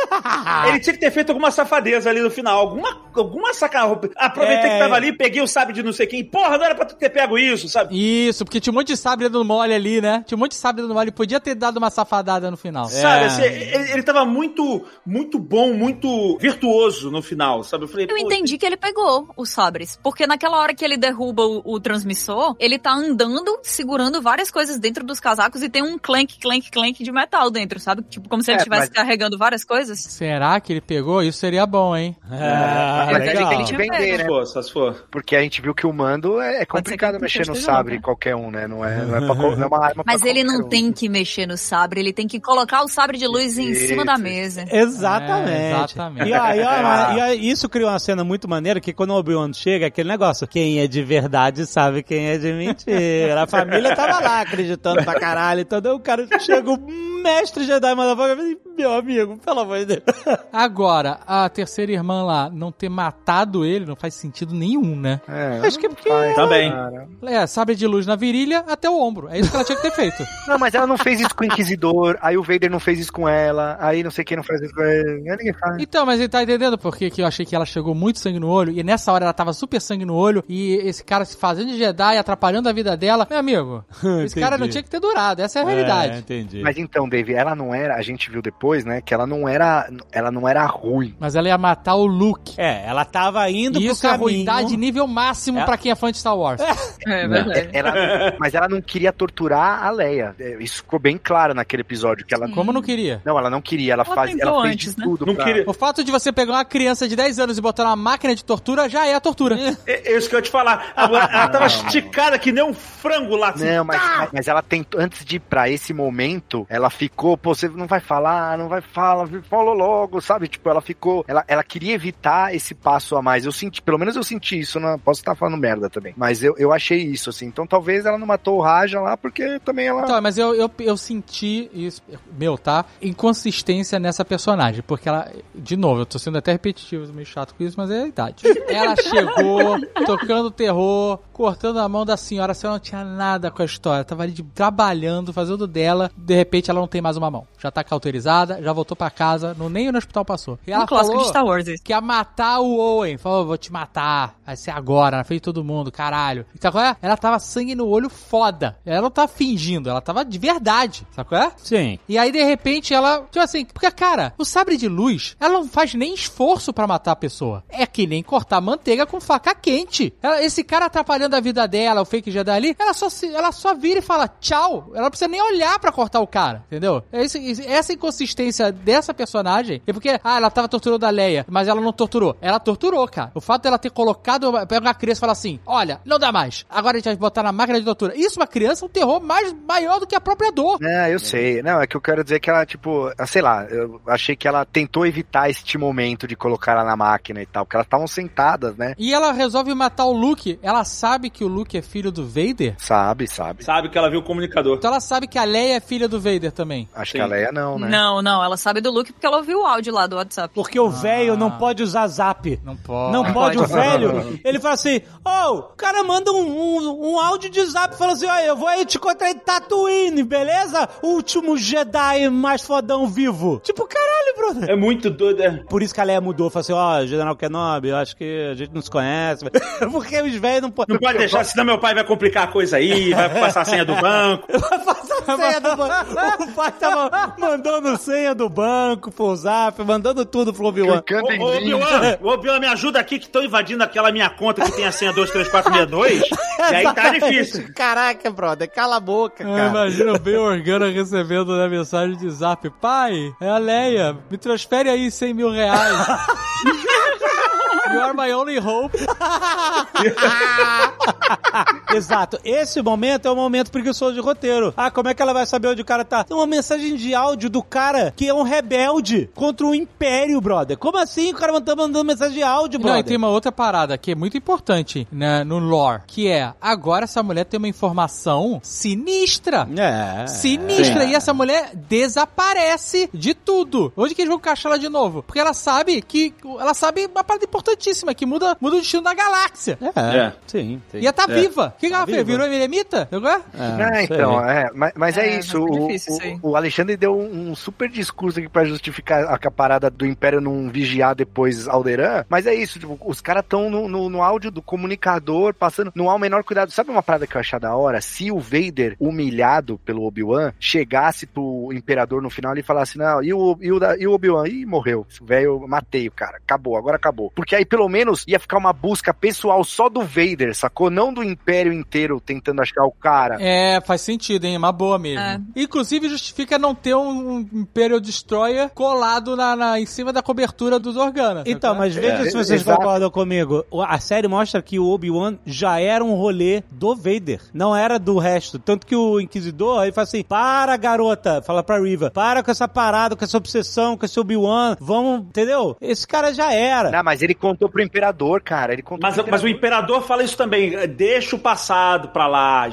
Ele tinha que ter feito alguma safadeza ali no final. Alguma, alguma sacanagem. Aproveitei É. que tava ali, peguei o sabre de não sei quem. Porra, não era pra tu ter pego isso, sabe? Isso, porque tinha um monte de sabre dando mole ali, né? Tinha um monte de sabre dando mole. Podia ter dado uma safadada no final. Sabe, É. assim, ele, ele tava muito, muito bom, muito virtuoso no final, sabe? Eu falei, Eu entendi que ele pegou os sabres. Porque naquela hora que ele derruba o, o transmissor, ele tá andando, segurando várias coisas dentro dos casacos e tem um clank, clank, clank de metal dentro, sabe? Tipo, como se ele É, estivesse mas- carregando várias coisas. Será que ele pegou? Isso seria bom, hein? Ah, Mas é legal. que tem que vender, né? se for, só se for. Porque a gente viu que o mando é, é complicado mexer no sabre louco, qualquer um, né? Não é, não é, pra, não é uma arma Mas pra ele não um. tem que mexer no sabre, ele tem que colocar o sabre de luz em Isso, cima da mesa. Exatamente. É, exatamente. E, ó, e, ó, É. e ó, isso criou uma cena muito maneira que quando o Obi-Wan chega, aquele negócio, quem é de verdade sabe quem é de mentira. A família tava lá acreditando pra caralho. Então o cara chega, o mestre Jedi motherfucker, meu amigo, pelo amor de Deus. Agora, a terceira irmã lá não ter matado ele não faz sentido nenhum, né? É, Acho que é porque faz, Também. cara. É, sabre de luz na virilha até o ombro. É isso que ela tinha que ter feito. Não, mas ela não fez isso com o Inquisidor, aí o Vader não fez isso com ela, aí não sei quem não faz isso com ele. Aí ninguém faz. Então, mas ele tá entendendo por que que eu achei que ela chegou muito sangue no olho e nessa hora ela tava super sangue no olho e esse cara se fazendo de Jedi, atrapalhando a vida dela. Meu amigo, esse cara não tinha que ter durado. Essa é a É, realidade. entendi. Mas então, Dave, ela não era, a gente viu depois, né, que ela não era, ela não era ruim. Mas ela ia matar o Luke. É, ela tava indo E pro isso é caminho. ruindade nível máximo É. pra quem é fã de Star Wars. É verdade. Ela, mas ela não queria torturar a Leia. É, Isso ficou bem claro naquele episódio que ela Como não queria? Não, ela não queria, ela, Ela faz, ela fez antes, de né? tudo Não pra- queria. O fato de você pegar uma criança de 10 anos e botar numa máquina de tortura já é a tortura. É, é isso que eu ia te falar. Agora, ela tava esticada que nem um frango lá. Assim, Não, mas, tá! mas- mas ela tentou, antes de ir pra esse momento, ela ficou, pô, você não vai falar, não vai falar, falou logo, sabe? Tipo, ela ficou, ela, ela queria evitar esse passo a mais. Eu senti, pelo menos eu senti isso, não posso estar falando merda também, mas eu, eu achei isso, assim. Então talvez ela não matou o Raja lá, porque também ela. Então, mas eu, eu, eu senti isso, meu, tá? Inconsistência nessa personagem. Porque ela, de novo, eu tô sendo até repetitivo, meio chato com isso, mas é a idade. Ela chegou, tocando terror, cortando a mão da senhora. A senhora não tinha nada com a história. Tava ali de- trabalhando, fazendo dela. De repente ela não tem mais uma mão. Já tá cauterizada, já voltou pra casa, não, nem no hospital passou. E ela um clássico falou de Star Wars isso. que ia matar o Owen. Falou, vou te matar. Vai ser agora, na frente de todo mundo, caralho. E sabe qual é? Ela tava sangue no olho foda. Ela não tava fingindo, ela tava de verdade. Sabe qual é? Sim. E aí, de repente, ela. Tipo assim, porque, cara, o sabre de luz, ela não faz nem esforço pra matar a pessoa. É que nem cortar manteiga com faca quente. Ela- esse cara atrapalhando a vida dela, o fake Jedi ali, ela só, se- ela só vira e fala tchau. Ela não precisa nem olhar pra cortar o cara, entendeu? É esse- essa inconsistência dessa personagem é porque, ah, ela tava torturando a Leia, mas ela não torturou. Ela torturou, cara. O fato dela ter colocado, pega uma criança e fala assim: olha, não dá mais. Agora a gente vai botar na máquina de tortura. Isso, uma criança, é um terror mais maior do que a própria dor. É, eu sei. Não, é que eu quero dizer que ela, tipo, ah, sei lá, eu achei que ela tentou evitar este momento de colocar ela na máquina e tal, porque elas estavam sentadas, né? E ela resolve matar o Luke. Ela sabe que o Luke é filho do Vader. Sabe, sabe. Sabe que ela viu o comunicador. Então ela sabe que a Leia é filha do Vader também. Acho Sim. que a Leia não, né? Não, não, ela sabe do Luke porque ela ouviu o áudio lá do WhatsApp. Porque o velho não pode usar zap. Não pode. Não pode, o velho. Ele fala assim: Ô, o cara manda um, um, um áudio de zap fala assim: Ó, eu vou aí te encontrar em Tatooine, beleza? Último Jedi mais fodão vivo. Tipo, caralho, brother. É muito doido. É. Por isso que a Leia mudou. Falou assim: Ó, General Kenobi, eu acho que a gente não se conhece. Porque os velhos não podem. Não pode deixar, senão meu pai vai complicar a coisa aí, vai passar a senha do banco. Passar senha do banco. O pai tava mandando senha do banco pro zap, mandando tudo pro Obi-Wan. Ô. Obi-Wan, Obi-Wan, me ajuda aqui que estão invadindo aquela minha conta que tem a senha 23462. e aí tá difícil. Caraca, brother, cala a boca, Ah, cara. Imagina o Ben Organa recebendo né, mensagem de zap. Pai, é a Leia. Me transfere aí 100 mil reais. You are my only hope. Exato. Esse momento é o momento preguiçoso de roteiro. Ah, como é que ela vai saber onde o cara tá? Tem uma mensagem de áudio do cara que é um rebelde contra o Império, brother. Como assim o cara tá mandando mensagem de áudio, Não, e brother? tem uma outra parada que é muito importante né, no lore, que é, agora essa mulher tem uma informação sinistra. É. Sinistra, e essa mulher desaparece de tudo. Onde que eles vão encaixar ela de novo? Porque ela sabe que. Ela sabe uma parada importantíssima. Importantíssima, que muda, muda o destino da galáxia. É, É. sim. sim. Ia tá É. viva. O que, que ela fez? Virou? Agora? É, É, então, é, mas, mas é, É, isso. ficar O, difícil isso aí. o, o Alexandre deu um super discurso aqui pra justificar a, a parada do Império não vigiar depois Alderan. Mas é isso, tipo, os caras estão no, no, no áudio do comunicador, passando, não há o menor cuidado. Sabe uma parada que eu achei da hora? Se o Vader, humilhado pelo Obi-Wan, chegasse pro Imperador no final e falasse: Não, e o, e o, e o Obi-Wan? Ih, morreu. Velho, matei o cara. Acabou, agora acabou. Porque aí pelo menos ia ficar uma busca pessoal só do Vader, sacou? Não do Império inteiro tentando achar o cara. É, faz sentido, hein? Uma boa mesmo. É. Inclusive, justifica não ter um Imperial Destroyer colado na, na- em cima da cobertura dos Organa. Então, sacou? mas veja É, se vocês exato. concordam comigo. O- A série mostra que o Obi-Wan já era um rolê do Vader, não era do resto. Tanto que o Inquisidor aí fala assim: para, garota, fala pra Riva, para com essa parada, com essa obsessão, com esse Obi-Wan, vamos, entendeu? Esse cara já era. Não, mas ele contou pro Imperador, cara. Ele contou Mas, pro mas o Imperador. fala isso também. eh, Deixa o passado pra lá.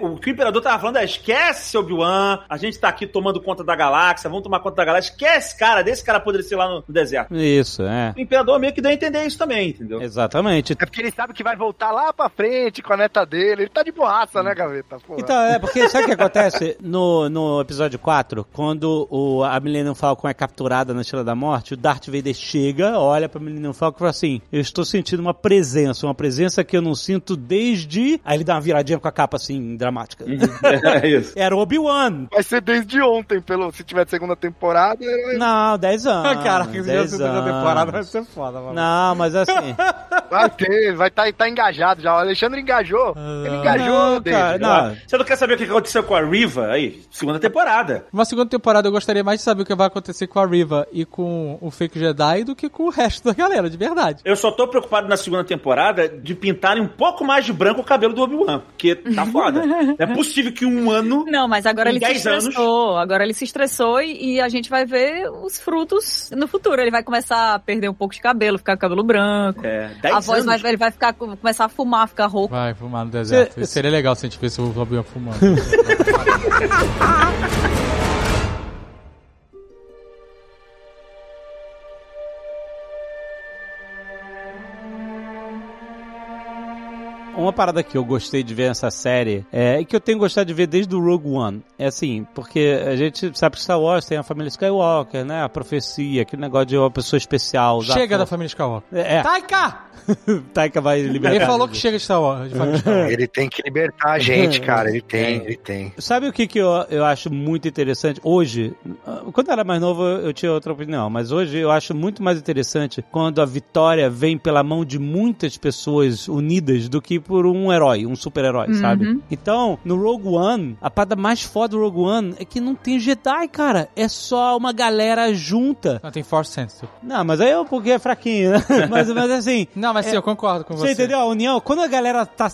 O que o imperador tava falando é: esquece Obi-Wan. A gente tá aqui tomando conta da galáxia. Vamos tomar conta da galáxia. Esquece, cara. Desse cara poderia ser lá no, no deserto. Isso, é. O imperador meio que deu a entender isso também, entendeu? Exatamente. É porque ele sabe que vai voltar lá pra frente com a neta dele. Ele tá de borraça, né, Gaveta? Porra. Então, é, porque sabe o que acontece no, no episódio 4? Quando o, a Millennium Falcon é capturada na Estrela da Morte, o Darth Vader chega, olha pra Millennium Falcon e fala assim: Eu estou sentindo uma presença, uma presença que eu não sinto desde. Aí ele dá uma viradinha com a capa assim, dramática. É isso. Era o Obi-Wan. Vai ser desde ontem, pelo, se tiver segunda temporada. ele- Não, 10 anos. Caraca, se 10 tivesse segunda temporada vai ser foda, mano. Não, mas assim. Vai ter, vai estar tá, tá engajado já. O Alexandre engajou. Ele engajou, não, cara, não. Você não quer saber o que aconteceu com a Riva? Aí, segunda temporada. Uma segunda temporada eu gostaria mais de saber o que vai acontecer com a Riva e com o Fake Jedi do que com o resto da galera, de verdade. Eu só tô preocupado na segunda temporada de pintarem um pouco mais de branco o cabelo do Obi-Wan. Porque tá foda. Não é possível que um ano. Não, mas agora ele se 10 anos. estressou. Agora ele se estressou e, e a gente vai ver os frutos no futuro. Ele vai começar a perder um pouco de cabelo, ficar com cabelo branco. É, a 10 voz anos. vai, ele vai ficar, começar a fumar, ficar rouco. Vai fumar no deserto. Seria legal se a gente visse o Obi-Wan fumando. Uma parada que eu gostei de ver nessa série é e que eu tenho gostado de ver desde o Rogue One. É assim, porque a gente sabe que Star Wars tem a família Skywalker, né? A profecia, aquele negócio de uma pessoa especial. chega da família Skywalker. É, Taika! Taika vai libertar. Ele falou que chega de Star Wars. Ele tem que libertar a gente, cara. Ele tem, ele tem. Sabe o que, que eu, eu acho muito interessante? Hoje, quando eu era mais novo, eu tinha outra opinião, mas hoje eu acho muito mais interessante quando a vitória vem pela mão de muitas pessoas unidas do que por um herói, um super-herói, sabe? Então, no Rogue One, a parada mais foda do Rogue One é que não tem Jedi, cara. É só uma galera junta. Não, tem Force Sensitive. Não, mas aí é porque é fraquinho, né? Mas, mas assim, Não, mas sim, eu concordo com você você. entendeu? A união, quando a galera tá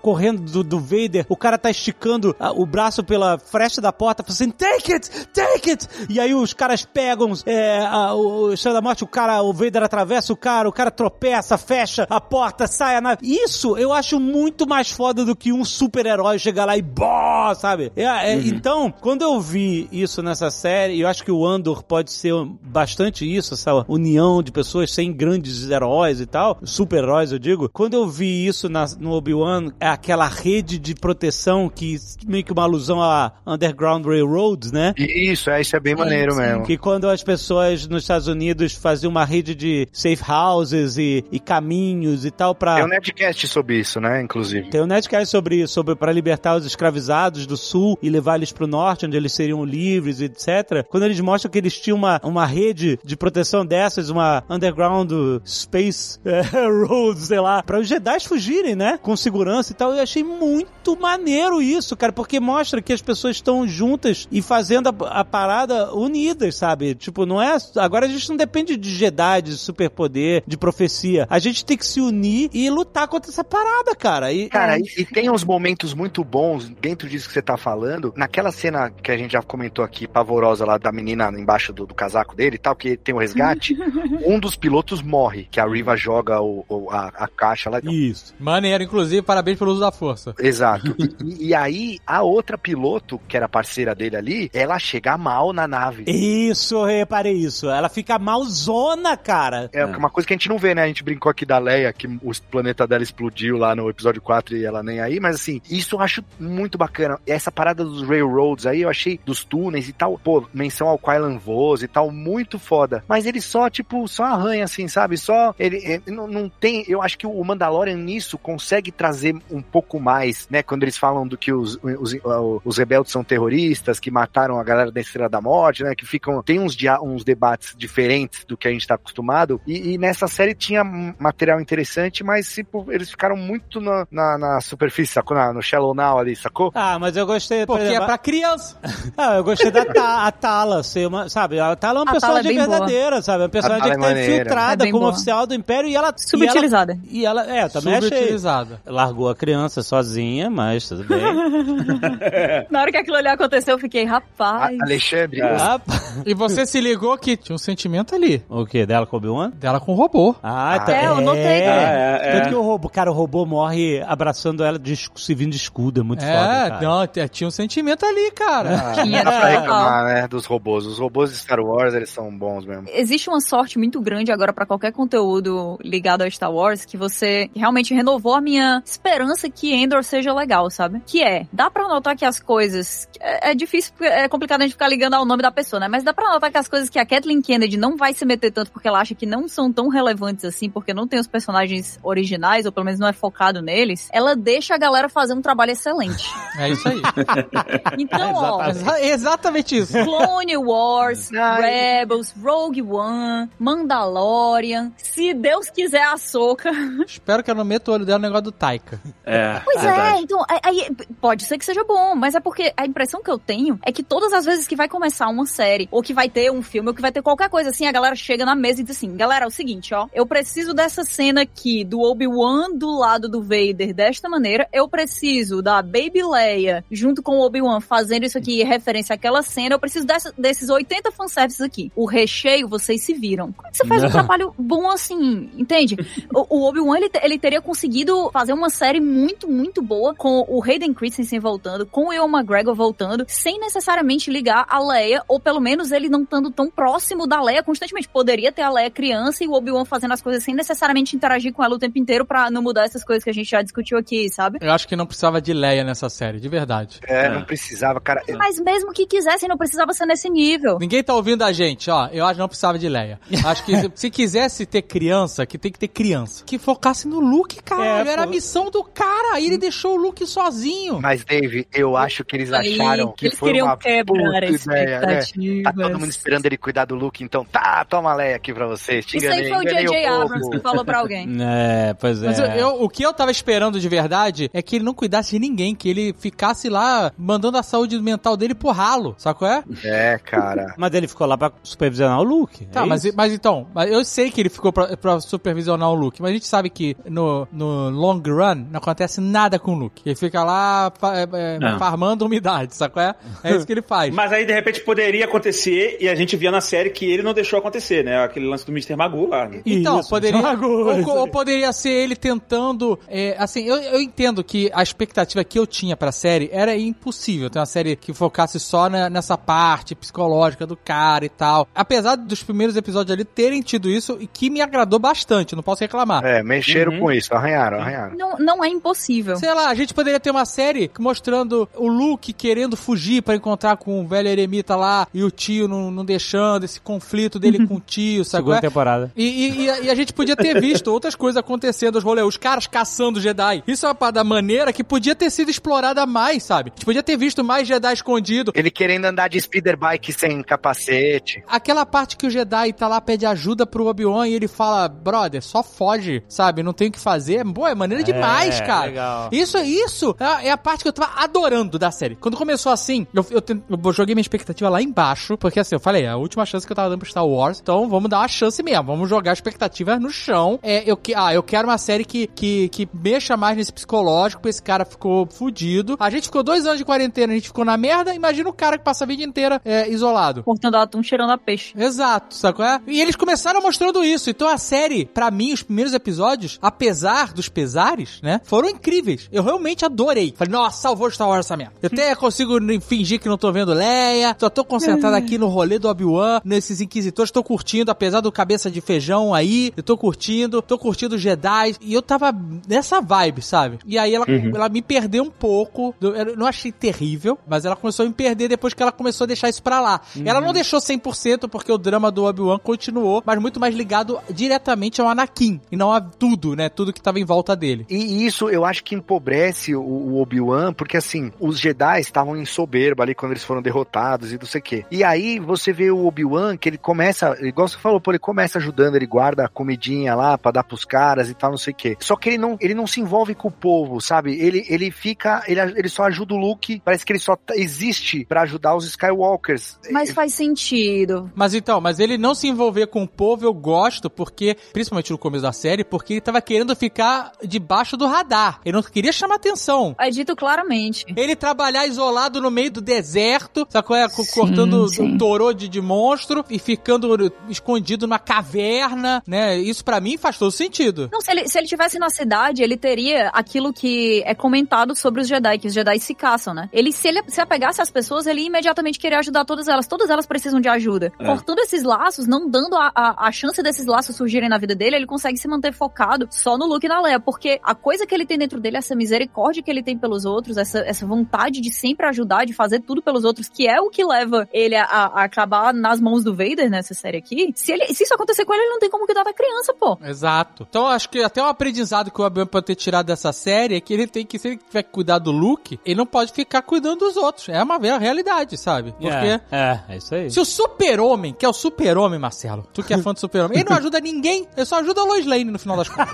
correndo do, do Vader, o cara tá esticando ah, o braço pela fresta da porta, falando assim, take it, take it! E aí os caras pegam é, a- o o Estrela da Morte, o cara, o Vader atravessa o cara, o cara tropeça, fecha a porta, sai a nave. Isso eu acho muito mais foda do que um super-herói chegar lá e bó, sabe? É, é, Então, quando eu vi isso nessa série, eu acho que o Andor pode ser bastante isso, essa união de pessoas sem grandes heróis e tal, super-heróis eu digo. Quando eu vi isso na- no Obi-Wan, é aquela rede de proteção que meio que uma alusão a Underground Railroads, né? Isso, é, isso é bem maneiro mesmo. Que quando as pessoas nos Estados Unidos faziam uma rede de safe houses e, e caminhos e tal pra... Tem um Nerdcast sobre isso, né, inclusive. Tem um Nerdcast sobre sobre para libertar os escravizados do sul e levar eles pro norte, onde eles seriam livres, etc. Quando eles mostram que eles tinham uma, uma rede de proteção dessas, uma underground space eh, road, sei lá, para os Jedi fugirem, né? Com segurança e tal. Eu achei muito maneiro isso, cara, porque mostra que as pessoas estão juntas e fazendo a, a parada unidas, sabe? Tipo, não é. Agora a gente não depende de Jedi, de superpoder, de profecia. A gente tem que se unir e lutar contra essa parada, cara. E, Cara, e, e tem uns momentos muito bons dentro disso que você tá falando, naquela cena que a gente já comentou aqui, pavorosa lá da menina embaixo do, do casaco dele e tal, que tem o resgate, um dos pilotos morre, que a Riva joga o, o- a, a caixa lá. Isso. Maneiro, inclusive, parabéns pelo uso da força. Exato. E, e aí, a outra piloto, que era parceira dele ali, ela chega mal na nave. Isso, eu reparei isso. Ela fica malzona, cara. É uma coisa que a gente não vê, né? A gente brincou aqui da Leia, que o planeta dela explodiu lá no episódio 4 e ela nem aí, mas assim, isso eu acho muito bacana. Essa parada dos railroads aí, eu achei dos túneis e tal, pô, menção ao Quailan Vos e tal, muito foda. Mas ele só, tipo, só arranha assim, sabe? Só, ele, ele não, não tem, eu acho que o Mandalorian nisso consegue trazer um pouco mais, né? Quando eles falam do que os, os, os rebeldes são terroristas, que mataram a galera da Estrela da Morte, né? Que ficam, tem uns, dia, uns debates diferentes do que a gente tá acostumado. E, e nessa série tinha material interessante, mas tipo, eles ficaram muito na, na, na superfície, sacou? Na- no shallow now ali, sacou? Ah, mas eu gostei. por Porque é exemplo, pra criança. Ah, eu gostei da Ta- a Tala ser uma, sabe? A Tala é uma A Tala é personagem bem boa. verdadeira, sabe? É uma personagem que é tá maneira. infiltrada É bem como boa. oficial do Império e ela... Subutilizada. E ela, e ela é, também achei. Subutilizada. Largou a criança sozinha, mas tudo bem. Na hora que aquilo ali aconteceu, eu fiquei, A- rapaz. Alexandre, Ah, E você se ligou que tinha um sentimento ali. o que? Dela com o Obi-Wan? Dela com o robô. Ah, tá. É, eu notei É, também. É, é, Tanto é. que o robô, cara, o robô morre abraçando ela de, se vindo de escudo, é muito foda, É, cara. não, t- tinha um sentimento ali, cara. Ah, Tinha, não dá pra reclamar, né, dos robôs. Os robôs de Star Wars, eles são bons mesmo. Existe uma sorte muito grande agora pra qualquer conteúdo ligado a Star Wars que você realmente renovou a minha esperança que Endor seja legal, sabe? Que é, dá pra notar que as coisas é, é difícil, porque é complicado a gente ficar ligando ao nome da pessoa, né? Mas dá pra notar que as coisas que a Kathleen Kennedy não vai se meter tanto porque ela acha que não são tão relevantes assim, porque não tem os personagens originais ou pelo menos não é focado neles. Ela deixa a galera fazer um trabalho excelente. É isso aí. Então, ó, Exa- exatamente isso. Clone Wars, Ai. Rebels, Rogue One, Mandalorian, se Deus quiser a Soca. Espero que eu não meta o olho dela no negócio do Taika. É, Pois é, então, aí- aí, pode ser que seja bom, mas é porque a impressão que eu tenho é que todas as vezes que vai começar uma série, ou que vai ter um filme, ou que vai ter qualquer coisa assim, a galera chega na mesa e diz assim, galera, é o seguinte, ó, eu preciso dessa cena aqui do Obi-Wan do lado do Vader desta maneira, eu preciso da Baby Leia junto com o Obi-Wan fazendo isso aqui, referência àquela cena, eu preciso dessa- desses 80 fanservices aqui. O recheio, vocês se viram. Como é que você faz um trabalho bom assim, entende? O, o Obi-Wan, ele, ele teria conseguido fazer uma série muito, muito boa com o Hayden Christensen voltando, com o Ewan McGregor voltando, sem necessariamente ligar a Leia, ou pelo menos ele não estando tão próximo da Leia constantemente. Poderia ter a Leia criança e o Obi-Wan fazendo as coisas sem necessariamente interagir com ela o tempo inteiro pra não mudar essas coisas que a gente já discutiu aqui, sabe? Eu acho que não precisava de Leia nessa série, de verdade. É, não precisava, cara. Mas mesmo que quisessem, não precisava ser nesse nível. Ninguém tá ouvindo a gente, ó. Eu acho que não precisava de Leia. Acho que se- se quisesse ter criança, que tem que ter criança. Que focasse no Luke, cara. É, Era a missão do cara. Aí ele deixou o Luke sozinho. Mas, Dave, eu acho que eles Aí, acharam que eles foi queriam uma quebrar puta ideia, né? Tá todo mundo esperando ele cuidar do Luke, então tá, toma a Leia aqui pra vocês. Te Isso aí enganei, foi o J.J. Abrams que falou pra alguém. É, pois é. Mas eu- eu- o que eu tava esperando de verdade é que ele não cuidasse de ninguém, que ele ficasse lá mandando a saúde mental dele pro ralo, sabe qual é? É, cara. Mas ele ficou lá pra supervisionar o Luke. Tá, é mas, mas então, mas eu sei que ele ficou pra, pra supervisionar o Luke, mas a gente sabe que no, no long run não acontece nada com o Luke. Ele fica lá é, é, farmando umidade, sabe qual é? É isso que ele faz. Mas aí, de repente, poderia acontecer e a gente via na série que ele não deixou acontecer, né? Aquele lance do Mr. Magoo lá. né? Então, Isso, poderia. Ou, ou poderia ser ele tentando. É, assim, eu, eu entendo que a expectativa que eu tinha pra série era impossível ter uma série que focasse só na- nessa parte psicológica do cara e tal. Apesar dos primeiros episódios ali terem tido isso e que me agradou bastante, não posso reclamar. É, mexeram Uhum. com isso, arranharam, arranharam. Não, não é impossível. Sei lá, a gente poderia ter uma série mostrando o Luke querendo fugir pra encontrar com o velho eremita lá e o tio não, não deixando, esse conflito dele com o tio, sabe? qual Segunda é? temporada. E, e- e a, e a gente podia ter visto outras coisas acontecendo, os rolês, os caras caçando Jedi. Isso é uma parada maneira que podia ter sido explorada mais, sabe? A gente podia ter visto mais Jedi escondido. Ele querendo andar de speeder bike sem capacete. Aquela parte que o Jedi tá lá, pede ajuda pro Obi-Wan e ele fala, brother, só foge, sabe? Não tem o que fazer. Pô, é maneiro demais, cara. legal. Isso, isso é, é a parte que eu tava adorando da série. Quando começou assim, eu, eu, eu joguei minha expectativa lá embaixo, porque assim, eu falei, é a última chance que eu tava dando pro Star Wars, então vamos dar uma chance mesmo, vamos jogar a expectativa no chão. É, eu, que, ah, eu quero uma série que, que, que mexa mais nesse psicológico, porque esse cara ficou fudido. A gente ficou dois anos de quarentena, a gente ficou na merda. Imagina o cara que passa a vida inteira é, isolado. Cortando atum, cheirando a peixe. Exato, sabe qual é? E eles começaram mostrando isso. Então a série, pra mim, os primeiros episódios, apesar dos pesares, né, foram incríveis. Eu realmente adorei. Falei, nossa, salvou Star Wars essa merda. Eu até consigo fingir que não tô vendo Leia, só tô concentrado aqui no rolê do Obi-Wan, nesses inquisitores, tô curtindo, apesar do cabeça de feijão aí, eu tô curtindo, tô curtindo os Jedi, e eu tava nessa vibe, sabe? E aí ela, Uhum. ela me perdeu um pouco, eu não achei terrível, mas ela começou a me perder depois que ela começou a deixar isso pra lá. Ela não deixou 100% porque o drama do Obi-Wan continuou, mas muito mais ligado diretamente ao Anakin, e não a tudo, né? Tudo que tava em volta dele. E isso eu acho que empobrece o, o Obi-Wan, porque assim, os Jedi estavam em soberba ali quando eles foram derrotados e não sei o quê. E aí você vê o Obi-Wan que ele começa, igual você falou, pô, ele começa ajudando, ele guarda a comidinha lá pra dar pros caras e tal, não sei o quê. Só que ele não, ele não se envolve com o povo, sabe? Ele, ele fica, ele, ele só ajuda o Luke, parece que ele só existe pra ajudar os Skywalkers. Mas faz sentido. Mas então, mas ele não se envolver com o povo, eu gosto, porque, principalmente no começo da série, porque ele tava querendo ficar debaixo do radar. Ele não queria chamar atenção. É dito claramente. Ele trabalhar isolado no meio do deserto, sacou? É, co- cortando sim. um torô de, de monstro e ficando escondido numa caverna, né? Isso pra mim faz todo sentido. Não, se ele, se ele tivesse na cidade, ele teria aquilo que é comentado sobre os Jedi, que os Jedi se caçam, né? Ele, se ele se apegasse às pessoas, ele ia imediatamente querer ajudar todas elas. Todas elas precisam de ajuda. É. Cortando esses laços, não dando a, a, a chance desses laços surgirem na vida dele, ele consegue se manter focado só no Luke e na Leia. Porque a coisa que ele tem dentro dele, essa misericórdia que ele tem pelos outros, essa, essa vontade de sempre ajudar, de fazer tudo pelos outros, que é o que leva ele a, a- a acabar nas mãos do Vader nessa série aqui. Se, ele, se isso acontecer com ele, ele não tem como cuidar da criança, pô. Exato. Então acho que até um aprendizado que o Obi-Wan pode ter tirado dessa série é que ele tem que, se ele tiver que cuidar do Luke, ele não pode ficar cuidando dos outros. É uma é a realidade, sabe? Porque É, é, é isso aí. se o super-homem, que é o super-homem, Marcelo, tu que é fã do super-homem, ele não ajuda ninguém, ele só ajuda a Lois Lane no final das contas.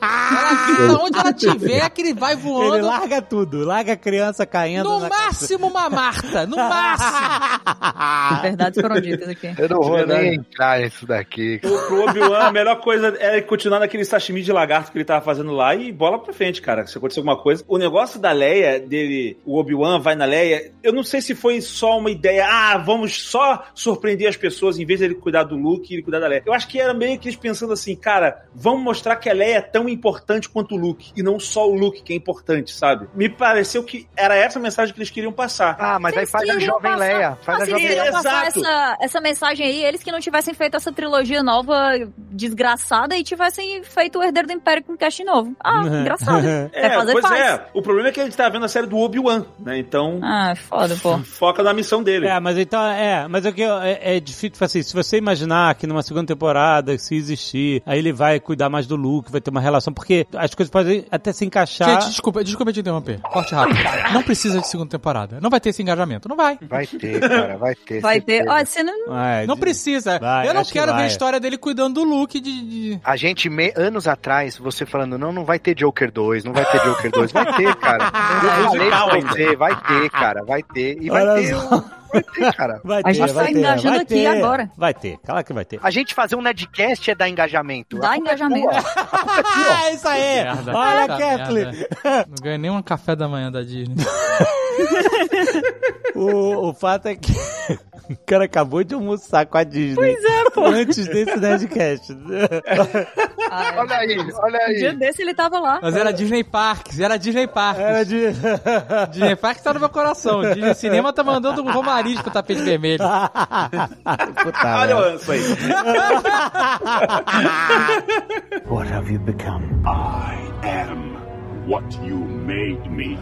ela, onde ela tiver, que ele vai Ele voando. larga tudo, larga a criança caindo No na máximo uma Marta, no máximo. Verdades foram ditas aqui. Eu não vou nem entrar nisso daqui. Pro, pro Obi-Wan, a melhor coisa é continuar naquele sashimi de lagarto que ele tava fazendo lá e bola pra frente, cara. Se acontecer alguma coisa. O negócio da Leia, dele, o Obi-Wan vai na Leia, eu não sei se foi só uma ideia, ah, vamos só surpreender as pessoas em vez dele cuidar do Luke e ele cuidar da Leia. Eu acho que era meio que eles pensando assim, cara, vamos mostrar que a Leia é tão importante quanto o Luke e não só o Luke que é importante, sabe? Me pareceu que era essa a mensagem que eles queriam passar. Ah, mas aí Eles faz a jovem passar- Leia. Faz Ah, a jovem eles queriam passar Exato. essa, essa mensagem aí, eles que não tivessem feito essa trilogia nova desgraçada e tivessem feito o Herdeiro do Império com cast novo. Ah, engraçado. Quer É, fazer, pois faz. é. O problema é que a gente tá vendo a série do Obi-Wan, né? Então, Ah, foda, pô. foca na missão dele. É, mas então, é, mas é que é, é difícil, tipo assim, se você imaginar que numa segunda temporada, se existir, aí ele vai cuidar mais do Luke, vai ter uma relação, porque as coisas podem até se encaixar. Gente, desculpa, desculpa te interromper. Corte rápido. Não precisa de segunda temporada. Não vai ter esse engajamento. Não vai. Vai ter, cara, vai ter. Vai ter. Ó, você não. Vai, Não de- precisa. Vai, eu não acho que quero ver a história dele cuidando do Luke de. de- A gente, me- anos atrás, você falando, não, não vai ter Joker 2, não vai ter Joker 2. Vai ter, cara. Eu falei pra você, vai ter, cara, vai ter. E vai Olha ter, vai ter, cara. Vai A gente ter, vai tá ter, engajando vai aqui ter. agora. Vai ter, claro que vai ter. A gente fazer um Nerdcast é dar engajamento. Dá é engajamento. é. Ah, isso aí! Merda, Olha, Kathleen! Não ganhei nem um café da manhã da Disney. O, o fato é que o cara acabou de almoçar com a Disney. Pois é, pô. Antes desse Nerdcast. Ah, é. Olha aí, olha Um dia aí. desse ele tava lá. Mas era Disney Parks, era Disney Parks. Era de. Disney Parks tá no meu coração. Disney Cinema tá mandando um romariz pro tapete vermelho. Puta Olha o lanço aí. What have you become? I am what you made me.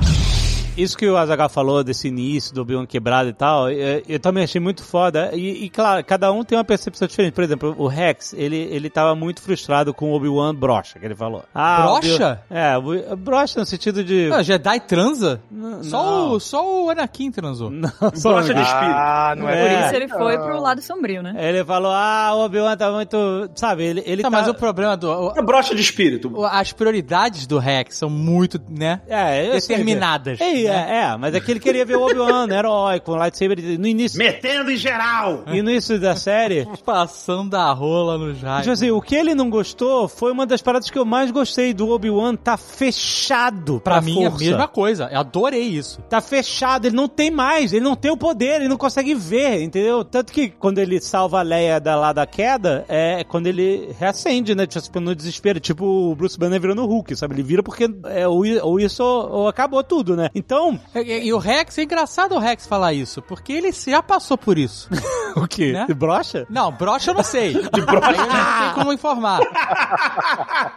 Isso que o Azaghal falou desse início do Obi-Wan quebrado e tal, é, eu também achei muito foda. E, e, claro, cada um tem uma percepção diferente. Por exemplo, o Rex, ele, ele tava muito frustrado com o Obi-Wan brocha, que ele falou. Ah, Brocha? Obi- É, brocha no sentido de... Ah, Jedi transa? Não, Só não. o, só o Anakin transou. Não, só Brocha de espírito. Ah, não é, É. Por isso ele foi pro lado sombrio, né? Ele falou, ah, o Obi-Wan tá muito... Sabe, ele, ele Tá, tá... mas o problema do. o- É brocha de espírito. as prioridades do Rex são muito, né? É, eu sei que- Determinadas. É é, é, mas é que ele queria ver o Obi-Wan, né, herói, com lightsaber no início. Metendo em geral! E no início da série, Passando a rola no Jaime. Tipo assim, o que ele não gostou foi uma das paradas que eu mais gostei do Obi-Wan tá fechado pra, Pra mim é a força. mesma coisa. Eu adorei isso. Tá fechado, ele não tem mais, ele não tem o poder, ele não consegue ver, entendeu? Tanto que quando ele salva a Leia da, lá da queda, é quando ele reacende, né? Tipo, no desespero, tipo o Bruce Banner virando o Hulk, sabe? Ele vira porque é, ou, isso ou, ou acabou tudo, né? Então, E, e- e o Rex, é engraçado o Rex falar isso, porque ele já passou por isso. o quê? Né? Brocha? Não, brocha eu não sei. De brocha eu não sei como informar.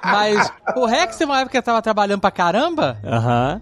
Mas o Rex uma época que tava trabalhando pra caramba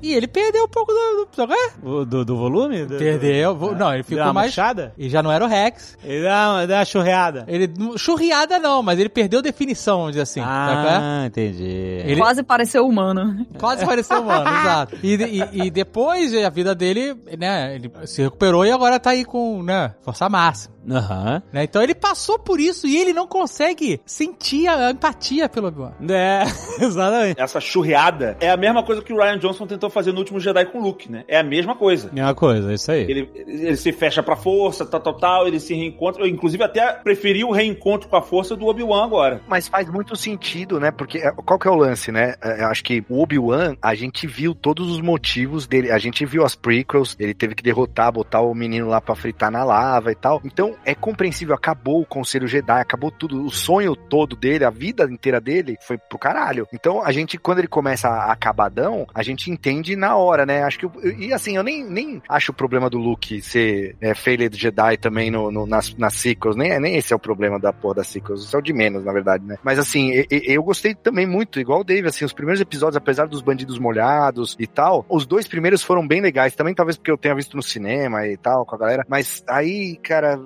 e ele perdeu um pouco do. do, é? O- Do, do volume? Do- Perdeu. vo- Não, ele Deu ficou uma mais. murchada? E já não era o Rex. Ele dá uma, churreada. Ele. Churriada não, mas ele perdeu definição, vamos dizer assim. é? Ah, entendi. Ele Quase pareceu humano. quase pareceu humano, exato. E, e- e depois a vida dele, né, ele se recuperou e agora tá aí com, né, força máxima. Aham. Né? Então ele passou por isso e ele não consegue sentir a empatia pelo Obi-Wan. É, exatamente. Essa churreada é a mesma coisa que o Ryan Johnson tentou fazer no último Jedi com o Luke, né? É a mesma coisa. É uma coisa, é isso aí. Ele, ele se fecha pra força, tal, tal, tal, ele se reencontra. Eu, inclusive, até preferi o reencontro com a força do Obi-Wan agora. Mas faz muito sentido, né? Porque é, qual que é o lance, né? É, Eu acho que o Obi-Wan, a gente viu todos os motivos dele. A gente viu as prequels, ele teve que derrotar, botar o menino lá pra fritar na lava e tal. Então é compreensível, acabou o Conselho Jedi, acabou tudo. O sonho todo dele, a vida inteira dele foi pro caralho. Então a gente, quando ele começa a acabadão, a gente entende na hora, né? Acho que. eu- E assim, eu nem, nem acho o problema do Luke ser é, Failed Jedi também no, no- nas, nas sequels. Nem, nem esse é o problema da porra das sequels. Isso é o de menos, na verdade, né? Mas assim, e- e- eu gostei também muito, igual o Dave, assim, os primeiros episódios, apesar dos bandidos molhados e tal, os dois primeiros foram bem legais. Também talvez porque eu tenha visto no cinema e tal, com a galera. Mas aí, cara,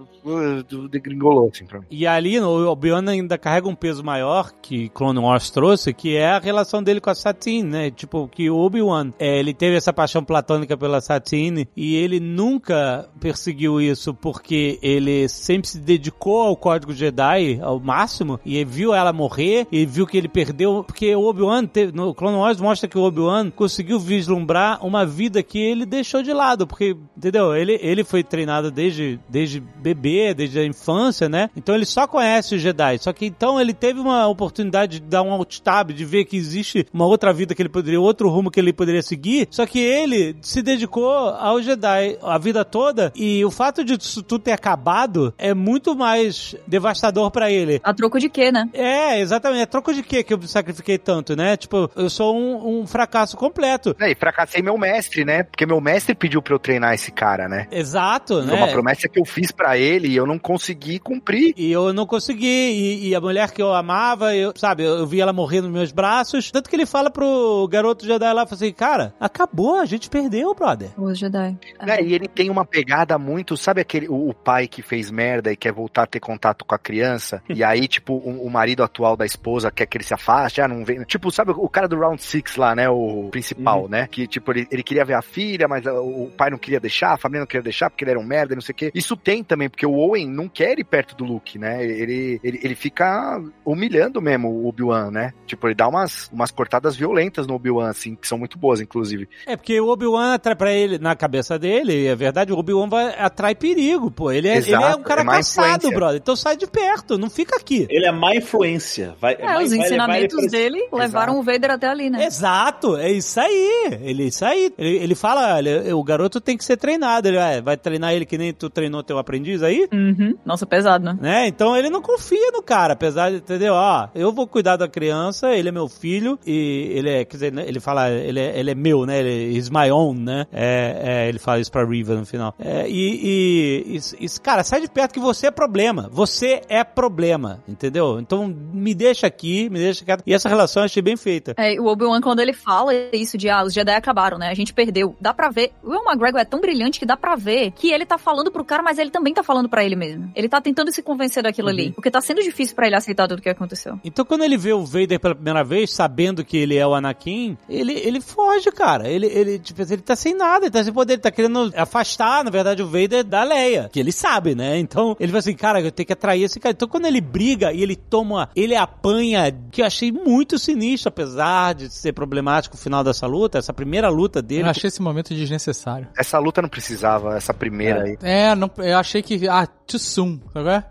degringolou, assim, pra mim. E ali o Obi-Wan ainda carrega um peso maior que Clone Wars trouxe, que é a relação dele com a Satine, né? Tipo, que o Obi-Wan, é, ele teve essa paixão platônica pela Satine e ele nunca perseguiu isso porque ele sempre se dedicou ao Código Jedi ao máximo e viu ela morrer e viu que ele perdeu, porque o Obi-Wan, no Clone Wars mostra que o Obi-Wan conseguiu vislumbrar uma vida que ele deixou de lado, porque, entendeu? Ele, ele foi treinado desde, desde bebê, desde a infância, né? Então ele só conhece os Jedi. Só que então ele teve uma oportunidade de dar um alt-tab, de ver que existe uma outra vida que ele poderia, outro rumo que ele poderia seguir. Só que ele se dedicou ao Jedi a vida toda e o fato de isso tudo ter acabado é muito mais devastador pra ele. A troco de quê, né? É, exatamente. É troco de quê que eu me sacrifiquei tanto, né? Tipo, eu sou um, um fracasso completo. É, E fracassei meu mestre, né? Porque meu mestre pediu pra eu treinar esse cara, né? Exato, Foi né? uma promessa que eu fiz pra ele e eu não consegui cumprir. E eu não consegui. E, e a mulher que eu amava, eu, sabe, eu, eu vi ela morrer nos meus braços. Tanto que ele fala pro garoto Jedi lá, fala assim, cara, acabou, a gente perdeu, brother. Os Jedi. É, e ele tem uma pegada muito, sabe aquele o, o pai que fez merda e quer voltar a ter contato com a criança? e aí, tipo, o, o marido atual da esposa quer que ele se afaste, ah, não vem. Tipo, sabe o cara do Round Six lá, né? O principal, né? Que, tipo, ele, ele queria ver a filha, mas ah, o pai não queria deixar, a família não queria deixar porque ele era um merda, e não sei o quê. Isso tem também, porque o Owen não quer ir perto do Luke, né? Ele, ele, ele fica humilhando mesmo o Obi-Wan, né? Tipo, ele dá umas, umas cortadas violentas no Obi-Wan, assim, que são muito boas, inclusive. É porque o Obi-Wan atrai pra ele, na cabeça dele, é verdade, o Obi-Wan vai atrai perigo, pô. Ele é, ele é Exato, um cara é caçado, influência. brother. Então sai de perto, não fica aqui. Ele é má influência. Vai, É, vai- os vai ensinamentos pra- dele levaram o Vader até ali, né? Exato, é isso aí. Ele, isso aí. Ele, ele fala, olha, o garoto tem que ser treinado. Ele vai, vai treinar ele que nem tu treinou teu aprendiz aí? Uhum. Nossa, pesado, né? né? Então ele não confia no cara, apesar de, entendeu? Ó, eu vou cuidar da criança, ele é meu filho e ele é, quer dizer, né, ele fala, ele é, ele é meu, né? Ele is my own, né? É, é, ele fala isso pra Riva no final. É, e, e, isso, cara, sai de perto que você é problema. Você é problema, entendeu? Então me deixa aqui, me deixa quieto. E essa relação eu achei bem feita. É, o Obi-Wan, quando ele fala isso de, ah, os Jedi acabaram, né? A gente perdeu. Dá pra ver. O Will McGregor é tão brilhante que dá pra ver que ele tá falando pro cara, mas ele também tá falando pra ele mesmo. Ele tá tentando se convencer daquilo Uhum. ali. Porque tá sendo difícil pra ele aceitar tudo que aconteceu. Então quando ele vê o Vader pela primeira vez, sabendo que ele é o Anakin, ele, ele foge, cara. Ele, ele, tipo, ele tá sem nada, ele tá sem poder, ele tá querendo afastar, na verdade, o Vader da Leia. Que ele sabe, né? Então ele fala assim, cara, eu tenho que atrair esse cara. Então quando ele briga e ele toma, ele apanha, que eu achei muito sinistro, apesar de ser problemático o final dessa luta, essa primeira luta dele. Eu achei esse momento desnecessário. Essa luta não precisava, essa primeira aí. É, não, eu achei que. Ah, too soon, sabe? é?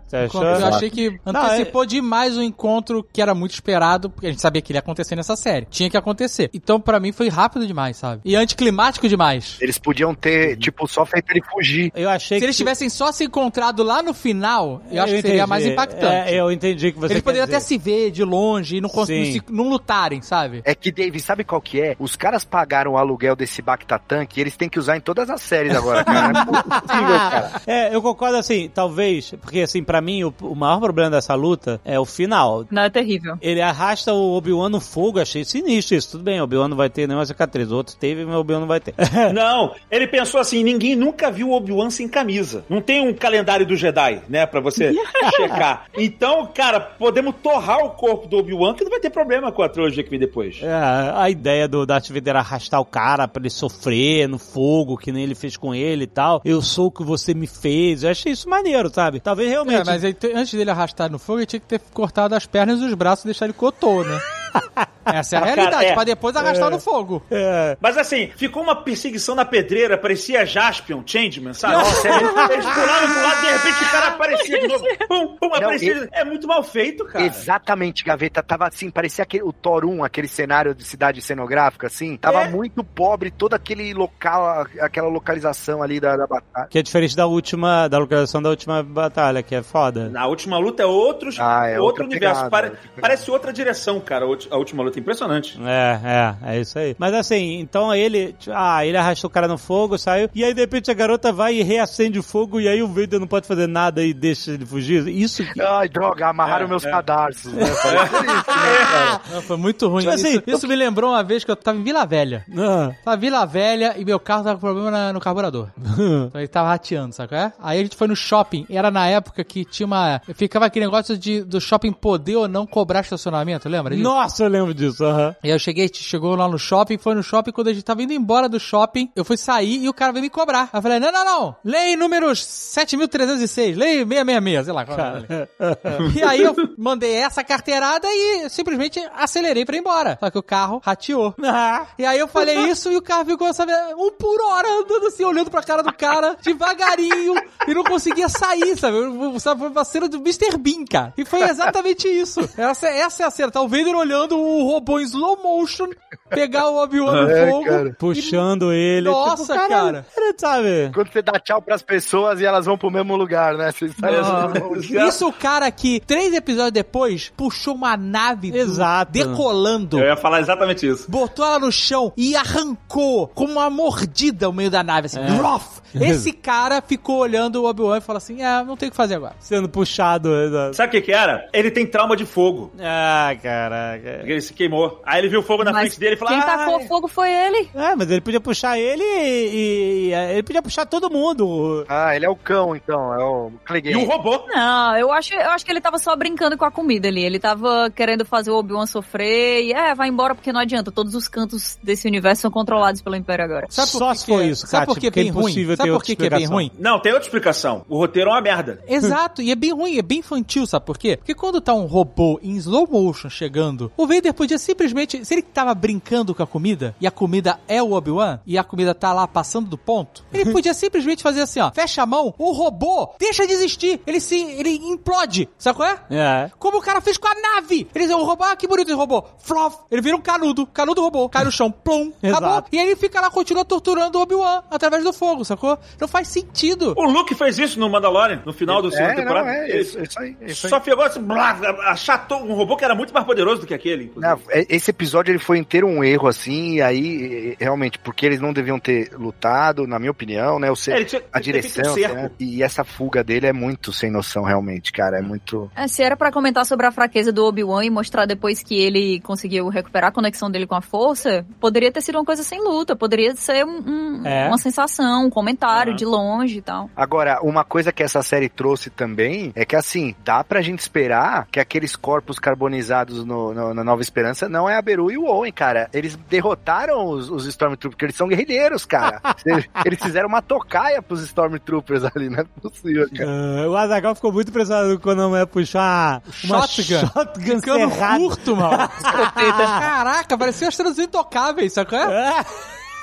Eu achei que Não, antecipou demais o encontro que era muito esperado, porque a gente sabia que ele ia acontecer nessa série. Tinha que acontecer. Então, pra mim, foi rápido demais, sabe? E anticlimático demais. Eles podiam ter, tipo, só feito ele fugir. Eu achei Se eles que... tivessem só se encontrado lá no final, eu acho que seria entendi. mais impactante. É, eu entendi que você Eles poderiam dizer. até se ver de longe e não, se- não lutarem, sabe? É que, Dave, sabe qual que é? Os caras pagaram o aluguel desse Bactatan que eles têm que usar em todas as séries agora, cara. Não é possível, cara. É, eu concordo assim, talvez, porque assim, pra mim, o, o maior problema dessa luta é o final. Não, é terrível. Ele arrasta o Obi-Wan no fogo, achei sinistro isso. Tudo bem, o Obi-Wan não vai ter nenhuma cicatriz. O outro teve, mas o Obi-Wan não vai ter. Não, ele pensou assim: ninguém nunca viu o Obi-Wan sem camisa. Não tem um calendário do Jedi, né, pra você checar. Então, cara, podemos torrar o corpo do Obi-Wan que não vai ter problema com a trilogia que vem depois. É, a ideia do Darth Vader arrastar o cara pra ele sofrer no fogo, que nem ele fez com ele e tal. Eu sou o que você me fez. Eu achei isso maneiro, sabe? Talvez realmente. É, mas ele te- antes dele arrastar no fogo, ele tinha que ter cortado as pernas e os braços e deixar ele cotô, né? Essa é a realidade, é. pra depois arrastar É. no fogo. É. Mas assim, ficou uma perseguição na pedreira, parecia Jaspion, Changeman, sabe? Nossa, eles eles pulavam pro lado, de repente o cara aparecia de novo. Pum, pum, aparecia. É muito mal feito, cara. Exatamente, Gaveta. Tava assim, parecia aquele, o Thor 1, aquele cenário de cidade cenográfica, assim. Tava É. muito pobre, todo aquele local, aquela localização ali da, da batalha. Que é diferente da última, da localização da última batalha, que é foda. Na última luta é outros, Ah, é outro outra universo. pegada, Pare- parece outra direção, cara, a última luta. Impressionante. É, é, é isso aí. Mas assim, então ele, ah, ele arrastou o cara no fogo, saiu, e aí de repente a garota vai e reacende o fogo, e aí o Vader não pode fazer nada e deixa ele fugir. Isso que... Ai, droga, amarraram É, meus é. cadarços, né? Isso, né? Não, foi muito ruim. Tipo assim, isso, isso me lembrou uma vez que eu tava em Vila Velha. Ah. Tava em Vila Velha e meu carro tava com problema na- no carburador. então ele tava rateando, sabe é? Aí a gente foi no shopping. e Era na época que tinha uma. Ficava aquele negócio de, do shopping poder ou não cobrar estacionamento, lembra disso? Nossa, eu lembro disso, aham. E aí eu cheguei, chegou lá no shopping, foi no shopping, quando a gente tava indo embora do shopping, eu fui sair e o cara veio me cobrar. Aí eu falei, não, não, não, lei números 7306, lei 666, sei lá. é nome. E aí eu mandei essa carteirada e simplesmente acelerei pra ir embora. Só que o carro rateou. E aí eu falei isso e o carro ficou, sabe, um por hora andando assim, olhando pra cara do cara, devagarinho, e não conseguia sair, sabe? Eu- Sabe, foi uma cena do Mr. Bean, cara. E foi exatamente isso. Essa, essa é a cena. Tá o Vader olhando o robô em slow motion pegar o Obi-Wan no É, fogo. cara. Puxando ele. Nossa, tipo, cara. Ele sabe? Quando você dá tchau pras pessoas e elas vão pro mesmo lugar, né? Vocês Não. Isso o cara que, três episódios depois, puxou uma nave Exato. decolando. Eu ia falar exatamente isso. botou ela no chão e arrancou com uma mordida o meio da nave, assim, rough. Esse cara ficou olhando o Obi-Wan e falou assim, é, não tem o que fazer agora. Sendo puxado. exato. Sabe o que que era? Ele tem trauma de fogo. Ah, caraca. Porque ele se queimou. Aí ele viu o fogo na Mas frente dele e falou: quem "Ah, tacou fogo foi ele. É, mas ele podia puxar ele e, e- ele podia puxar todo mundo. Ah, ele é o cão, então. É o Clegane. E um robô. Não, eu acho, eu acho que ele tava só brincando com a comida ali. Ele tava querendo fazer o Obi-Wan sofrer e, é, vai embora porque não adianta. Todos os cantos desse universo são controlados pelo Império agora. Sabe por Só que se for é- isso, Sabe Kátia, por que é é bem ruim? Sabe ter por outra que que é bem ruim? Não, tem outra explicação. O roteiro é uma merda. Exato, e é bem ruim, é bem infantil, sabe por quê? Porque quando tá um robô em slow motion chegando, o Vader podia simplesmente, se ele tava brincando com a comida, e a comida é o Obi-Wan, e a comida tá lá passando do ponto, ele podia simplesmente fazer assim, ó, fecha a mão, o robô deixa de existir, ele se, ele implode, sabe qual é? É. Como o cara fez com a nave. Ele o robô, ah, que bonito esse robô. Flof. Ele vira um canudo. Canudo robô. Cai no chão. Plum. Acabou. Exato. E aí ele fica lá, continua torturando o Obi-Wan através do fogo, sacou? Não faz sentido. O Luke fez isso no Mandalorian, no final do segundo É, não, temporada. é, Ele isso, isso aí. Isso aí. Só pegou assim, blá, achatou um robô que era muito mais poderoso do que aquele. Aquele, inclusive. Não, é- esse episódio ele foi inteiro um erro, assim, e aí, realmente, porque eles não deviam ter lutado, na minha opinião, né? O ser- É, tinha- a direção, né, e essa fuga dele é muito sem noção, realmente, cara. É muito. É, se era pra comentar sobre a fraqueza do Obi-Wan e mostrar depois que ele conseguiu recuperar a conexão dele com a força, poderia ter sido uma coisa sem luta, poderia ser um- um- É. uma sensação, um comentário Uhum. de longe e tal. Agora, uma coisa que essa série trouxe também é que, assim, dá pra gente esperar que aqueles corpos carbonizados no, no- na Nova Esperança não é a Beru e o Owen, cara. Eles derrotaram os, os Stormtroopers, porque eles são guerrilheiros, cara. eles, eles fizeram uma tocaia pros Stormtroopers ali, não é possível, cara. Ah, o Azaghal ficou muito impressionado quando mulher puxar uma Shotgun. shotgun Ficando curto, mano. Caraca, parecia as trans intocáveis, sabe qual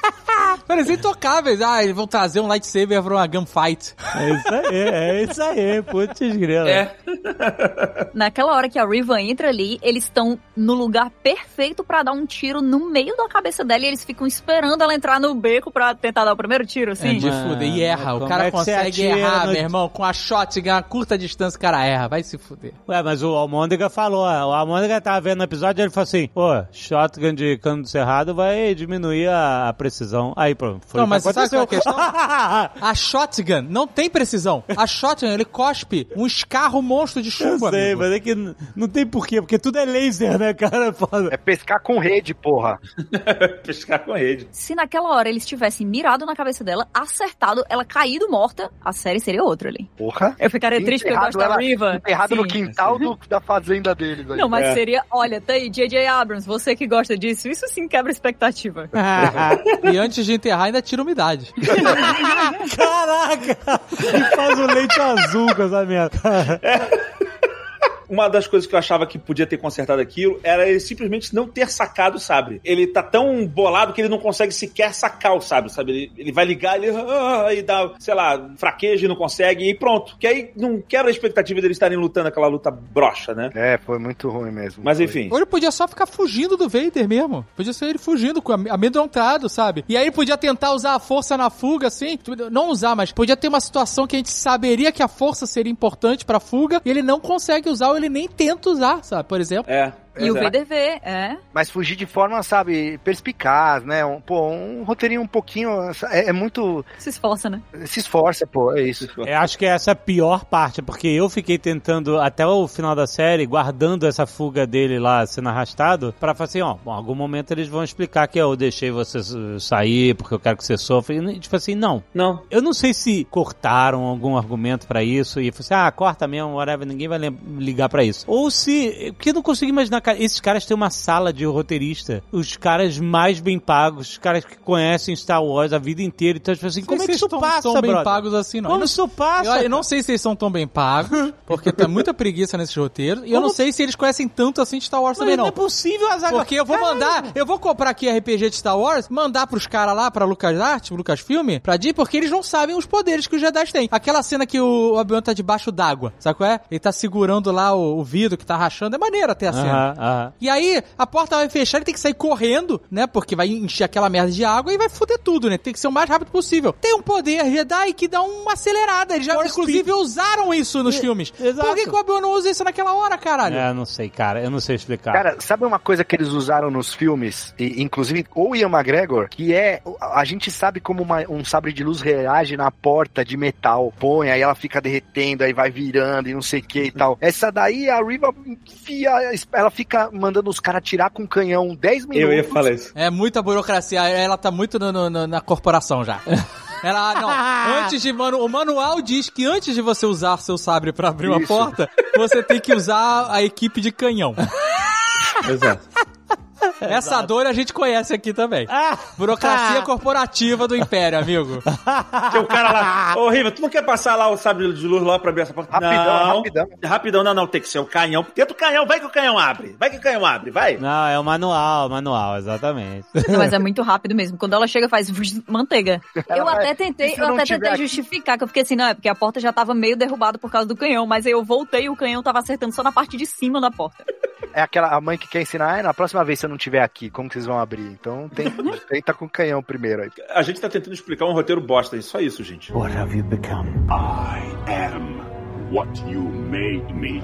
é? Parecia intocáveis. Ah, eles vão trazer um lightsaber pra uma gunfight. É isso aí, é isso aí, putz grila. É. Naquela hora que a Riva entra ali, eles estão no lugar perfeito pra dar um tiro no meio da cabeça dela e eles ficam esperando ela entrar no beco pra tentar dar o primeiro tiro, É assim. de Mano, fuder. E erra. O cara é consegue errar, no- meu irmão. Com a shotgun, a curta distância, o cara erra. Vai se fuder. Ué, mas o Almôndega falou, o Almôndega tava vendo no episódio, ele falou assim, pô, shotgun de cano do cerrado vai diminuir a, a precisão. Aí, pronto, foi Não, mas sabe qual é a aconteceu. A shotgun não tem precisão. A shotgun, ele cospe um escarro monstro de Eu chumbo, sei, amigo. mas é que não tem porquê, porque tudo é laser, né, cara? Foda. É pescar com rede, porra. Pescar com rede. Se naquela hora eles tivessem mirado na cabeça dela, acertado, ela caído morta, a série seria outra ali. Porra. Eu ficaria triste porque eu gosto da Riva. Enterrado no quintal do- da fazenda deles. aí. Não, mas É. seria, olha, tá aí, J.J. Abrams, você que gosta disso, isso sim quebra expectativa. E antes de enterrar, ainda tira umidade. Caraca! E faz o leite azul com essa merda. Uma das coisas que eu achava que podia ter consertado aquilo era ele simplesmente não ter sacado o sabre. Ele tá tão bolado que ele não consegue sequer sacar o sabre, sabe? Ele, ele vai ligar, ele ah, e dá, sei lá, fraqueja e não consegue, e pronto. Que aí não quebra a expectativa deles estarem lutando aquela luta broxa, né? É, foi muito ruim mesmo. Mas enfim. Ou ele podia só ficar fugindo do Vader mesmo. Podia ser ele fugindo, com am- amedrontado, sabe? E aí ele podia tentar usar a força na fuga, assim. Não usar, mas podia ter uma situação que a gente saberia que a força seria importante pra fuga e ele não consegue usar ele nem tenta usar, sabe? Por exemplo. É. E o Pois é. É. Mas fugir de forma, sabe, perspicaz, né? Um, pô, um roteirinho um pouquinho. É, é muito. Se esforça, né? Se esforça, pô, é isso. Eu acho que essa é a pior parte, porque eu fiquei tentando, até o final da série, guardando essa fuga dele lá sendo arrastado, pra falar assim, ó, bom, em algum momento eles vão explicar que eu deixei você sair porque eu quero que você sofra. E, tipo assim, não. Não. Eu não sei se cortaram algum argumento pra isso e falou assim, ah, corta mesmo, whatever, ninguém vai ligar pra isso. Ou se, porque eu não consigo imaginar, cara, esses caras têm uma sala de roteirista, os caras mais bem pagos, os caras que conhecem Star Wars a vida inteira, então, tipo assim, como é que isso tão- passa, tão bem brother? pagos assim, não. Como não- isso passa? Eu, eu não sei se eles são tão bem pagos, porque tá muita preguiça nesses roteiros. E eu não sei se eles conhecem tanto assim de Star Wars Mas também, não não. é possível, Azaghal. Porque eu vou mandar, eu vou comprar aqui RPG de Star Wars, mandar pros caras lá, pra LucasArts, Lucasfilm, pra Disney, porque eles não sabem os poderes que os Jedi têm. Aquela cena que o Obi-Wan tá debaixo d'água, sabe qual é? Ele tá segurando lá o, o vidro que tá rachando, é maneiro até a cena. Aham. E aí, a porta vai fechar, ele tem que sair correndo, né? Porque vai encher aquela merda de água e vai foder tudo, né? Tem que ser o mais rápido possível. Tem um poder Jedi que dá uma acelerada. Eles já, Force inclusive, usaram isso nos filmes. exato. Por que, que o Obi-Wan não usa isso naquela hora, caralho? É, não sei, cara. Eu não sei explicar. Cara, sabe uma coisa que eles usaram nos filmes, e, inclusive o Ian McGregor, que é. A, a gente sabe como uma- um sabre de luz reage na porta de metal. Põe, aí ela fica derretendo, aí vai virando e não sei o que e tal. Essa daí, a Riva enfia, ela fica mandando os caras atirar com canhão 10 minutos. Eu ia falar isso. É muita burocracia. Ela tá muito no- no- no- na corporação já. Ela, não, antes de, mano, o manual diz que antes de você usar seu sabre pra abrir uma Isso. porta, você tem que usar a equipe de canhão. Exato. Essa dor a gente conhece aqui também. Ah! Burocracia corporativa do Império, amigo. Tinha o cara lá, ô Riva, tu não quer passar lá o sabre de luz lá pra abrir essa porta? Rapidão, não. rapidão. Rapidão, não, não, tem que ser o canhão. Tenta o canhão, vai que o canhão abre. Vai que o canhão abre, vai. Não, é o manual, manual, exatamente. Não, mas é muito rápido mesmo. Quando ela chega, faz manteiga. Ela eu vai- até tentei, eu até tentei aqui? justificar, que eu fiquei assim, não, é porque a porta já tava meio derrubada por causa do canhão, mas aí eu voltei e o canhão tava acertando só na parte de cima da porta. É aquela a mãe que quer ensinar, ah, na próxima vez se eu não tiver aqui, como que vocês vão abrir? Então tem, tenta com o canhão primeiro aí. A gente tá tentando explicar um roteiro bosta, só isso, gente. What have you become? I am what you made me.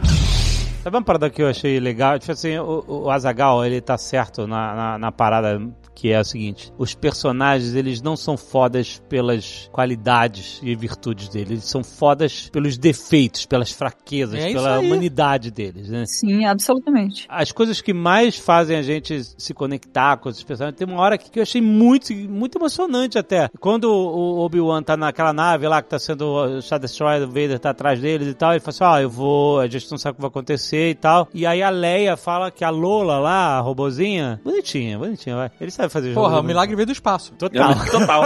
Sabe uma parada que eu achei legal? Tipo assim, o, o Azagal, ele tá certo na, na, na parada que é o seguinte: os personagens, eles não são fodas pelas qualidades e virtudes deles, eles são fodas pelos defeitos, pelas fraquezas, É pela aí. humanidade deles, né? Sim, absolutamente. As coisas que mais fazem a gente se conectar com esses personagens, tem uma hora que eu achei muito, muito emocionante até. Quando o Obi-Wan tá naquela nave lá que tá sendo o Star Destroyer, o Vader tá atrás deles e tal, ele fala assim, ó, eu vou, a gente não sabe o que vai acontecer e tal. E aí a Leia fala que a Lola lá, a robozinha, bonitinha, bonitinha, vai. Ele sabe fazer. Porra, o milagre veio do espaço. Total. Total.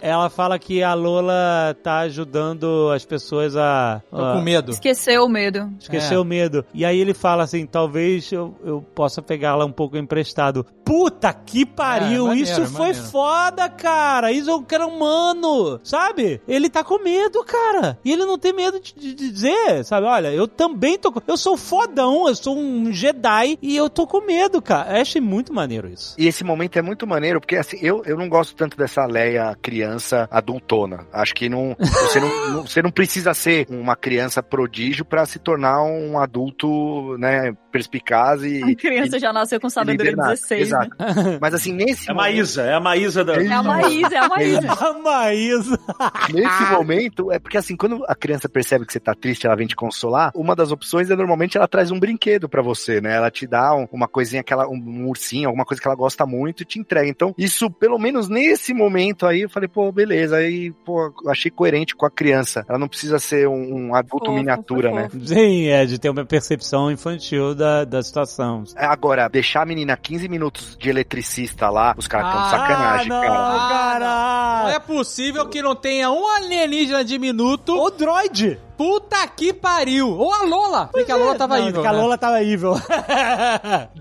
Ela fala que a Lola tá ajudando as pessoas a... Tô a- com medo. Esqueceu o medo. Esqueceu É. o medo. E aí ele fala assim: talvez eu, eu possa pegá-la um pouco emprestado. Puta que pariu! É, maneiro, isso foi maneiro. foda, cara! Isso é um cara humano, sabe? Ele tá com medo, cara. E ele não tem medo de, de dizer, sabe? Olha, eu também tô com. Eu sou fodão, eu sou um Jedi e eu tô com medo, cara. Eu achei muito maneiro isso. E esse momento é muito maneiro, porque assim, eu, eu não gosto tanto dessa Leia criança adultona. Acho que não, você, não, não- você não precisa ser uma criança prodígio pra se tornar um adulto, né, perspicaz e. A criança já nasceu com sabedoria liderado. 16, né? Exato. Mas assim, nesse É a Maísa, é a Maísa da. É a Maísa, é a Maísa. A Maísa. Nesse momento, é porque assim, quando a criança percebe que você tá triste, ela vem te consolar, uma das opções é normalmente ela traz um brinquedo pra você, né? Ela te dá um- uma coisinha que ela, um, um ursinho, alguma coisa que ela gosta muito e te entrega. Então, isso, pelo menos nesse momento aí, eu falei, pô, beleza. Aí, pô, eu achei coerente com a criança. Ela não precisa ser um, um adulto Fofo, miniatura, né? Sim, é de ter uma percepção infantil da, da situação. Agora, deixar a menina 15 minutos de eletricista lá, os caras estão de Ah, sacanagem, não, cara. Não cara. é possível que não tenha um alienígena diminuto. O droid. Puta que pariu! Ou a Lola! Porque que a Lola tava Não, evil, que a né? Lola tava evil.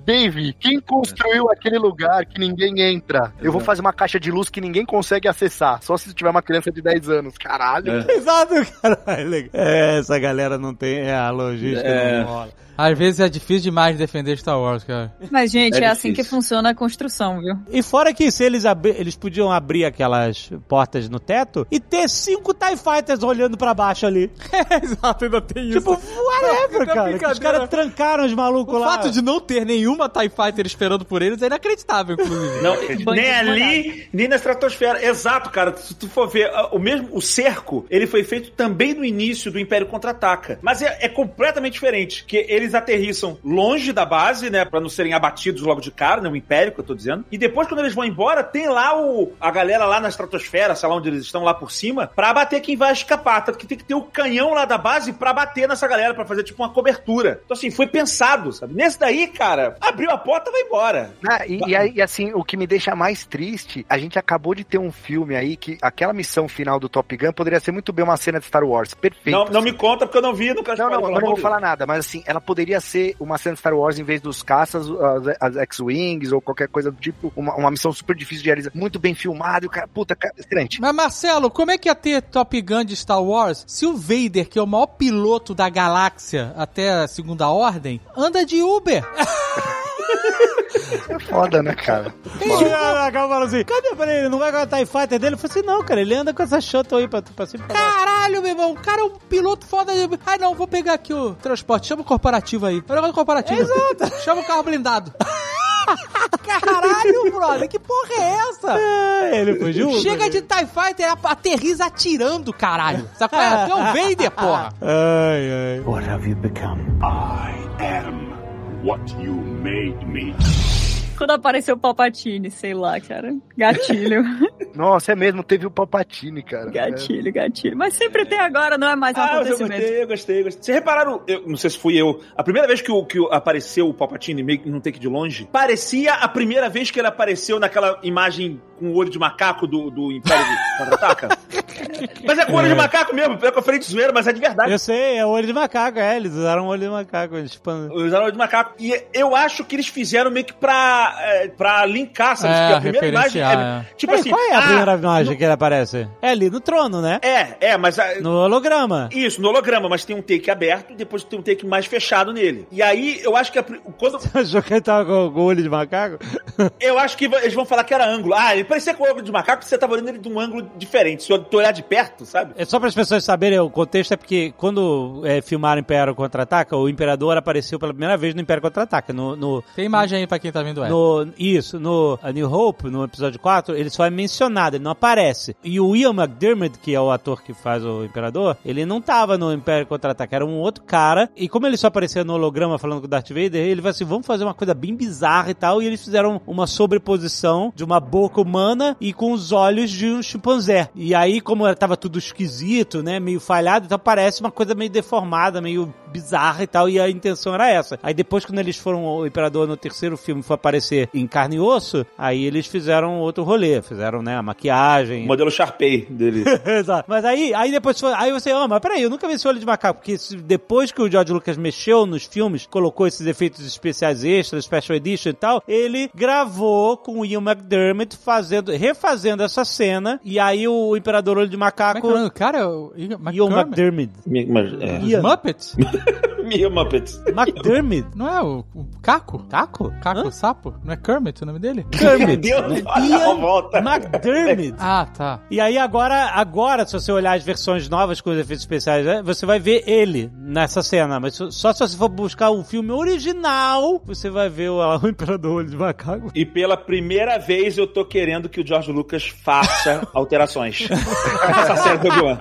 Dave, quem construiu aquele lugar que ninguém entra? Eu vou fazer uma caixa de luz que ninguém consegue acessar, só se tiver uma criança de 10 anos. Caralho. Exato, cara. É. É, essa galera não tem é, a logística É. não rola. Às vezes é difícil demais defender Star Wars, cara. Mas, gente, É é, assim que funciona a construção, viu? E fora que se eles eles podiam abrir aquelas portas no teto e ter cinco TIE Fighters olhando pra baixo ali. Exato, ainda tem Tipo, whatever, Não, cara. que Os caras trancaram os malucos O lá. fato de não ter nenhuma TIE Fighter esperando por eles é inacreditável, inclusive. Não, nem ali, nem na estratosfera. Exato, cara. Se tu for ver, ah, o mesmo o cerco, ele foi feito também no início do Império Contra-Ataca. Mas é, é completamente diferente, que eles aterrissam longe da base, né, Pra não serem abatidos logo de cara, né, o Império que eu tô dizendo. E depois quando eles vão embora, tem lá o a galera lá na estratosfera, sei lá onde eles estão lá por cima, pra abater quem vai escapar. Tanto que tem que ter o canhão lá da base pra bater nessa galera, pra fazer tipo uma cobertura. Então assim, foi pensado, sabe? Nesse daí, cara, abriu a porta, vai embora. Ah, e, e aí, assim, o que me deixa mais triste, a gente acabou de ter um filme aí que aquela missão final do Top Gun poderia ser muito bem uma cena de Star Wars. Perfeito. Não, não me conta porque eu não vi, não quero Não, não, não amor vou falar nada, mas assim, ela poderia ser uma cena de Star Wars em vez dos caças, as, as X-Wings ou qualquer coisa do tipo, uma, uma missão super difícil de realizar, muito bem filmado, e o cara, puta, cara, excelente. Mas Marcelo, como é que ia ter Top Gun de Star Wars se o Vader, que é o maior piloto da galáxia até a segunda ordem, anda de Uber? É foda, né, cara? E a Gal falou assim: cadê pra ele? Não vai com a TIE Fighter dele? Eu falei assim: não, cara, ele anda com essa shuttle aí pra, pra cima pra. Caralho, meu irmão, o cara é um piloto foda. De... Ai, não, vou pegar aqui o transporte. Chama o corporativo aí. É um negócio corporativo. Exato. Chama o carro blindado. Caralho, brother, que porra é essa? É, ele fugiu. Chega de TIE Fighter, aterriza atirando, caralho. Sabe qual é? Tu é o Vader, porra. Ai, ai. What have you become? I am what you made me. Quando apareceu o Palpatine, sei lá, cara. Gatilho. Nossa, é mesmo, teve o Palpatine, cara. gatilho, gatilho. Mas sempre tem agora, não é mais um Ah, mas eu acontecimento. gostei, eu gostei, eu gostei. Vocês repararam, eu não sei se fui eu, a primeira vez que, o, que apareceu o Palpatine meio que num take de longe, parecia a primeira vez que ele apareceu naquela imagem com o olho de macaco do, do Império do Contra-Ataca. mas é com o olho de macaco mesmo, é com a frente de zoeira, mas é de verdade. Eu sei, é o olho de macaco, é. Eles usaram o olho de macaco. Eles expandem. Usaram o olho de macaco. E eu acho que eles fizeram meio que pra, é, pra linkar, sabe? É, Porque a primeira imagem referenciar, é, tipo Ei, assim. qual é a ah, primeira imagem que ele aparece? É ali no trono, né? É, é, mas. a- No holograma. Isso, no holograma, mas tem um take aberto e depois tem um take mais fechado nele. E aí, eu acho que a quando. Achou que ele tava com, com o olho de macaco? Eu acho que eles vão falar que era ângulo. Ah, ele parecia com o olho de macaco você tava olhando ele de um ângulo diferente. Se tu olhar de perto, sabe? É só para as pessoas saberem o contexto, é porque quando é, filmaram Império Contra-Ataca, o Imperador apareceu pela primeira vez no Império Contra-Ataca. No, no, Tem imagem aí pra quem tá vendo ela. no, isso, no A New Hope, no episódio 4, ele só é mencionado, ele não aparece. E o Ian McDermott, que é o ator que faz o Imperador, ele não tava no Império Contra-Ataca, era um outro cara. E como ele só aparecia no holograma falando com o Darth Vader, ele falou assim, vamos fazer uma coisa bem bizarra e tal. E eles fizeram uma sobreposição de uma boca humana e com os olhos de um chimpanzé. E aí, como tava tudo esquisito, né, meio falhado, então parece uma coisa meio deformada, meio bizarra e tal, e a intenção era essa. Aí depois, quando eles foram, o Imperador no terceiro filme foi aparecer em carne e osso, aí eles fizeram outro rolê, fizeram, né, a maquiagem. O modelo Sharpay dele. Exato. Mas aí, aí depois foi, aí você, ah, mas peraí, eu nunca vi esse olho de macaco, porque depois que o George Lucas mexeu nos filmes, colocou esses efeitos especiais extras, special edition e tal, ele gravou com o Ian McDermott fazendo, refazendo essa cena, e aí o Imperador Olho de Como é Macaco, que é do cara? O Ian Ian McDermott? É. Os Muppets? Mia Muppets. McDermott? Não é o, o Caco? Caco? Caco Sapo? Não é Kermit o nome dele? Kermit. Deus, Ian volta. McDermott. Ah, tá. E aí agora, agora, se você olhar as versões novas com os efeitos especiais, né, você vai ver ele nessa cena. Mas só se você for buscar o filme original, você vai ver o, o Imperador Olho de Macaco. E pela primeira vez eu tô querendo que o George Lucas faça alterações. Essa série do Obi-Wan.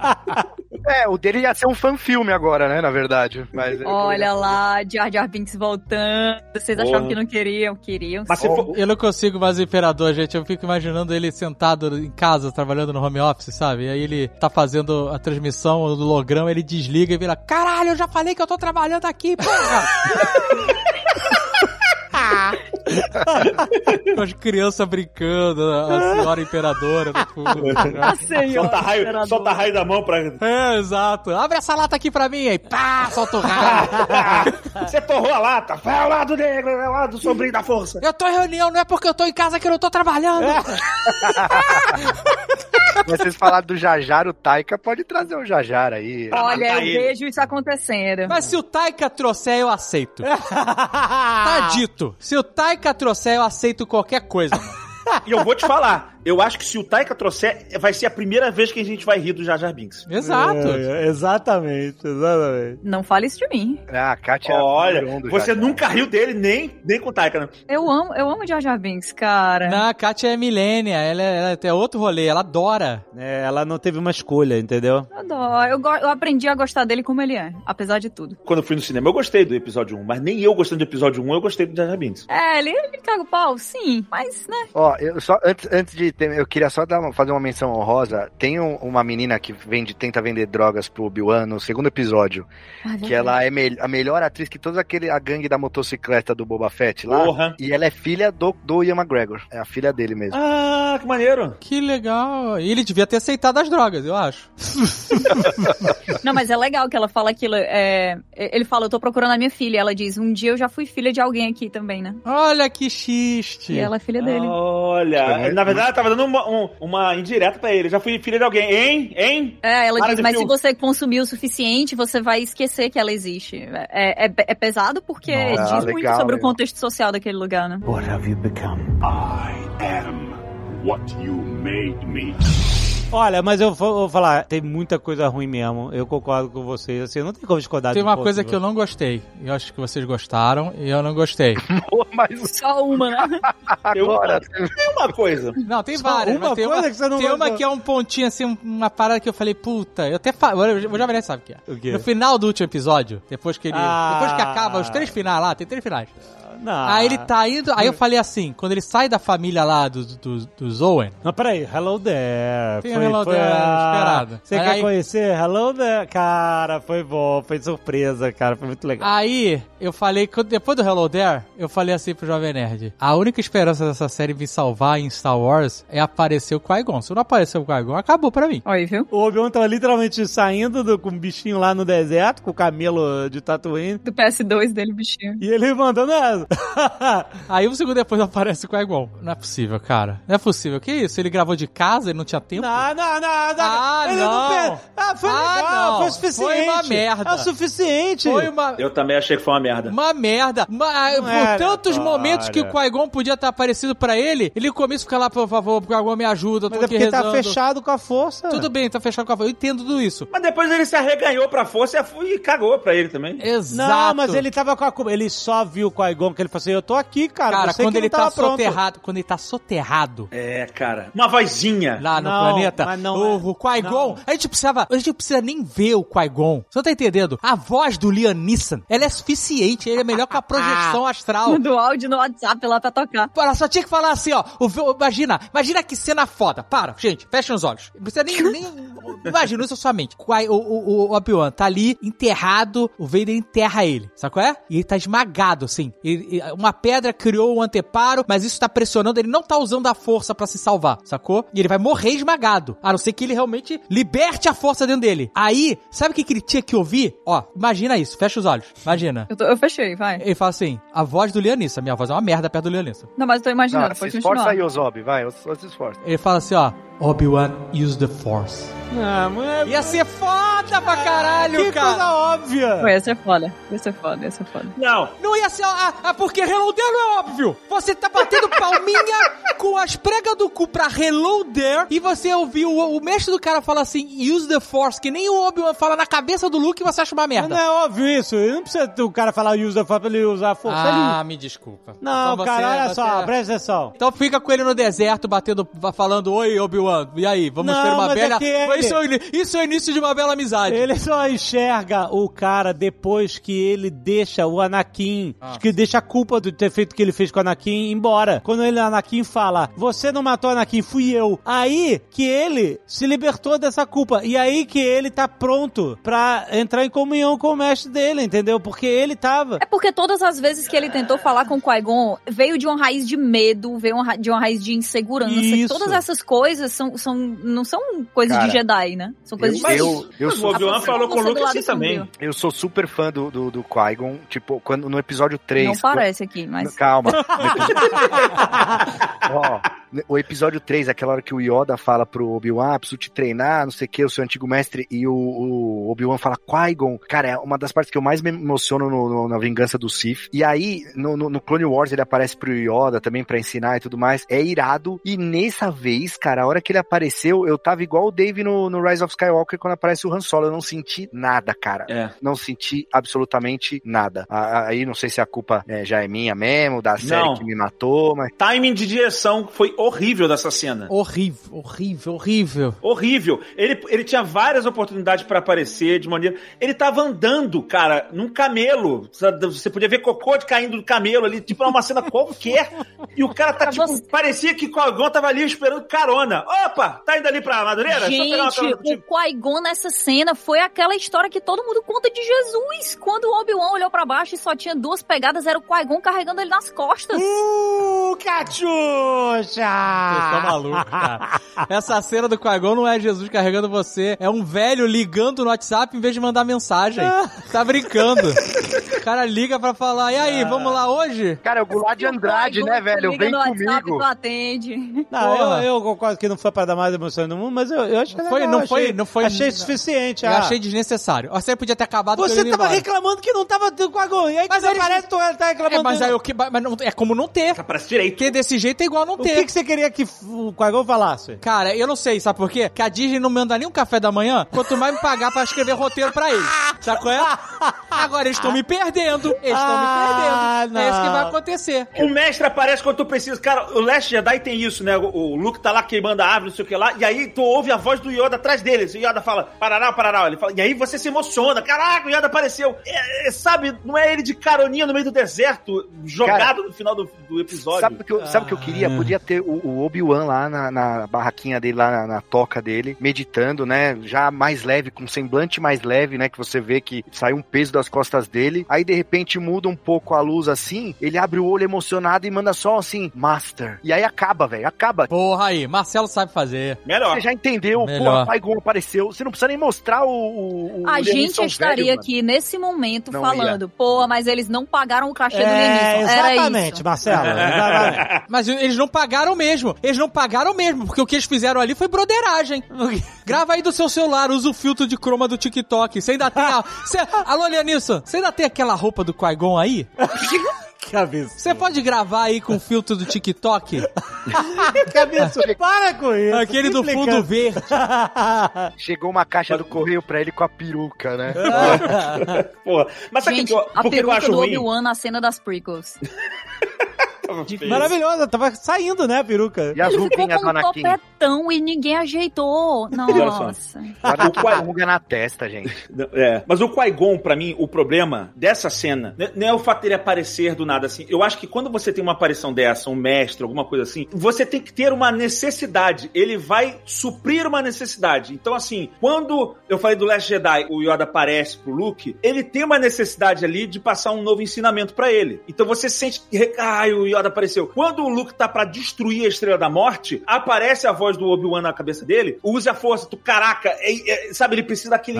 É, o dele ia ser um fan-filme agora, né, na verdade. Mas Olha lá, Jar Jar Binks voltando. Vocês achavam Porra. que não queriam? Queriam. Mas se for, Eu não consigo mais o Imperador, gente. Eu fico imaginando ele sentado em casa, trabalhando no home office, sabe? E aí ele tá fazendo a transmissão do holograma, ele desliga e vira: Caralho, eu já falei que eu tô trabalhando aqui, porra! Com as crianças brincando, a senhora imperadora no fundo. Ah, senhor, solta raio, solta raio da mão pra. É, exato. Abre essa lata aqui pra mim, aí pá, solta o raio. Você torrou a lata. Vai ao lado negro, vai ao lado do sobrinho da força. Eu tô em reunião, não é porque eu tô em casa que eu não tô trabalhando. Mas vocês falaram do Jajar, o Taika pode trazer um Jajar aí. Olha, eu matar ele. vejo isso acontecendo. Mas se o Taika trouxer, eu aceito. Tá dito. Se o Taika trouxer, eu aceito qualquer coisa. E eu vou te falar, eu acho que se o Taika trouxer, vai ser a primeira vez que a gente vai rir do Jar Jar Binks. Exato. É, exatamente, exatamente. Não fale isso de mim. Ah, a Kátia é Olha, do você Jajar. nunca riu dele nem, nem com o Taika, né? Eu amo, eu amo Jar Jar Binks, cara. Não, a Kátia é milênia, ela, é- ela é outro rolê, ela adora. É, ela não teve uma escolha, entendeu? Eu adoro. Eu, eu aprendi a gostar dele como ele é, apesar de tudo. Quando eu fui no cinema, eu gostei do episódio 1, mas nem eu gostando do episódio 1, eu gostei do Jar Jar Binks. É, ele, ele caga o pau, sim, mas, né? Ó, eu só, antes, antes de eu queria só dar uma- fazer uma menção honrosa. Tem um- uma menina que vende, tenta vender drogas pro Obi-Wan no segundo episódio, Ai, que ela é me- a melhor atriz que toda aquele, a gangue da motocicleta do Boba Fett lá. Porra. E ela é filha do, do Ian McGregor. É a filha dele mesmo. Ah, que maneiro. Que legal. E ele devia ter aceitado as drogas, eu acho. Não, mas é legal que ela fala aquilo. É, ele fala, eu tô procurando a minha filha. Ela diz, um dia eu já fui filha de alguém aqui também, né? Olha que xiste. E ela é filha dele. Olha, na verdade, ela tava dando uma, um- uma indireta pra ele. Já fui filha de alguém. Hein? Hein? É, ela Para diz, mas fio. se você consumir o suficiente, você vai esquecer que ela existe. É, é, é pesado porque Nossa, diz muito legal, sobre o legal. contexto social daquele lugar, né? What have you become? I am what you made me. Olha, mas eu vou, vou falar, tem muita coisa ruim mesmo. Eu concordo com vocês, assim, não tem como discordar Tem uma coisa que eu não gostei. Eu acho que vocês gostaram e eu não gostei. Mas Só uma, né? agora. Tem uma coisa. Não, tem Só várias, uma tem coisa uma, que você não tem uma gostou. que é um pontinho assim, um- uma parada que eu falei, puta, eu até falo, eu já sabe o que é. O quê? No final do último episódio, depois que ele, Ah. depois que acaba os três finais lá, tem três finais. Não. Aí ele tá indo, aí eu falei assim, quando ele sai da família lá dos do, dos Owen, Não, peraí, hello there. Tem hello there, esperado. Você Aí- quer aí- conhecer? Hello there. Cara, foi bom, foi surpresa, cara, foi muito legal. Aí, eu falei, depois do Hello There, eu falei assim pro Jovem Nerd: a única esperança dessa série vir salvar em Star Wars é aparecer o Qui-Gon. Se não aparecer o Qui-Gon, acabou pra mim. Olha, viu? O Obi-Wan tava literalmente saindo do, com um bichinho lá no deserto, com o camelo de Tatooine. Do PS2 dele, bichinho. E ele mandando essa. Aí um segundo depois aparece o Qui-Gon. Não é possível, cara. Não é possível. Que isso? Ele gravou de casa, ele não tinha tempo? Não, não, não, não. Ah, ele não. per- Ah, foi Ah, legal, não. foi o suficiente. Foi uma merda. É o suficiente. Foi uma... Eu também achei que foi uma merda. Uma merda. Ma- por era, tantos cara. momentos que o Qui-Gon podia estar aparecido pra ele, ele começa a ficar lá, por favor, Qui-Gon me ajuda, eu tô Mas é porque tá rezando. fechado com a força. Tudo bem, tá fechado com a força. Eu entendo tudo isso. Mas depois ele se arreganhou pra força e cagou pra ele também. Exato. Não, mas ele tava com a culpa. Ele só viu o Qui-Gon que ele falou assim: Eu tô aqui, cara. Cara, quando ele tá pronto. soterrado, quando ele tá soterrado É, cara. Uma vozinha. lá no Não, planeta, mas não o, é. o Qui-Gon, a gente precisava, a gente não precisa nem ver o Qui-Gon. Você não tá entendendo? A voz do Liam Neeson, ela é suficiente, ele é melhor que a projeção astral. Do áudio no WhatsApp lá pra tocar. Ela só tinha que falar assim, ó. o- imagina, imagina que cena foda. Para, gente, fechem os olhos. Não precisa nem. nem imagina isso na sua mente. Quai- O, o, o Obi-Wan tá ali enterrado, o Vader enterra ele, sabe qual é? E ele tá esmagado, assim. Ele- ele- uma pedra criou um anteparo, mas isso tá pressionando, ele não tá usando a força pra se salvar, sacou? E ele vai morrer esmagado. A não ser que ele realmente liberte a força dentro dele. Aí, sabe o que, que ele tinha que ouvir? Ó, imagina isso, fecha os olhos. Imagina. Eu, tô- eu fechei, vai. Ele fala assim: a voz do Lianissa, minha voz é uma merda perto do Lianissa. Não, mas eu tô imaginando, Não, se pode esforça continuar. aí, Ozob, vai, se esforça. Ele fala assim, ó. Obi-Wan use the Force. Ah, mas Ia ser foda pra caralho, que cara. coisa óbvia. Pô, ia ser foda. Ia ser foda, ia ser foda. Não. Não ia ser. Ah, ah, porque reloader não é óbvio. Você tá batendo palminha com as pregas do cu pra reloader e você ouviu o, o mestre do cara falar assim, use the Force, que nem o Obi-Wan fala na cabeça do Luke e você acha uma merda. não é óbvio isso. Não precisa o cara falar use the force pra ele usar a força. Ah, me desculpa. Ele- Não, Então cara, olha você- só, presta atenção. Então fica com ele no deserto, batendo, falando, oi, Obi-Wan, e aí, vamos Não, ter uma é bela... ele- Isso, é isso é o início de uma bela amizade. Ele só enxerga o cara depois que ele deixa o Anakin, Ah. que deixa a culpa do ter feito o que ele fez com o Anakin embora. Quando ele, Anakin, fala, você não matou Anakin, fui eu. Aí que ele se libertou dessa culpa. E aí que ele tá pronto pra entrar em comunhão com o mestre dele, entendeu? Porque ele tava. É porque todas as vezes que ele tentou falar com o Qui-Gon, veio de uma raiz de medo, veio de uma raiz de insegurança. Isso. Todas essas coisas são, são, não são coisas Cara, de Jedi, né? São coisas eu- de eu- eu sou- o falou com o Luke assim também. Eu sou super fã do, do, do Qui-Gon, tipo, quando, no episódio 3... Não parece aqui, mas... Calma. Ó, o episódio 3, aquela hora que o Yoda fala pro Obi-Wan, ah, preciso te treinar, não sei o que, o seu antigo mestre, e o, o Obi-Wan fala Qui-Gon. Cara, é uma das partes que eu mais me emociono no- no- na Vingança do Sith. E aí, no, no- Clone Wars, ele aparece pro Yoda também pra ensinar e tudo mais. É irado. E nessa vez, cara, a hora que ele apareceu, eu tava igual o Dave no, no Rise of Skywalker quando aparece o Han Solo. Eu não senti nada, cara. É. Não senti absolutamente nada. Aí não sei se a culpa é, já é minha mesmo, da série Não. que me matou, mas Timing de direção foi horrível dessa cena. Horrível, horrível, horrível. Horrível. Ele, ele tinha várias oportunidades pra aparecer de maneira. Ele tava andando, cara, num camelo. Sabe? Você podia ver cocô de caindo do camelo ali, tipo, uma cena qualquer. E o cara tá, Pra tipo, você- parecia que o Cogão tava ali esperando carona. Opa, tá indo ali pra Madureira? Gente, o. Qui-Gon nessa cena foi aquela história que todo mundo conta de Jesus. Quando o Obi-Wan olhou pra baixo e só tinha duas pegadas, era o Qui-Gon carregando ele nas costas. Uh, Vocês estão Cachucha! malucos, cara. Essa cena do Qui-Gon não é Jesus carregando você, é um velho ligando no WhatsApp em vez de mandar mensagem. Tá brincando. O cara liga pra falar, e aí, vamos lá hoje? Cara, é o Goulart de Andrade, O né, velho? liga Vem no WhatsApp, comigo. tu atende. Não, eu, eu concordo que não foi pra dar mais emoção no mundo, mas eu, eu achei Foi- legal, não foi- achei- não foi- Achei suficiente. Eu ah. achei desnecessário. Você podia ter acabado com Você tava embora. reclamando que não tava tendo com a gol. E aí, Mas eles- aparece, tu tá reclamando. É, mas aí o que. Mas não, é como não ter. Parece direito. Ter desse jeito é igual não O ter. que, que você queria que o Quagão falasse? Cara, eu não sei, sabe por quê? Que a Disney não me manda nem um café da manhã, quanto mais me pagar pra escrever roteiro pra eles. Sabe qual é? Agora eles estão me perdendo. Eles estão Ah, me perdendo. É isso que não. vai acontecer. O mestre aparece quando tu precisa. Cara, o Last Jedi tem isso, né? O, o Luke tá lá queimando a árvore, não sei o que lá, e aí tu ouve a voz do Yoda atrás dele. O Yoda fala, parará, parará. Ele fala, e aí você se emociona. Caraca, o Yoda apareceu. É, é, sabe, não é ele de caroninha no meio do deserto, jogado no final do, do episódio. Sabe o que eu, sabe o que eu queria? Ah. Podia ter o, o Obi-Wan lá na, na barraquinha dele, lá na, na toca dele, meditando, né? Já mais leve, com um semblante mais leve, né? Que você vê que sai um peso das costas dele. Aí de repente muda um pouco a luz assim, ele abre o olho emocionado e manda só assim, Master. E aí acaba, velho, acaba. Porra aí, Marcelo sabe fazer. Melhor. Você já entendeu, Melhor. pô, Pai Gon apareceu. Você não precisa nem mostrar o. o, o A gente estaria velho, mano. aqui nesse momento Não falando, pô, mas eles não pagaram o cachê do É, Lianisson. Era exatamente, isso. Marcelo. exatamente. Mas eles não pagaram mesmo. Eles não pagaram mesmo, porque o que eles fizeram ali foi broderagem. Grava aí do seu celular, usa o filtro de croma do TikTok. Você ainda tem a. Você... Alô, Lianisson, você ainda tem aquela roupa do Qui-Gon aí? Cabeça. Você pode gravar aí com o filtro do TikTok? Cabeça, para com isso. Aquele do fundo verde. Chegou uma caixa do correio pra ele com a peruca, né? Porra. Mas sabe Gente, que eu, a que eu peruca acho do? Obi-Wan na cena das prequels. Maravilhosa, tava saindo, né, a peruca? E as Ele ficou ruguinhas com do um Anakin? topetão e ninguém ajeitou. Nossa. O Anakin com ruga na testa, gente. É, mas o Qui-Gon, pra mim, o problema dessa cena né, não é o fato dele aparecer do nada assim. Eu acho que quando você tem uma aparição dessa, um mestre, alguma coisa assim, você tem que ter uma necessidade. Ele vai suprir uma necessidade. Então, assim, quando eu falei do Last Jedi, o Yoda aparece pro Luke, ele tem uma necessidade ali de passar um novo ensinamento pra ele. Então você sente que, ai, o Yoda apareceu. Quando o Luke tá pra destruir a Estrela da Morte, aparece a voz do Obi-Wan na cabeça dele, use a força, tu, caraca, é- é- sabe, ele precisa daquele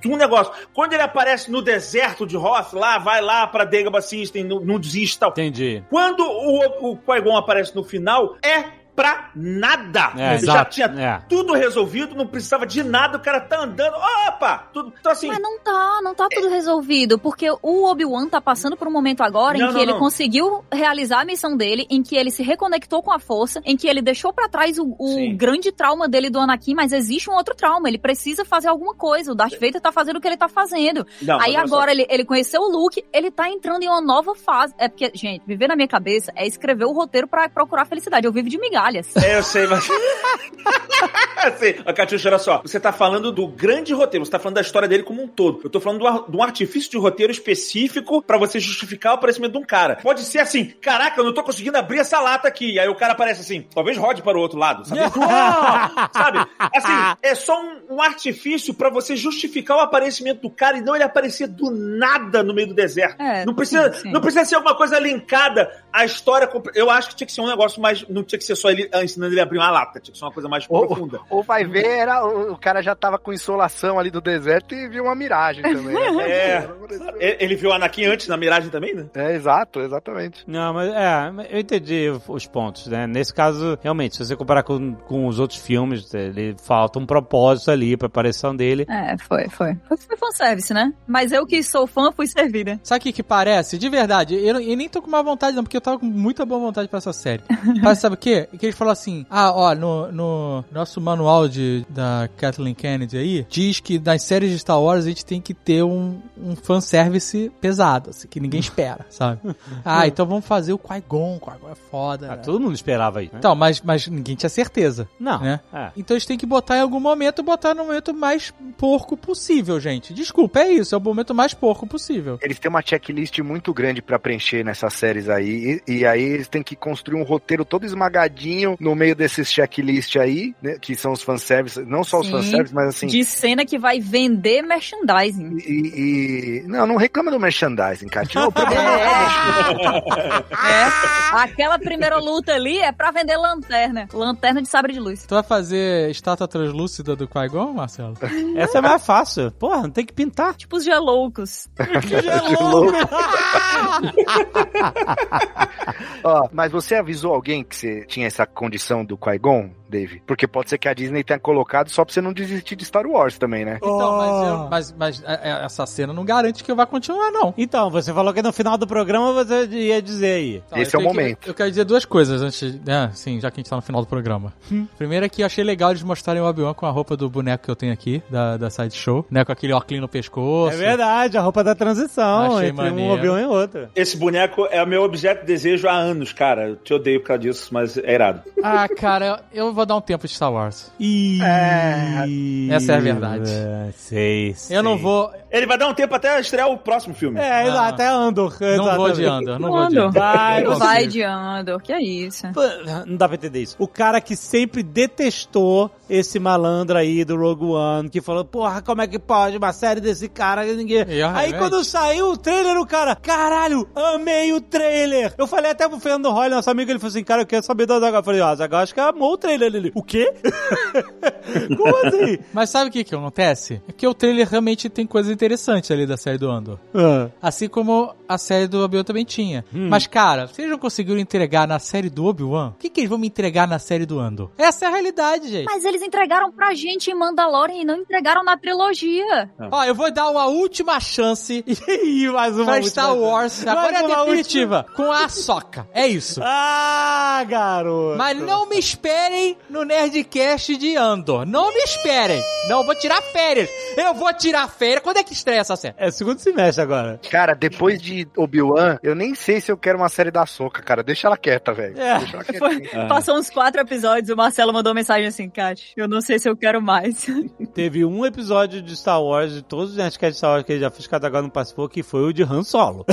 de um negócio. Quando ele aparece no deserto de Hoth, lá, vai lá pra Dagobah System, não, tal. Entendi. Quando o, o Qui-Gon aparece no final, é pra nada. É, Já exato. tinha É. tudo resolvido, não precisava de nada, o cara tá andando, opa! Tudo, então assim... Mas não tá, não tá tudo resolvido, porque o Obi-Wan tá passando por um momento agora Não, em que não, ele não. conseguiu realizar a missão dele, em que ele se reconectou com a força, em que ele deixou pra trás o, o grande trauma dele do Anakin, mas existe um outro trauma, ele precisa fazer alguma coisa, o Darth Vader tá fazendo o que ele tá fazendo. Não, Aí agora ele, ele conheceu o Luke, ele tá entrando em uma nova fase. É porque, gente, viver na minha cabeça é escrever o roteiro pra procurar felicidade. Eu vivo de migalhas. É, eu sei, mas. assim, a Catiuxa, olha só. Você tá falando do grande roteiro, você tá falando da história dele como um todo. Eu tô falando de um artifício de roteiro específico pra você justificar o aparecimento de um cara. Pode ser assim: caraca, eu não tô conseguindo abrir essa lata aqui. E aí o cara aparece assim, talvez rode para o outro lado, sabe? Sabe? Assim, é só um, um artifício pra você justificar o aparecimento do cara e não ele aparecer do nada no meio do deserto. É, não, precisa, sim, sim. não precisa ser alguma coisa linkada à história. Eu acho que tinha que ser um negócio mais. Não tinha que ser só ele ah, ensinando ele a abrir uma lata, tinha que ser uma coisa mais Ou, profunda. ou vai ver, era, o, cara já tava com insolação ali do deserto e viu uma miragem também. né? É. Ele ele viu o Anakin antes na miragem também, né? É, exato, exatamente. Não, mas é, eu entendi os pontos, né? Nesse caso, realmente, se você comparar com, com os outros filmes, ele falta um propósito ali pra aparição dele. É, foi, foi. Foi, foi fanservice, né? Mas eu que sou fã, fui servida. Sabe o que que parece? De verdade, eu, eu nem tô com má vontade não, porque eu tava com muita boa vontade pra essa série. Mas sabe o quê? Que eles falam assim, ah, ó, no, no nosso manual de, da Kathleen Kennedy aí, diz que nas séries de Star Wars a gente tem que ter um, um fanservice pesado, assim, que ninguém espera, sabe? Ah, então vamos fazer o Qui-Gon, o Qui-Gon é foda. Ah, né? todo mundo esperava isso. Né? Então, mas, mas ninguém tinha certeza. Não. Né? É. Então eles têm que botar em algum momento, botar no momento mais porco possível, gente. Desculpa, é isso, é o momento mais porco possível. Eles têm uma checklist muito grande pra preencher nessas séries aí, e, e aí eles têm que construir um roteiro todo esmagadinho no meio desses checklist aí, né, que são os fanservice, não só os Sim. fanservice, mas assim... De cena que vai vender merchandising. E, e- Não, não reclama do merchandising, cara. Tira o problema É. é. É. Aquela primeira luta ali é pra vender lanterna. Lanterna de sabre de luz. Tu vai fazer estátua translúcida do Qui-Gon, Marcelo? Essa é mais fácil. Porra, não tem que pintar. Tipo os geloucos. Ó, mas você avisou alguém que você tinha essa condição do Qui-Gon, Dave? Porque pode ser que a Disney tenha colocado só pra você não desistir de Star Wars também, né? Então, mas, eu- mas, mas é, é, essa cena não garante que eu vá continuar, não. Então, você falou que no final do programa você ia dizer aí. Então, Esse é o tenho que- momento. eu quero dizer duas coisas antes, né? Sim, já que a gente tá no final do programa. Primeiro é que eu achei legal eles mostrarem o Obi-Wan com a roupa do boneco que eu tenho aqui, da, da Sideshow, né? Com aquele óculos no pescoço. É verdade, a roupa da transição Achei entre maneiro. um Obi-Wan e outro. Esse boneco é o meu objeto de desejo há anos, cara. Eu te odeio por causa disso, mas é irado. Ah, cara, eu vou dar um tempo de Star Wars. Ih, Essa é a verdade. É, sei, sei. Eu não vou. Ele vai dar um tempo até estrear o próximo filme. É, Não. até Andor. Não vou de. Andor, não vou de Andor. Andor. Vai, Não Vai de Andor, que é isso. Não dá pra entender isso. O cara que sempre detestou esse malandro aí do Rogue One, que falou, porra, como é que pode uma série desse cara? Ninguém... E, ah, aí realmente. quando saiu o trailer, o cara, caralho, amei o trailer. Eu falei até pro Fernando Roy, nosso amigo, ele falou assim, cara, eu quero saber do Azaghal. Eu falei, ó, Azaghal acho que amou o trailer. Olhando ele. O quê? Como assim? Mas sabe o que que acontece? É que o trailer realmente tem coisas interessantes ali da série do Andor. Ah. Assim como a série do Obi-Wan também tinha. Hum. Mas, cara, vocês não conseguiram entregar na série do Obi-Wan? O que, que eles vão me entregar na série do Andor? Essa é a realidade, gente. Mas eles entregaram pra gente em Mandalorian e não entregaram na trilogia. Ó, eu vou dar uma última chance E mais uma pra última Star chance. Wars. Mais Agora é uma a definitiva. Com a Soca. É isso. Ah, garoto. Mas não me esperem no Nerdcast de Andor. Não me esperem. Não, eu vou tirar férias. Eu vou tirar férias. Quando é que estreia essa série? É segundo semestre agora. Cara, depois de Obi-Wan, eu nem sei se eu quero uma série da Soca, cara. Deixa ela quieta, velho. É. Deixa ela Foi- quietinha. Passou uns quatro episódios, o Marcelo mandou uma mensagem assim, Kat, eu não sei se eu quero mais. Teve um episódio de Star Wars, de todos os Nerdcasts de Star Wars que ele já fez, cada agora não participou, que foi o de Han Solo.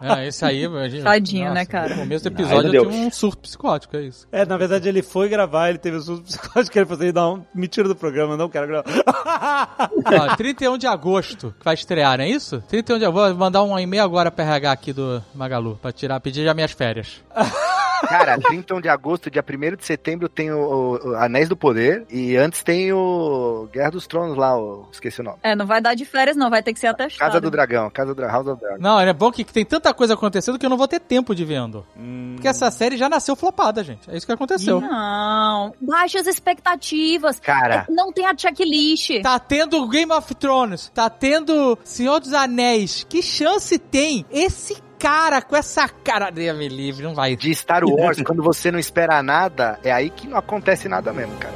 É, esse aí... eu- Tadinho, né, cara? No começo do episódio eu tive um surto psicótico, é isso. É, na verdade ele foi gravar, ele teve um surto psicótico, ele falou assim, não, me tira do programa, não quero gravar. Ó, 31 de agosto que vai estrear, não é isso? 31 de agosto. Vou mandar um e-mail agora pra RH aqui do Magalu, pra tirar, pedir já minhas férias. Cara, 31 de agosto, dia 1 de setembro tem o, o- Anéis do Poder e antes tem o Guerra dos Tronos lá, o, esqueci o nome. É, não vai dar de férias, não, vai ter que ser atestado. Casa do Dragão, Casa do Dragão, House of Dragon. Não, é bom que, que tem tanta coisa acontecendo que eu não vou ter tempo de vendo. Hum. Porque essa série já nasceu flopada, gente. É isso que aconteceu. Não, baixas expectativas. Cara, É, Não tem a checklist. Tá tendo Game of Thrones, tá tendo Senhor dos Anéis. Que chance tem esse cara com essa cara. Deus me livre, não vai. de Star Wars, quando você não espera nada, é aí que não acontece nada mesmo, cara.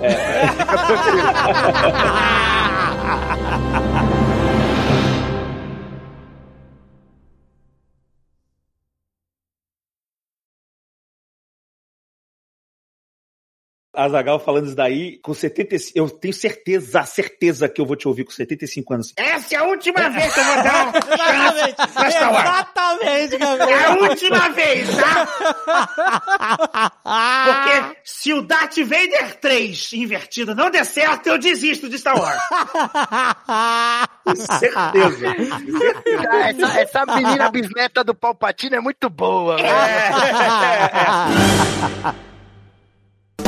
Fica tranquilo. Azagal falando isso daí com 75. Eu tenho certeza, certeza que eu vou te ouvir com 75 anos. Essa é a última vez que eu vou dar Exatamente, Wars. exatamente, É Gabriel. a última vez, tá? Porque se o Darth Vader 3 invertido não der certo, eu desisto de Star Wars. certeza. Essa, essa menina bisneta do Palpatine é muito boa, velho.